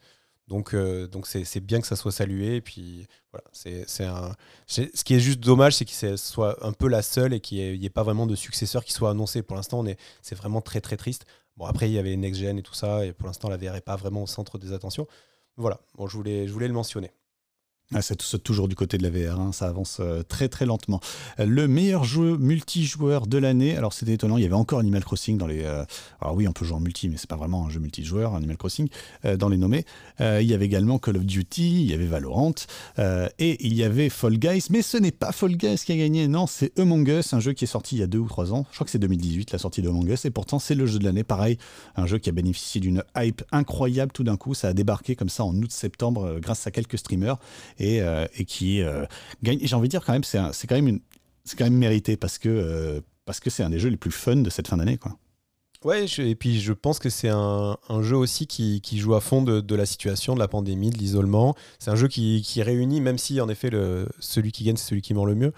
Donc, euh, donc c'est, bien que ça soit salué. Et puis, voilà, c'est, un... Ce qui est juste dommage, c'est qu'il soit un peu la seule et qu'il n'y ait, pas vraiment de successeur qui soit annoncé. Pour l'instant, on est, c'est vraiment très, très triste. Bon, après, il y avait les next-gen et tout ça. Et pour l'instant, la VR n'est pas vraiment au centre des attentions. Voilà, bon, je, voulais, je voulais le mentionner. Ah, c'est toujours du côté de la VR, hein. ça avance euh, très très lentement. Euh, le meilleur jeu multijoueur de l'année, alors c'était étonnant, il y avait encore Animal Crossing dans les. Euh, alors oui, on peut jouer en multi, mais c'est pas vraiment un jeu multijoueur, Animal Crossing, dans les nommés. il y avait également Call of Duty, il y avait Valorant, et il y avait Fall Guys, mais ce n'est pas Fall Guys qui a gagné, non, c'est Among Us, un jeu qui est sorti il y a deux ou trois ans. Je crois que c'est 2018 la sortie de Us, et pourtant c'est le jeu de l'année, pareil, un jeu qui a bénéficié d'une hype incroyable tout d'un coup, ça a débarqué comme ça en août-septembre grâce à quelques streamers et, euh, et qui euh, gagne. J'ai envie de dire quand même, c'est quand même une, quand même mérité parce que euh, parce que c'est un des jeux les plus fun de cette fin d'année, quoi. Ouais, et puis je pense que c'est un, jeu aussi qui, joue à fond de, la situation, de la pandémie, de l'isolement. C'est un jeu qui, réunit, même si en effet celui qui gagne, c'est celui qui ment le mieux.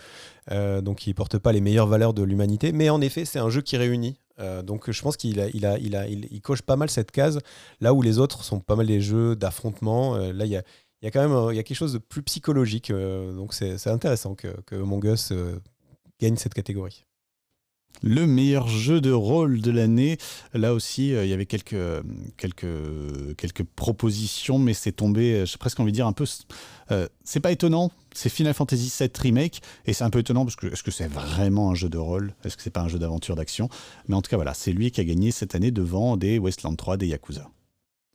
donc il porte pas les meilleures valeurs de l'humanité. Mais en effet, c'est un jeu qui réunit. donc je pense qu'il il a, il a, il, coche pas mal cette case, là où les autres sont pas mal des jeux d'affrontement. là, il y a, il y a quand même euh, il y a quelque chose de plus psychologique. Euh, donc c'est intéressant que, que Among Us euh, gagne cette catégorie. Le meilleur jeu de rôle de l'année, là aussi, il y avait quelques, quelques, quelques propositions, mais c'est tombé, j'ai presque envie de dire un peu. c'est pas étonnant, c'est Final Fantasy VII Remake, et c'est un peu étonnant parce que est-ce que c'est vraiment un jeu de rôle? Est-ce que c'est pas un jeu d'aventure d'action? Mais en tout cas, voilà, c'est lui qui a gagné cette année devant des Westland 3, des Yakuza.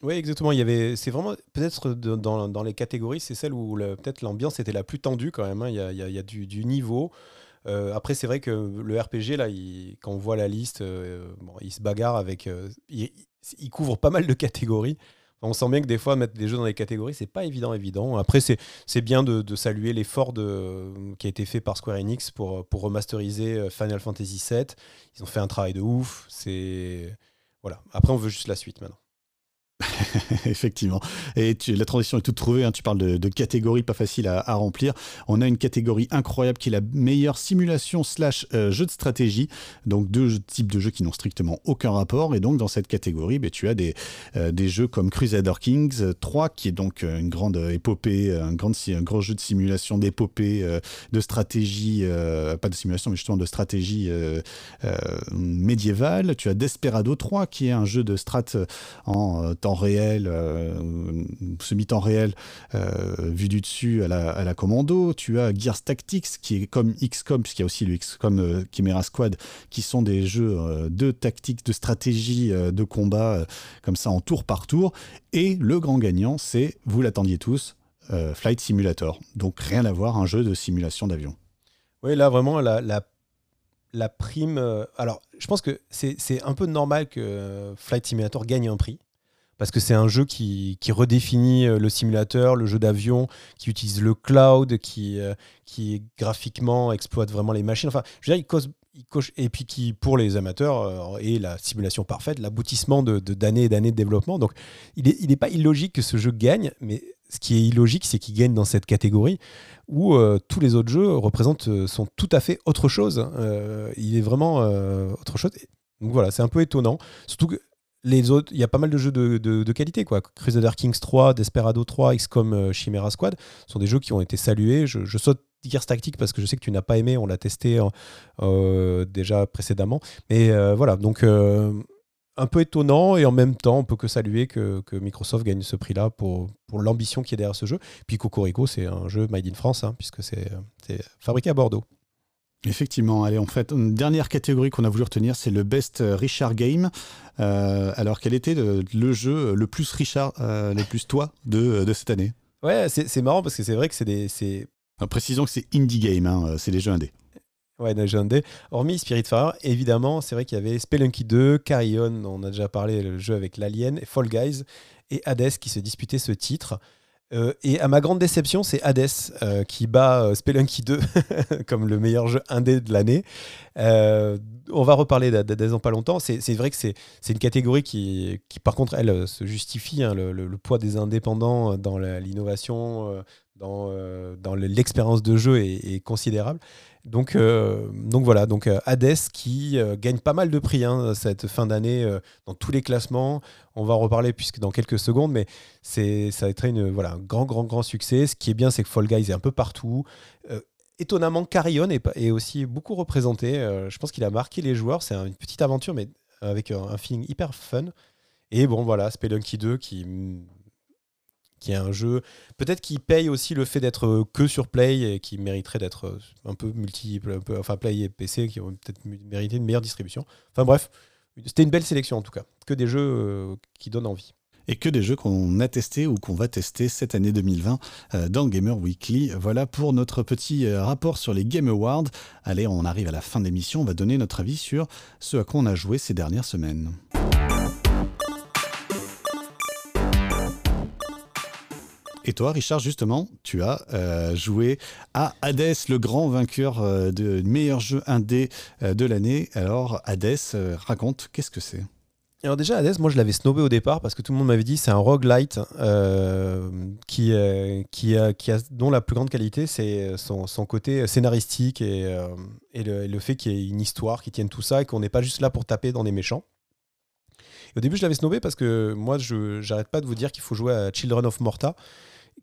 Oui, exactement. Il y avait, c'est vraiment peut-être dans, dans, les catégories, c'est celle où peut-être l'ambiance était la plus tendue quand même. Hein. Il, y a, du, niveau. Euh, après, c'est vrai que le RPG là, quand on voit la liste, euh, bon, il se bagarre avec, euh, il, couvre pas mal de catégories. On sent bien que des fois mettre des jeux dans les catégories, c'est pas évident, évident. Après, c'est, bien de, de saluer l'effort qui a été fait par Square Enix pour, pour remasteriser Final Fantasy VII. Ils ont fait un travail de ouf. C'est voilà. Après, on veut juste la suite maintenant. Effectivement. Et la transition est toute trouvée. Hein. Tu parles de, catégories pas faciles à, remplir. On a une catégorie incroyable qui est la meilleure simulation slash euh, jeu de stratégie. Donc deux types de jeux qui n'ont strictement aucun rapport. Et donc dans cette catégorie, ben, tu as des, euh, des jeux comme Crusader Kings 3, qui est donc euh, une grande épopée, un grand, un grand jeu de simulation d'épopée, de stratégie, pas de simulation, mais justement de stratégie médiévale. Tu as Desperado 3, qui est un jeu de strat en temps réel, euh, semi-temps réel, euh, vu du dessus à la, commando. Tu as Gears Tactics, qui est comme XCOM, puisqu'il y a aussi le XCOM euh, Chimera Squad, qui sont des jeux de tactique, de stratégie, de combat, comme ça en tour par tour. Et le grand gagnant, c'est, vous l'attendiez tous, Flight Simulator. Donc rien à voir, un jeu de simulation d'avion. Oui, là vraiment, la, la prime. alors, je pense que c'est un peu normal que Flight Simulator gagne un prix parce que c'est un jeu qui, redéfinit euh, le simulateur, le jeu d'avion, qui utilise le cloud, qui, euh, qui graphiquement exploite vraiment les machines. Enfin, je veux dire, il, coche, et puis qui, pour les amateurs, euh, est la simulation parfaite, l'aboutissement de, d'années et d'années de développement. Donc, il n'est il est pas illogique que ce jeu gagne, mais ce qui est illogique, c'est qu'il gagne dans cette catégorie où tous les autres jeux représentent, sont tout à fait autre chose. il est vraiment autre chose. Donc voilà, c'est un peu étonnant. Surtout que les autres, il y a pas mal de jeux de, qualité, quoi. Crusader Kings 3, Desperado 3, XCOM euh, Chimera Squad sont des jeux qui ont été salués. Je, saute Gears Tactics parce que je sais que tu n'as pas aimé, on l'a testé euh, déjà précédemment. Mais euh, voilà, donc un peu étonnant et en même temps, on peut que saluer que, Microsoft gagne ce prix-là pour, pour l'ambition qui est derrière ce jeu. Puis Cocorico, c'est un jeu made in France, hein, puisque c'est fabriqué à Bordeaux. Effectivement, allez, en fait, une dernière catégorie qu'on a voulu retenir, c'est le Best Richard Game. Euh, alors, quel était le, jeu le plus Richard, euh, le plus toi de, de cette année? Ouais, c'est marrant parce que c'est vrai que c'est des. Précisons que c'est indie game, hein, c'est des jeux indés. Ouais, des jeux indés. Hormis Spiritfarer, évidemment, c'est vrai qu'il y avait Spelunky 2, Carrion, on a déjà parlé, le jeu avec l'Alien, Fall Guys et Hades qui se disputaient ce titre. Euh, et à ma grande déception, c'est Hades euh, qui bat euh, Spelunky 2 comme le meilleur jeu indé de l'année. on va reparler d'Hades dans pas longtemps. C'est vrai que c'est une catégorie qui, par contre, elle se justifie. Hein, le, poids des indépendants dans l'innovation, dans, dans l'expérience de jeu est, considérable. Donc, donc voilà, donc Hades qui gagne pas mal de prix hein, cette fin d'année dans tous les classements. On va en reparler puisque dans quelques secondes, mais c'est ça a été une, voilà, un grand, grand, grand succès. Ce qui est bien, c'est que Fall Guys est un peu partout. étonnamment, Carrion est, aussi beaucoup représenté. je pense qu'il a marqué les joueurs. C'est une petite aventure, mais avec un, un feeling hyper fun. Et bon, voilà, Spelunky 2 qui qui est un jeu peut-être qui paye aussi le fait d'être euh, que sur Play et qui mériterait d'être euh, un peu multiple, un peu, enfin Play et PC qui ont peut-être mérité une meilleure distribution. Enfin bref, c'était une belle sélection en tout cas, que des jeux euh, qui donnent envie. Et que des jeux qu'on a testés ou qu'on va tester cette année 2020 dans Gamer Weekly. Voilà pour notre petit rapport sur les Game Awards. Allez, on arrive à la fin de l'émission, on va donner notre avis sur ce à quoi on a joué ces dernières semaines. Et toi, Richard, justement, tu as euh, joué à Hades, le grand vainqueur euh, de meilleur jeu indé euh, de l'année. Alors, Hades, raconte, qu'est-ce que c'est? Alors déjà, Hades, moi je l'avais snobé au départ parce que tout le monde m'avait dit c'est un roguelite qui, qui, a, qui a, dont la plus grande qualité c'est son, côté scénaristique et, et, le, le, fait qu'il y ait une histoire qui tienne tout ça et qu'on n'est pas juste là pour taper dans des méchants. Au début, je l'avais snobé parce que moi, je j'arrête pas de vous dire qu'il faut jouer à Children of Morta,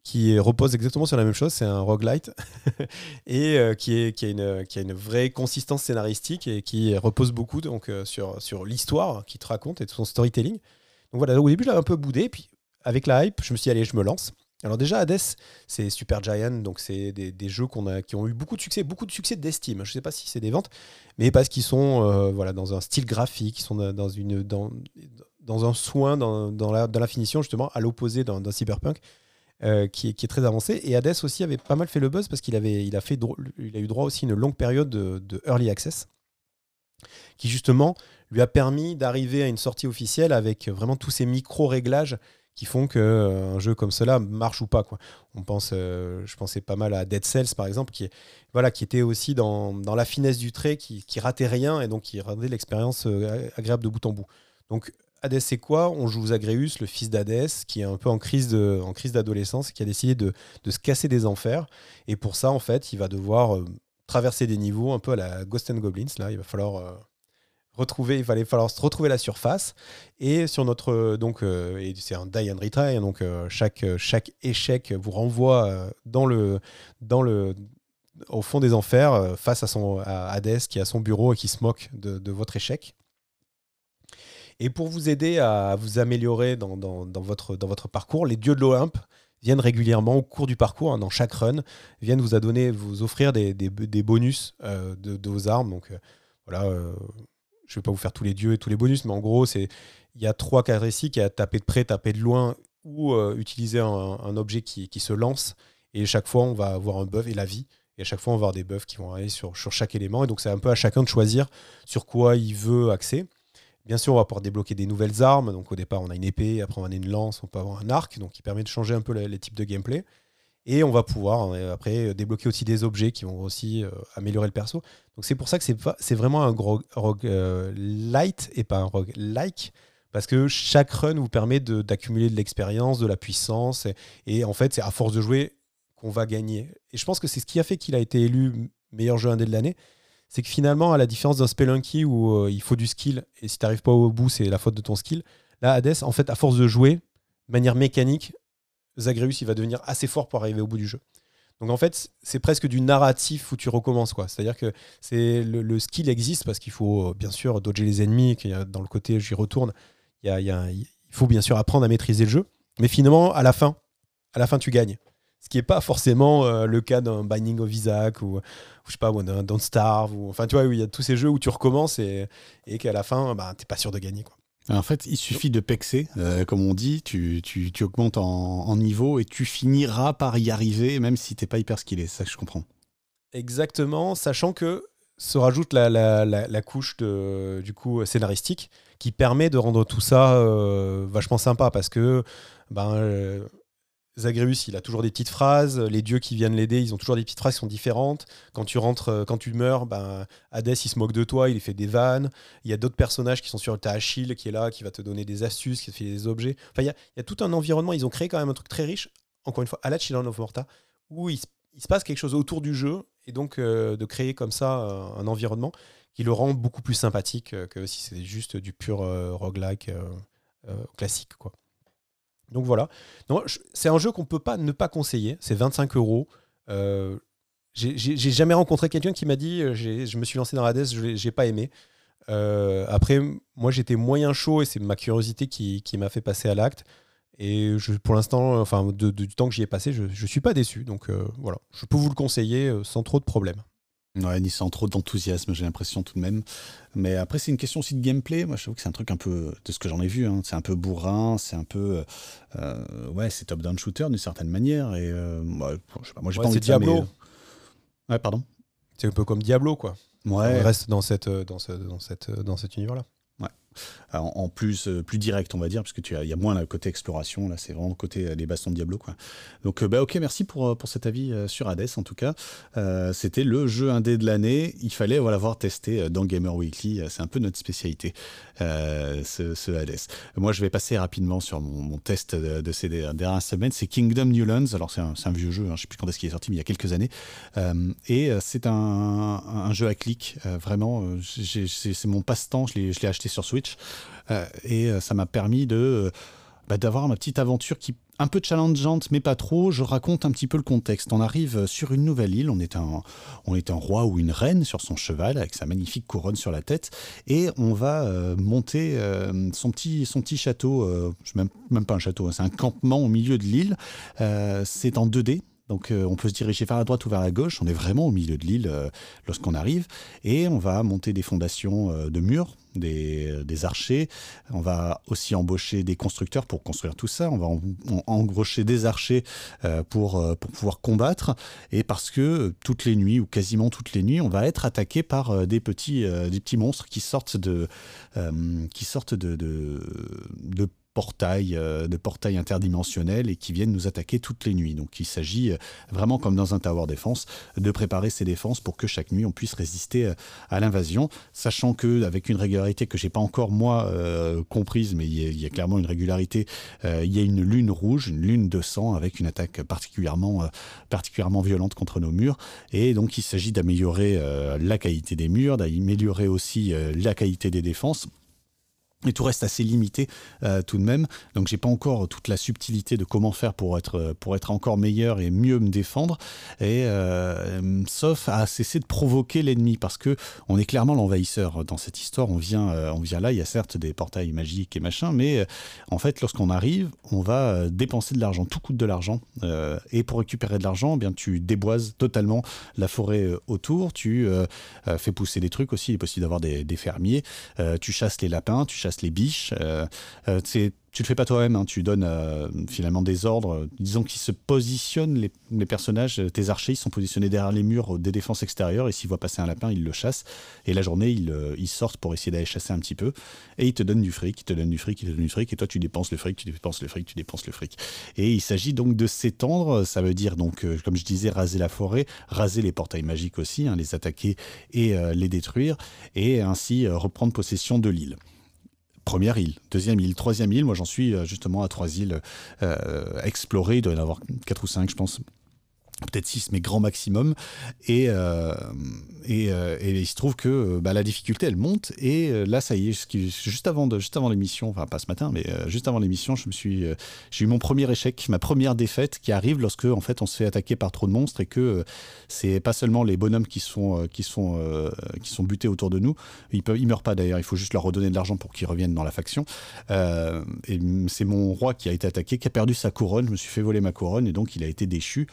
qui repose exactement sur la même chose, c'est un roguelite, et euh, qui, a une, vraie consistance scénaristique et qui repose beaucoup donc, euh, sur, l'histoire qu'il te raconte et son storytelling. Donc voilà, au début, je l'avais un peu boudé, puis avec la hype, je me suis dit, allez, je me lance. Alors déjà, Hades, c'est Super Giant, donc c'est des, jeux qui ont eu beaucoup de succès, beaucoup de succès d'estime. Je ne sais pas si c'est des ventes, mais parce qu'ils sont euh, dans un style graphique, ils sont dans, un soin, dans la finition, justement, à l'opposé d'un cyberpunk. Euh, qui, est, très avancé. Et Hades aussi avait pas mal fait le buzz parce qu'il avait, il a, fait, il a eu droit aussi à une longue période de, early access qui justement lui a permis d'arriver à une sortie officielle avec vraiment tous ces micro-réglages qui font qu'un euh, jeu comme cela marche ou pas. Quoi. On pense, euh, je pensais pas mal à Dead Cells par exemple, qui, voilà, qui était aussi dans, dans la finesse du trait, qui, qui ratait rien et donc qui rendait l'expérience agréable de bout en bout. Donc Hadès, c'est quoi On joue Zagreus, le fils d'Hadès, qui est un peu en crise, en crise d'adolescence, qui a décidé de, se casser des enfers. Et pour ça, en fait, il va devoir traverser des niveaux un peu à la Ghost and Goblins. Là, il va falloir retrouver, il va falloir se retrouver la surface. Et sur notre donc, euh, c'est un die and retry, hein, donc euh, chaque chaque échec vous renvoie euh, dans le dans le au fond des enfers face à son à qui à son bureau et qui se moque de, votre échec. Et pour vous aider à vous améliorer dans, dans, votre, dans votre parcours, les dieux de l'Olympe viennent régulièrement au cours du parcours, hein, dans chaque run, viennent vous, vous offrir des, des, bonus de, de, vos armes. Donc voilà, je vais pas vous faire tous les dieux et tous les bonus, mais en gros, il y a trois caractéristiques il y a taper de près, taper de loin ou euh, utiliser un, objet qui, qui, se lance. Et chaque fois, on va avoir un buff et la vie. Et à chaque fois, on va avoir des buffs qui vont aller sur, sur chaque élément. Et donc, c'est un peu à chacun de choisir sur quoi il veut axer. Bien sûr, on va pouvoir débloquer des nouvelles armes. Donc, au départ, on a une épée, après, on a une lance, on peut avoir un arc, donc qui permet de changer un peu les types de gameplay. Et on va pouvoir euh, après débloquer aussi des objets qui vont aussi euh, améliorer le perso. Donc c'est pour ça que c'est vraiment un rogue euh, light et pas un rogue like. Parce que chaque run vous permet d'accumuler de, l'expérience, de la puissance. Et, en fait, c'est à force de jouer qu'on va gagner. Et je pense que c'est ce qui a fait qu'il a été élu meilleur jeu indé de l'année. C'est que finalement, à la différence d'un Spelunky où il faut du skill, et si tu n'arrives pas au bout, c'est la faute de ton skill, là, Hades, en fait, à force de jouer, de manière mécanique, Zagreus, il va devenir assez fort pour arriver au bout du jeu. Donc en fait, c'est presque du narratif où tu recommences. quoi. C'est-à-dire que c'est le, skill existe parce qu'il faut euh, bien sûr dodger les ennemis, dans le côté j'y retourne, il, y a, il faut bien sûr apprendre à maîtriser le jeu. Mais finalement, à la fin, à la fin, tu gagnes. Ce qui n'est pas forcément euh, le cas d'un Binding of Isaac ou, je sais pas, d'un Don't Starve. Ou, enfin, tu vois, il y a tous ces jeux où tu recommences et, et qu'à la fin, bah, tu n'es pas sûr de gagner. Quoi. En fait, il suffit de pexer, euh, comme on dit, tu, tu, tu augmentes en, niveau et tu finiras par y arriver, même si t'es pas hyper skillé, c'est ça que je comprends. Exactement, sachant que se rajoute la, la, la, couche de, du coup scénaristique qui permet de rendre tout ça euh, vachement sympa parce que ben, euh, Zagreus, il a toujours des petites phrases. Les dieux qui viennent l'aider, ils ont toujours des petites phrases qui sont différentes. Quand tu rentres, euh, quand tu meurs, ben, Hadès, il se moque de toi, il fait des vannes. Il y a d'autres personnages qui sont sur ta Achille qui est là, qui va te donner des astuces, qui te fait des objets. Enfin, il y, a, tout un environnement. Ils ont créé quand même un truc très riche, encore une fois, à la Children of Morta, où il, se passe quelque chose autour du jeu. Et donc, euh, de créer comme ça euh, un environnement qui le rend beaucoup plus sympathique que si c'était juste du pur roguelike classique, quoi. Donc voilà. C'est un jeu qu'on peut pas ne pas conseiller. C'est 25 euros. Euh, j'ai jamais rencontré quelqu'un qui m'a dit euh, je me suis lancé dans Hades, je j'ai pas aimé. Euh, après, moi j'étais moyen chaud et c'est ma curiosité qui, m'a fait passer à l'acte. Et je, pour l'instant, enfin, du temps que j'y ai passé, je ne suis pas déçu. Donc voilà, je peux vous le conseiller sans trop de problèmes. Ouais, ni sans trop d'enthousiasme, j'ai l'impression tout de même. Mais après, c'est une question aussi de gameplay. Moi, je trouve que c'est un truc un peu, de ce que j'en ai vu, hein. c'est un peu bourrin, c'est un peu. Euh, ouais, c'est top-down shooter d'une certaine manière. Et euh, moi, je sais pas, moi, j'ai pas envie de Diablo. Ouais, pardon. C'est un peu comme Diablo, quoi. Ouais. On reste dans, cette, dans, ce, dans, cette, dans cet univers-là en, plus, euh, plus direct, on va dire, parce que tu il y a moins le côté exploration. Là, c'est vraiment le côté les bastons de Diablo, quoi. Donc, euh, bah, ok, merci pour, euh, pour cet avis sur Hades, en tout cas. C'était le jeu indé de l'année. Il fallait l'avoir testé dans Gamer Weekly. C'est un peu notre spécialité, ce, Hades. Moi, je vais passer rapidement sur mon, test de, ces dernières semaines. C'est Kingdom New Lands. Alors, c'est un, vieux jeu. Hein, je ne sais plus quand est-ce qu'il est sorti, mais il y a quelques années. et c'est un, jeu à clic. vraiment, c'est mon passe-temps. Je l'ai acheté sur Switch. Euh, et euh, ça m'a permis de euh, bah, d'avoir ma petite aventure qui un peu challengeante, mais pas trop. Je raconte un petit peu le contexte. On arrive sur une nouvelle île. On est un, on est un roi ou une reine sur son cheval avec sa magnifique couronne sur la tête, et on va monter son petit, son petit château. même, même pas un château, hein, c'est un campement au milieu de l'île. c'est en 2D. Donc on peut se diriger vers la droite ou vers la gauche. On est vraiment au milieu de l'île lorsqu'on arrive. Et on va monter des fondations de murs des, archers. On va aussi embaucher des constructeurs pour construire tout ça. On va embaucher des archers euh, pour, euh, pouvoir combattre. Et parce que toutes les nuits, ou quasiment toutes les nuits, on va être attaqué par euh, des petits, monstres qui sortent de, qui de, portails, de portails interdimensionnels et qui viennent nous attaquer toutes les nuits. Donc il s'agit vraiment comme dans un tower défense de préparer ses défenses pour que chaque nuit on puisse résister à l'invasion, sachant que avec une régularité que j'ai pas encore moi comprise, mais il y, a, clairement une régularité. il y a une lune rouge, une lune de sang avec une attaque particulièrement violente contre nos murs. Et donc il s'agit d'améliorer la qualité des murs, d'améliorer aussi la qualité des défenses et tout reste assez limité euh, tout de même. Donc j'ai pas encore toute la subtilité de comment faire pour être, pour être encore meilleur et mieux me défendre. Et euh, sauf à cesser de provoquer l'ennemi parce que on est clairement l'envahisseur dans cette histoire. On vient, euh, on vient là. Il y a certes des portails magiques et machin, mais en fait lorsqu'on arrive, on va dépenser de l'argent. Tout coûte de l'argent. et pour récupérer de l'argent, eh bien tu déboises totalement la forêt autour. Tu fais pousser des trucs aussi. Il est possible d'avoir des, fermiers. tu chasses les lapins. Les biches. Euh, euh, tu le fais pas toi-même, hein, tu donnes euh, finalement des ordres. Disons qu'ils se positionnent, les, personnages, tes archers, ils sont positionnés derrière les murs des défenses extérieures, et s'ils voient passer un lapin, ils le chassent. Et la journée, ils, sortent pour essayer d'aller chasser un petit peu, et ils te donnent du fric, ils te donnent du fric, ils te donnent du fric, et toi tu dépenses le fric, tu dépenses le fric, tu dépenses le fric. Et il s'agit donc de s'étendre, ça veut dire donc, comme je disais, raser la forêt, raser les portails magiques aussi, hein, les attaquer et les détruire, et ainsi reprendre possession de l'île première île, deuxième île, troisième île. Moi, j'en suis euh, justement à trois îles euh, explorées. Il doit y en avoir quatre ou cinq, je pense peut-être 6 mais grand maximum. Et, euh, euh, et, il se trouve que bah, la difficulté elle monte. Et euh, là ça y est juste avant avant l'émission enfin pas ce matin mais juste avant l'émission je me suis j'ai eu mon premier échec ma première défaite qui arrive lorsque en fait on se fait attaquer par trop de monstres et que c'est pas seulement les bonhommes qui sont qui sont qui sont butés autour de nous. Ils peuvent ils meurent pas d'ailleurs. Il faut juste leur redonner de l'argent pour qu'ils reviennent dans la faction. Et c'est mon roi qui a été attaqué qui a perdu sa couronne. Je me suis fait voler ma couronne et donc il a été déchu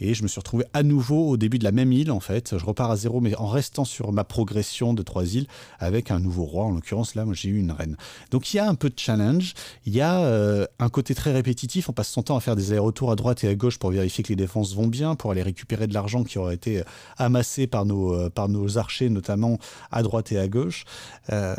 et je me suis retrouvé à nouveau au début de la même île, en fait. Je repars à zéro, mais en restant sur ma progression de trois îles avec un nouveau roi. En l'occurrence, là, moi, j'ai eu une reine. Donc, il y a un peu de challenge. Il y a euh, un côté très répétitif. On passe son temps à faire des allers-retours à droite et à gauche pour vérifier que les défenses vont bien, pour aller récupérer de l'argent qui aurait été amassé par nos, euh, par nos archers, notamment à droite et à gauche. Euh,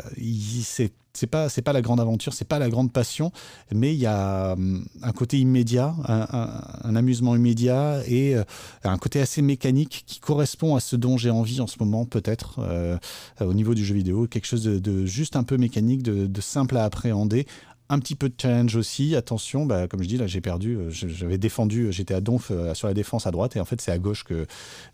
c'est c'est pas c'est pas la grande aventure, c'est pas la grande passion, mais il y a hum, un côté immédiat, un, amusement immédiat et euh, un côté assez mécanique qui correspond à ce dont j'ai envie en ce moment peut-être euh, au niveau du jeu vidéo, quelque chose de, juste un peu mécanique, de, simple à appréhender. Un petit peu de challenge aussi. Attention, bah, comme je dis, là j'ai perdu. Euh, j'avais défendu, j'étais à Donf sur la défense à droite et en fait c'est à gauche que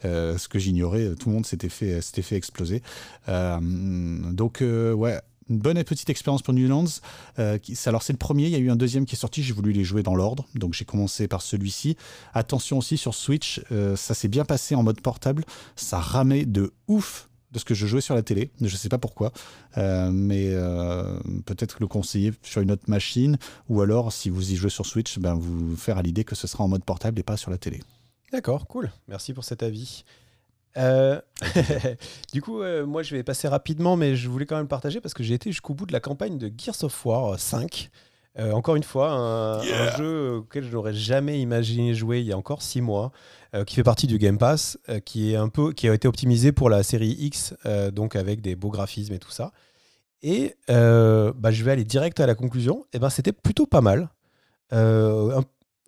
ce que j'ignorais, tout le monde s'était fait, s'était fait exploser. donc ouais, une bonne et petite expérience pour Newlands. Euh, alors c'est le premier, il y a eu un deuxième qui est sorti, j'ai voulu les jouer dans l'ordre, donc j'ai commencé par celui-ci. Attention aussi sur Switch, euh, ça s'est bien passé en mode portable, ça ramait de ouf de ce que je jouais sur la télé, je ne sais pas pourquoi, euh, mais peut-être le conseiller sur une autre machine, ou alors si vous y jouez sur Switch, ben, vous faire à l'idée que ce sera en mode portable et pas sur la télé. D'accord, cool, merci pour cet avis. Euh, du coup, euh, moi, je vais passer rapidement, mais je voulais quand même partager parce que j'ai été jusqu'au bout de la campagne de Gears of War 5. Euh, encore une fois, un, jeu auquel je n'aurais jamais imaginé jouer il y a encore six mois, qui fait partie du Game Pass, qui est un peu, qui a été optimisé pour la série X, donc avec des beaux graphismes et tout ça. Et bah, je vais aller direct à la conclusion. Et eh ben, c'était plutôt pas mal.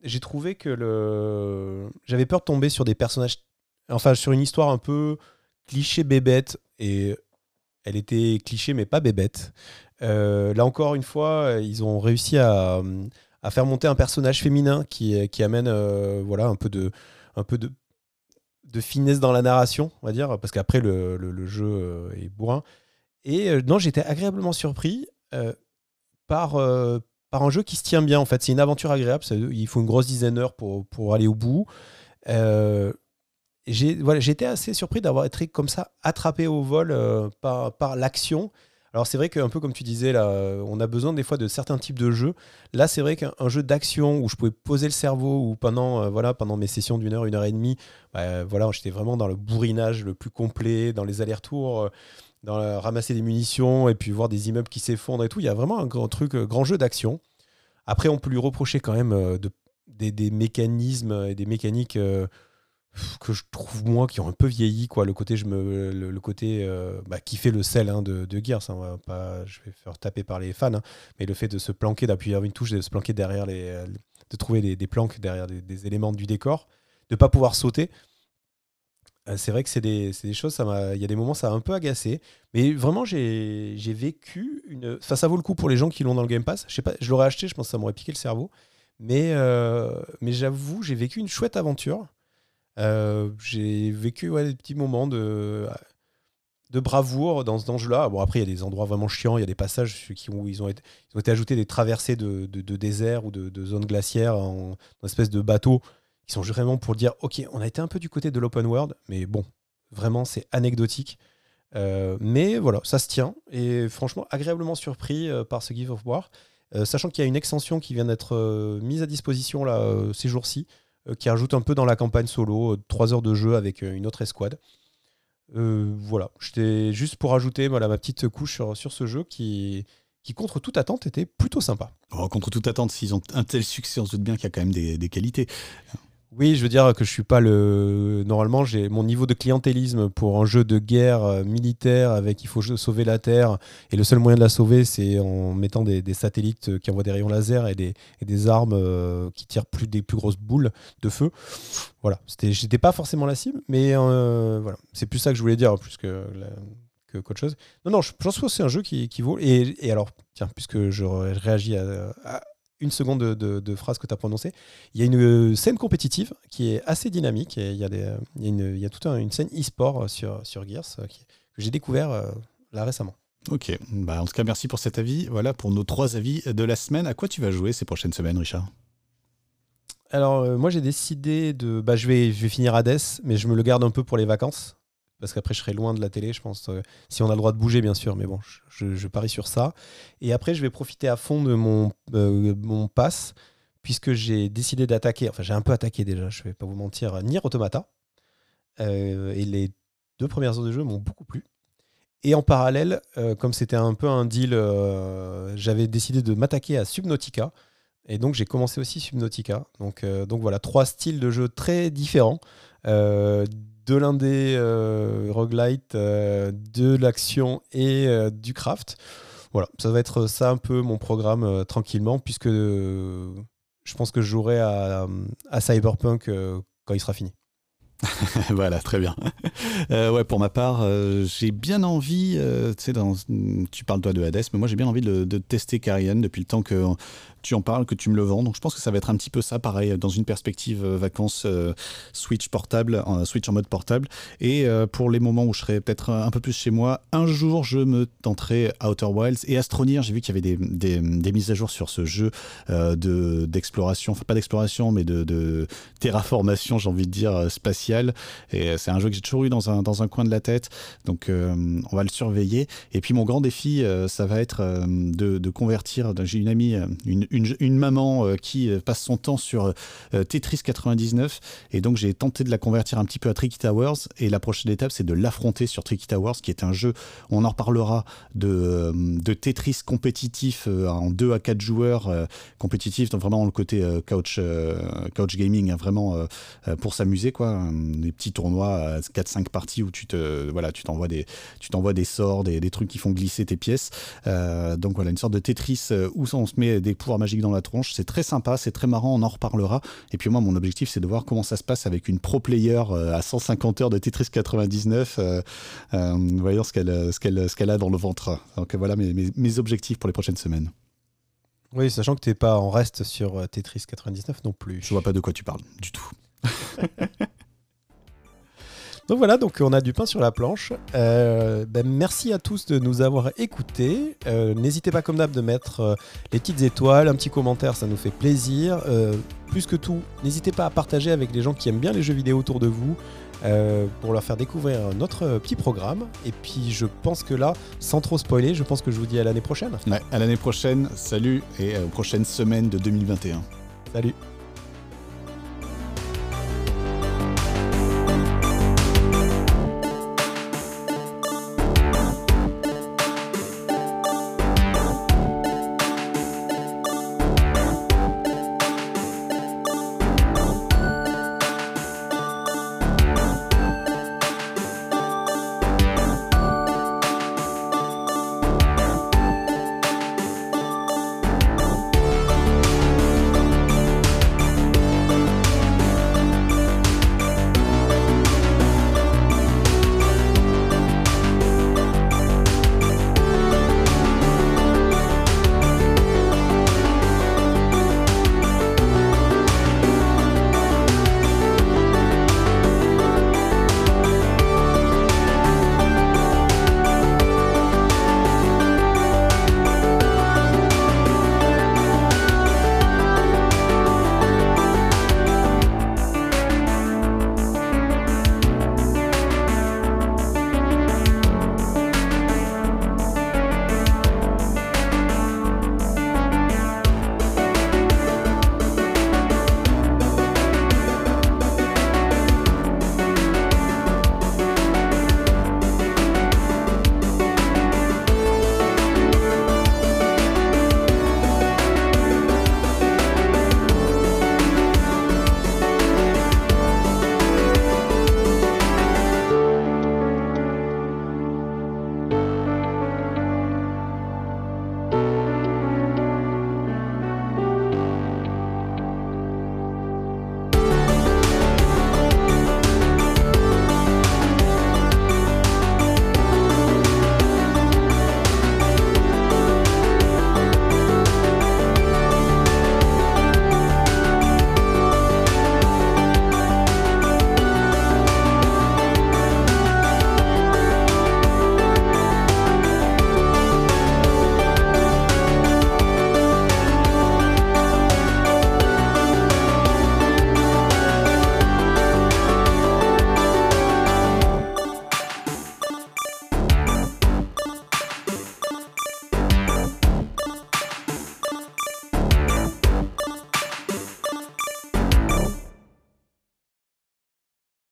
j'ai trouvé que le, j'avais peur de tomber sur des personnages enfin sur une histoire un peu cliché bébête et elle était cliché mais pas bébête. Euh, là encore une fois, ils ont réussi à, faire monter un personnage féminin qui, amène euh, voilà un peu de finesse dans la narration, on va dire, parce qu'après le, jeu euh, est bourrin. Et non, j'étais agréablement surpris par un jeu qui se tient bien en fait. C'est une aventure agréable. il faut une grosse dizaine d'heures pour aller au bout j'ai voilà, été assez surpris d'avoir été comme ça attrapé au vol euh, par, par l'action. Alors c'est vrai qu'un peu comme tu disais là, on a besoin des fois de certains types de jeux. Là c'est vrai qu'un jeu d'action où je pouvais poser le cerveau ou pendant euh, voilà pendant mes sessions d'une heure, une heure et demie, bah, voilà j'étais vraiment dans le bourrinage le plus complet, dans les allers-retours, euh, dans ramasser des munitions et puis voir des immeubles qui s'effondrent et tout. Il y a vraiment un grand truc, grand jeu d'action. Après on peut lui reprocher quand même de, des, des, mécanismes et des mécaniques que je trouve moi qui ont un peu vieilli quoi. Le côté je me le, côté euh, bah, qui fait le sel hein, de, de Gears hein, je vais faire taper par les fans hein, mais le fait de se planquer d'appuyer une touche de se planquer derrière les de trouver des, planques derrière des, éléments du décor de pas pouvoir sauter euh, c'est vrai que c'est des, des, choses ça il y a des moments ça a un peu agacé. Mais vraiment j'ai vécu une enfin ça vaut le coup pour les gens qui l'ont dans le Game Pass. Je sais pas je l'aurais acheté je pense que ça m'aurait piqué le cerveau. Mais euh, mais j'avoue j'ai vécu une chouette aventure euh, j'ai vécu des petits moments de, bravoure dans ce jeu-là. Bon, après, il y a des endroits vraiment chiants, il y a des passages où ils ont, été, ont été ajoutés des traversées de, de, désert ou de, zones glaciaires en, en, espèce de bateau qui sont vraiment pour dire ok, on a été un peu du côté de l'open world, mais bon, vraiment, c'est anecdotique. Euh, mais voilà, ça se tient et franchement agréablement surpris euh, par ce Give of War, sachant qu'il y a une extension qui vient d'être mise à disposition là ces jours-ci. Euh, qui ajoute un peu dans la campagne solo, 3 euh, heures de jeu avec euh, une autre escouade. voilà, j'étais juste pour ajouter voilà, ma petite couche sur, ce jeu qui, contre toute attente, était plutôt sympa. Contre toute attente, s'ils ont un tel succès, on se doute bien qu'il y a quand même des qualités. Oui, je veux dire que je suis pas le. Normalement, j'ai mon niveau de clientélisme pour un jeu de guerre euh, militaire avec il faut sauver la Terre et le seul moyen de la sauver, c'est en mettant des, satellites euh, qui envoient des rayons laser et des, des armes euh, qui tirent plus des plus grosses boules de feu. Voilà, c'était, j'étais pas forcément la cible, mais voilà, c'est plus ça que je voulais dire plus que. que qu'autre chose. Non, non, je pense que c'est un jeu qui, qui vaut. Et, et, alors, tiens, puisque je réagis à une seconde de, phrase que tu as prononcée. Il y a une scène compétitive qui est assez dynamique et il y a, des, il y a, une, il y a toute une scène e-sport sur, sur Gears euh, que j'ai découvert euh, là récemment. Ok, bah en tout cas merci pour cet avis. Voilà pour nos trois avis de la semaine. À quoi tu vas jouer ces prochaines semaines, Richard? Alors euh, moi j'ai décidé de, bah, je vais, je vais finir Hades, mais je me le garde un peu pour les vacances parce qu'après je serai loin de la télé, je pense, euh, si on a le droit de bouger bien sûr, mais bon, je, parie sur ça. Et après je vais profiter à fond de mon, euh, mon pass, puisque j'ai décidé d'attaquer, enfin j'ai un peu attaqué déjà, je vais pas vous mentir, Nier Automata. Euh, et les deux premières heures de jeu m'ont beaucoup plu. Et en parallèle, comme c'était un peu un deal, j'avais décidé de m'attaquer à Subnautica. Et donc j'ai commencé aussi Subnautica. Donc, donc voilà, trois styles de jeu très différents de l'indé euh, roguelite, euh, de l'action et euh, du craft. Voilà, ça va être ça un peu mon programme tranquillement, puisque je pense que je jouerai à, Cyberpunk quand il sera fini. voilà, très bien. ouais, pour ma part, j'ai bien envie, tu sais, tu parles toi de Hades, mais moi j'ai bien envie de, de tester Carrion depuis le temps que tu en parles, que tu me le vends. Donc je pense que ça va être un petit peu ça, pareil, dans une perspective euh, vacances euh, Switch portable, Switch en mode portable. Et euh, pour les moments où je serai peut-être un peu plus chez moi, un jour je me tenterai Outer Wilds et Astroneer. J'ai vu qu'il y avait des, des, mises à jour sur ce jeu de d'exploration, enfin pas d'exploration, mais de, de terraformation, j'ai envie de dire, spatiale. Et c'est un jeu que j'ai toujours eu dans un, dans un coin de la tête. Donc on va le surveiller. Et puis mon grand défi, ça va être de, de convertir. J'ai une amie, une, une, maman euh, qui euh, passe son temps sur euh, Tetris 99 et donc j'ai tenté de la convertir un petit peu à Tricky Towers. Et la prochaine étape c'est de l'affronter sur Tricky Towers qui est un jeu, on en reparlera, de, de Tetris compétitif en 2 à 4 joueurs compétitif, donc vraiment le côté couch, couch gaming, hein, vraiment pour s'amuser quoi, des petits tournois 4-5 parties où tu te voilà, tu t'envoies des tu t'envoies des sorts, des, des, trucs qui font glisser tes pièces. donc voilà, une sorte de Tetris où on se met des pouvoirs magique dans la tronche. C'est très sympa, c'est très marrant, on en reparlera. Et puis moi, mon objectif, c'est de voir comment ça se passe avec une pro player euh, à 150 heures de Tetris 99, euh, euh, voyons ce qu'elle ce qu'elle ce qu'elle a dans le ventre. Donc voilà mes, mes, objectifs pour les prochaines semaines. Oui, sachant que tu n'es pas en reste sur Tetris 99 non plus. Je vois pas de quoi tu parles du tout. Donc voilà, donc on a du pain sur la planche. Euh, ben, merci à tous de nous avoir écoutés. Euh, n'hésitez pas comme d'hab de mettre euh, les petites étoiles, un petit commentaire, ça nous fait plaisir. plus que tout, n'hésitez pas à partager avec les gens qui aiment bien les jeux vidéo autour de vous. pour leur faire découvrir notre petit programme. Et puis je pense que là, sans trop spoiler, je pense que je vous dis à l'année prochaine. Ouais, à l'année prochaine, salut et aux prochaines semaines de 2021. Salut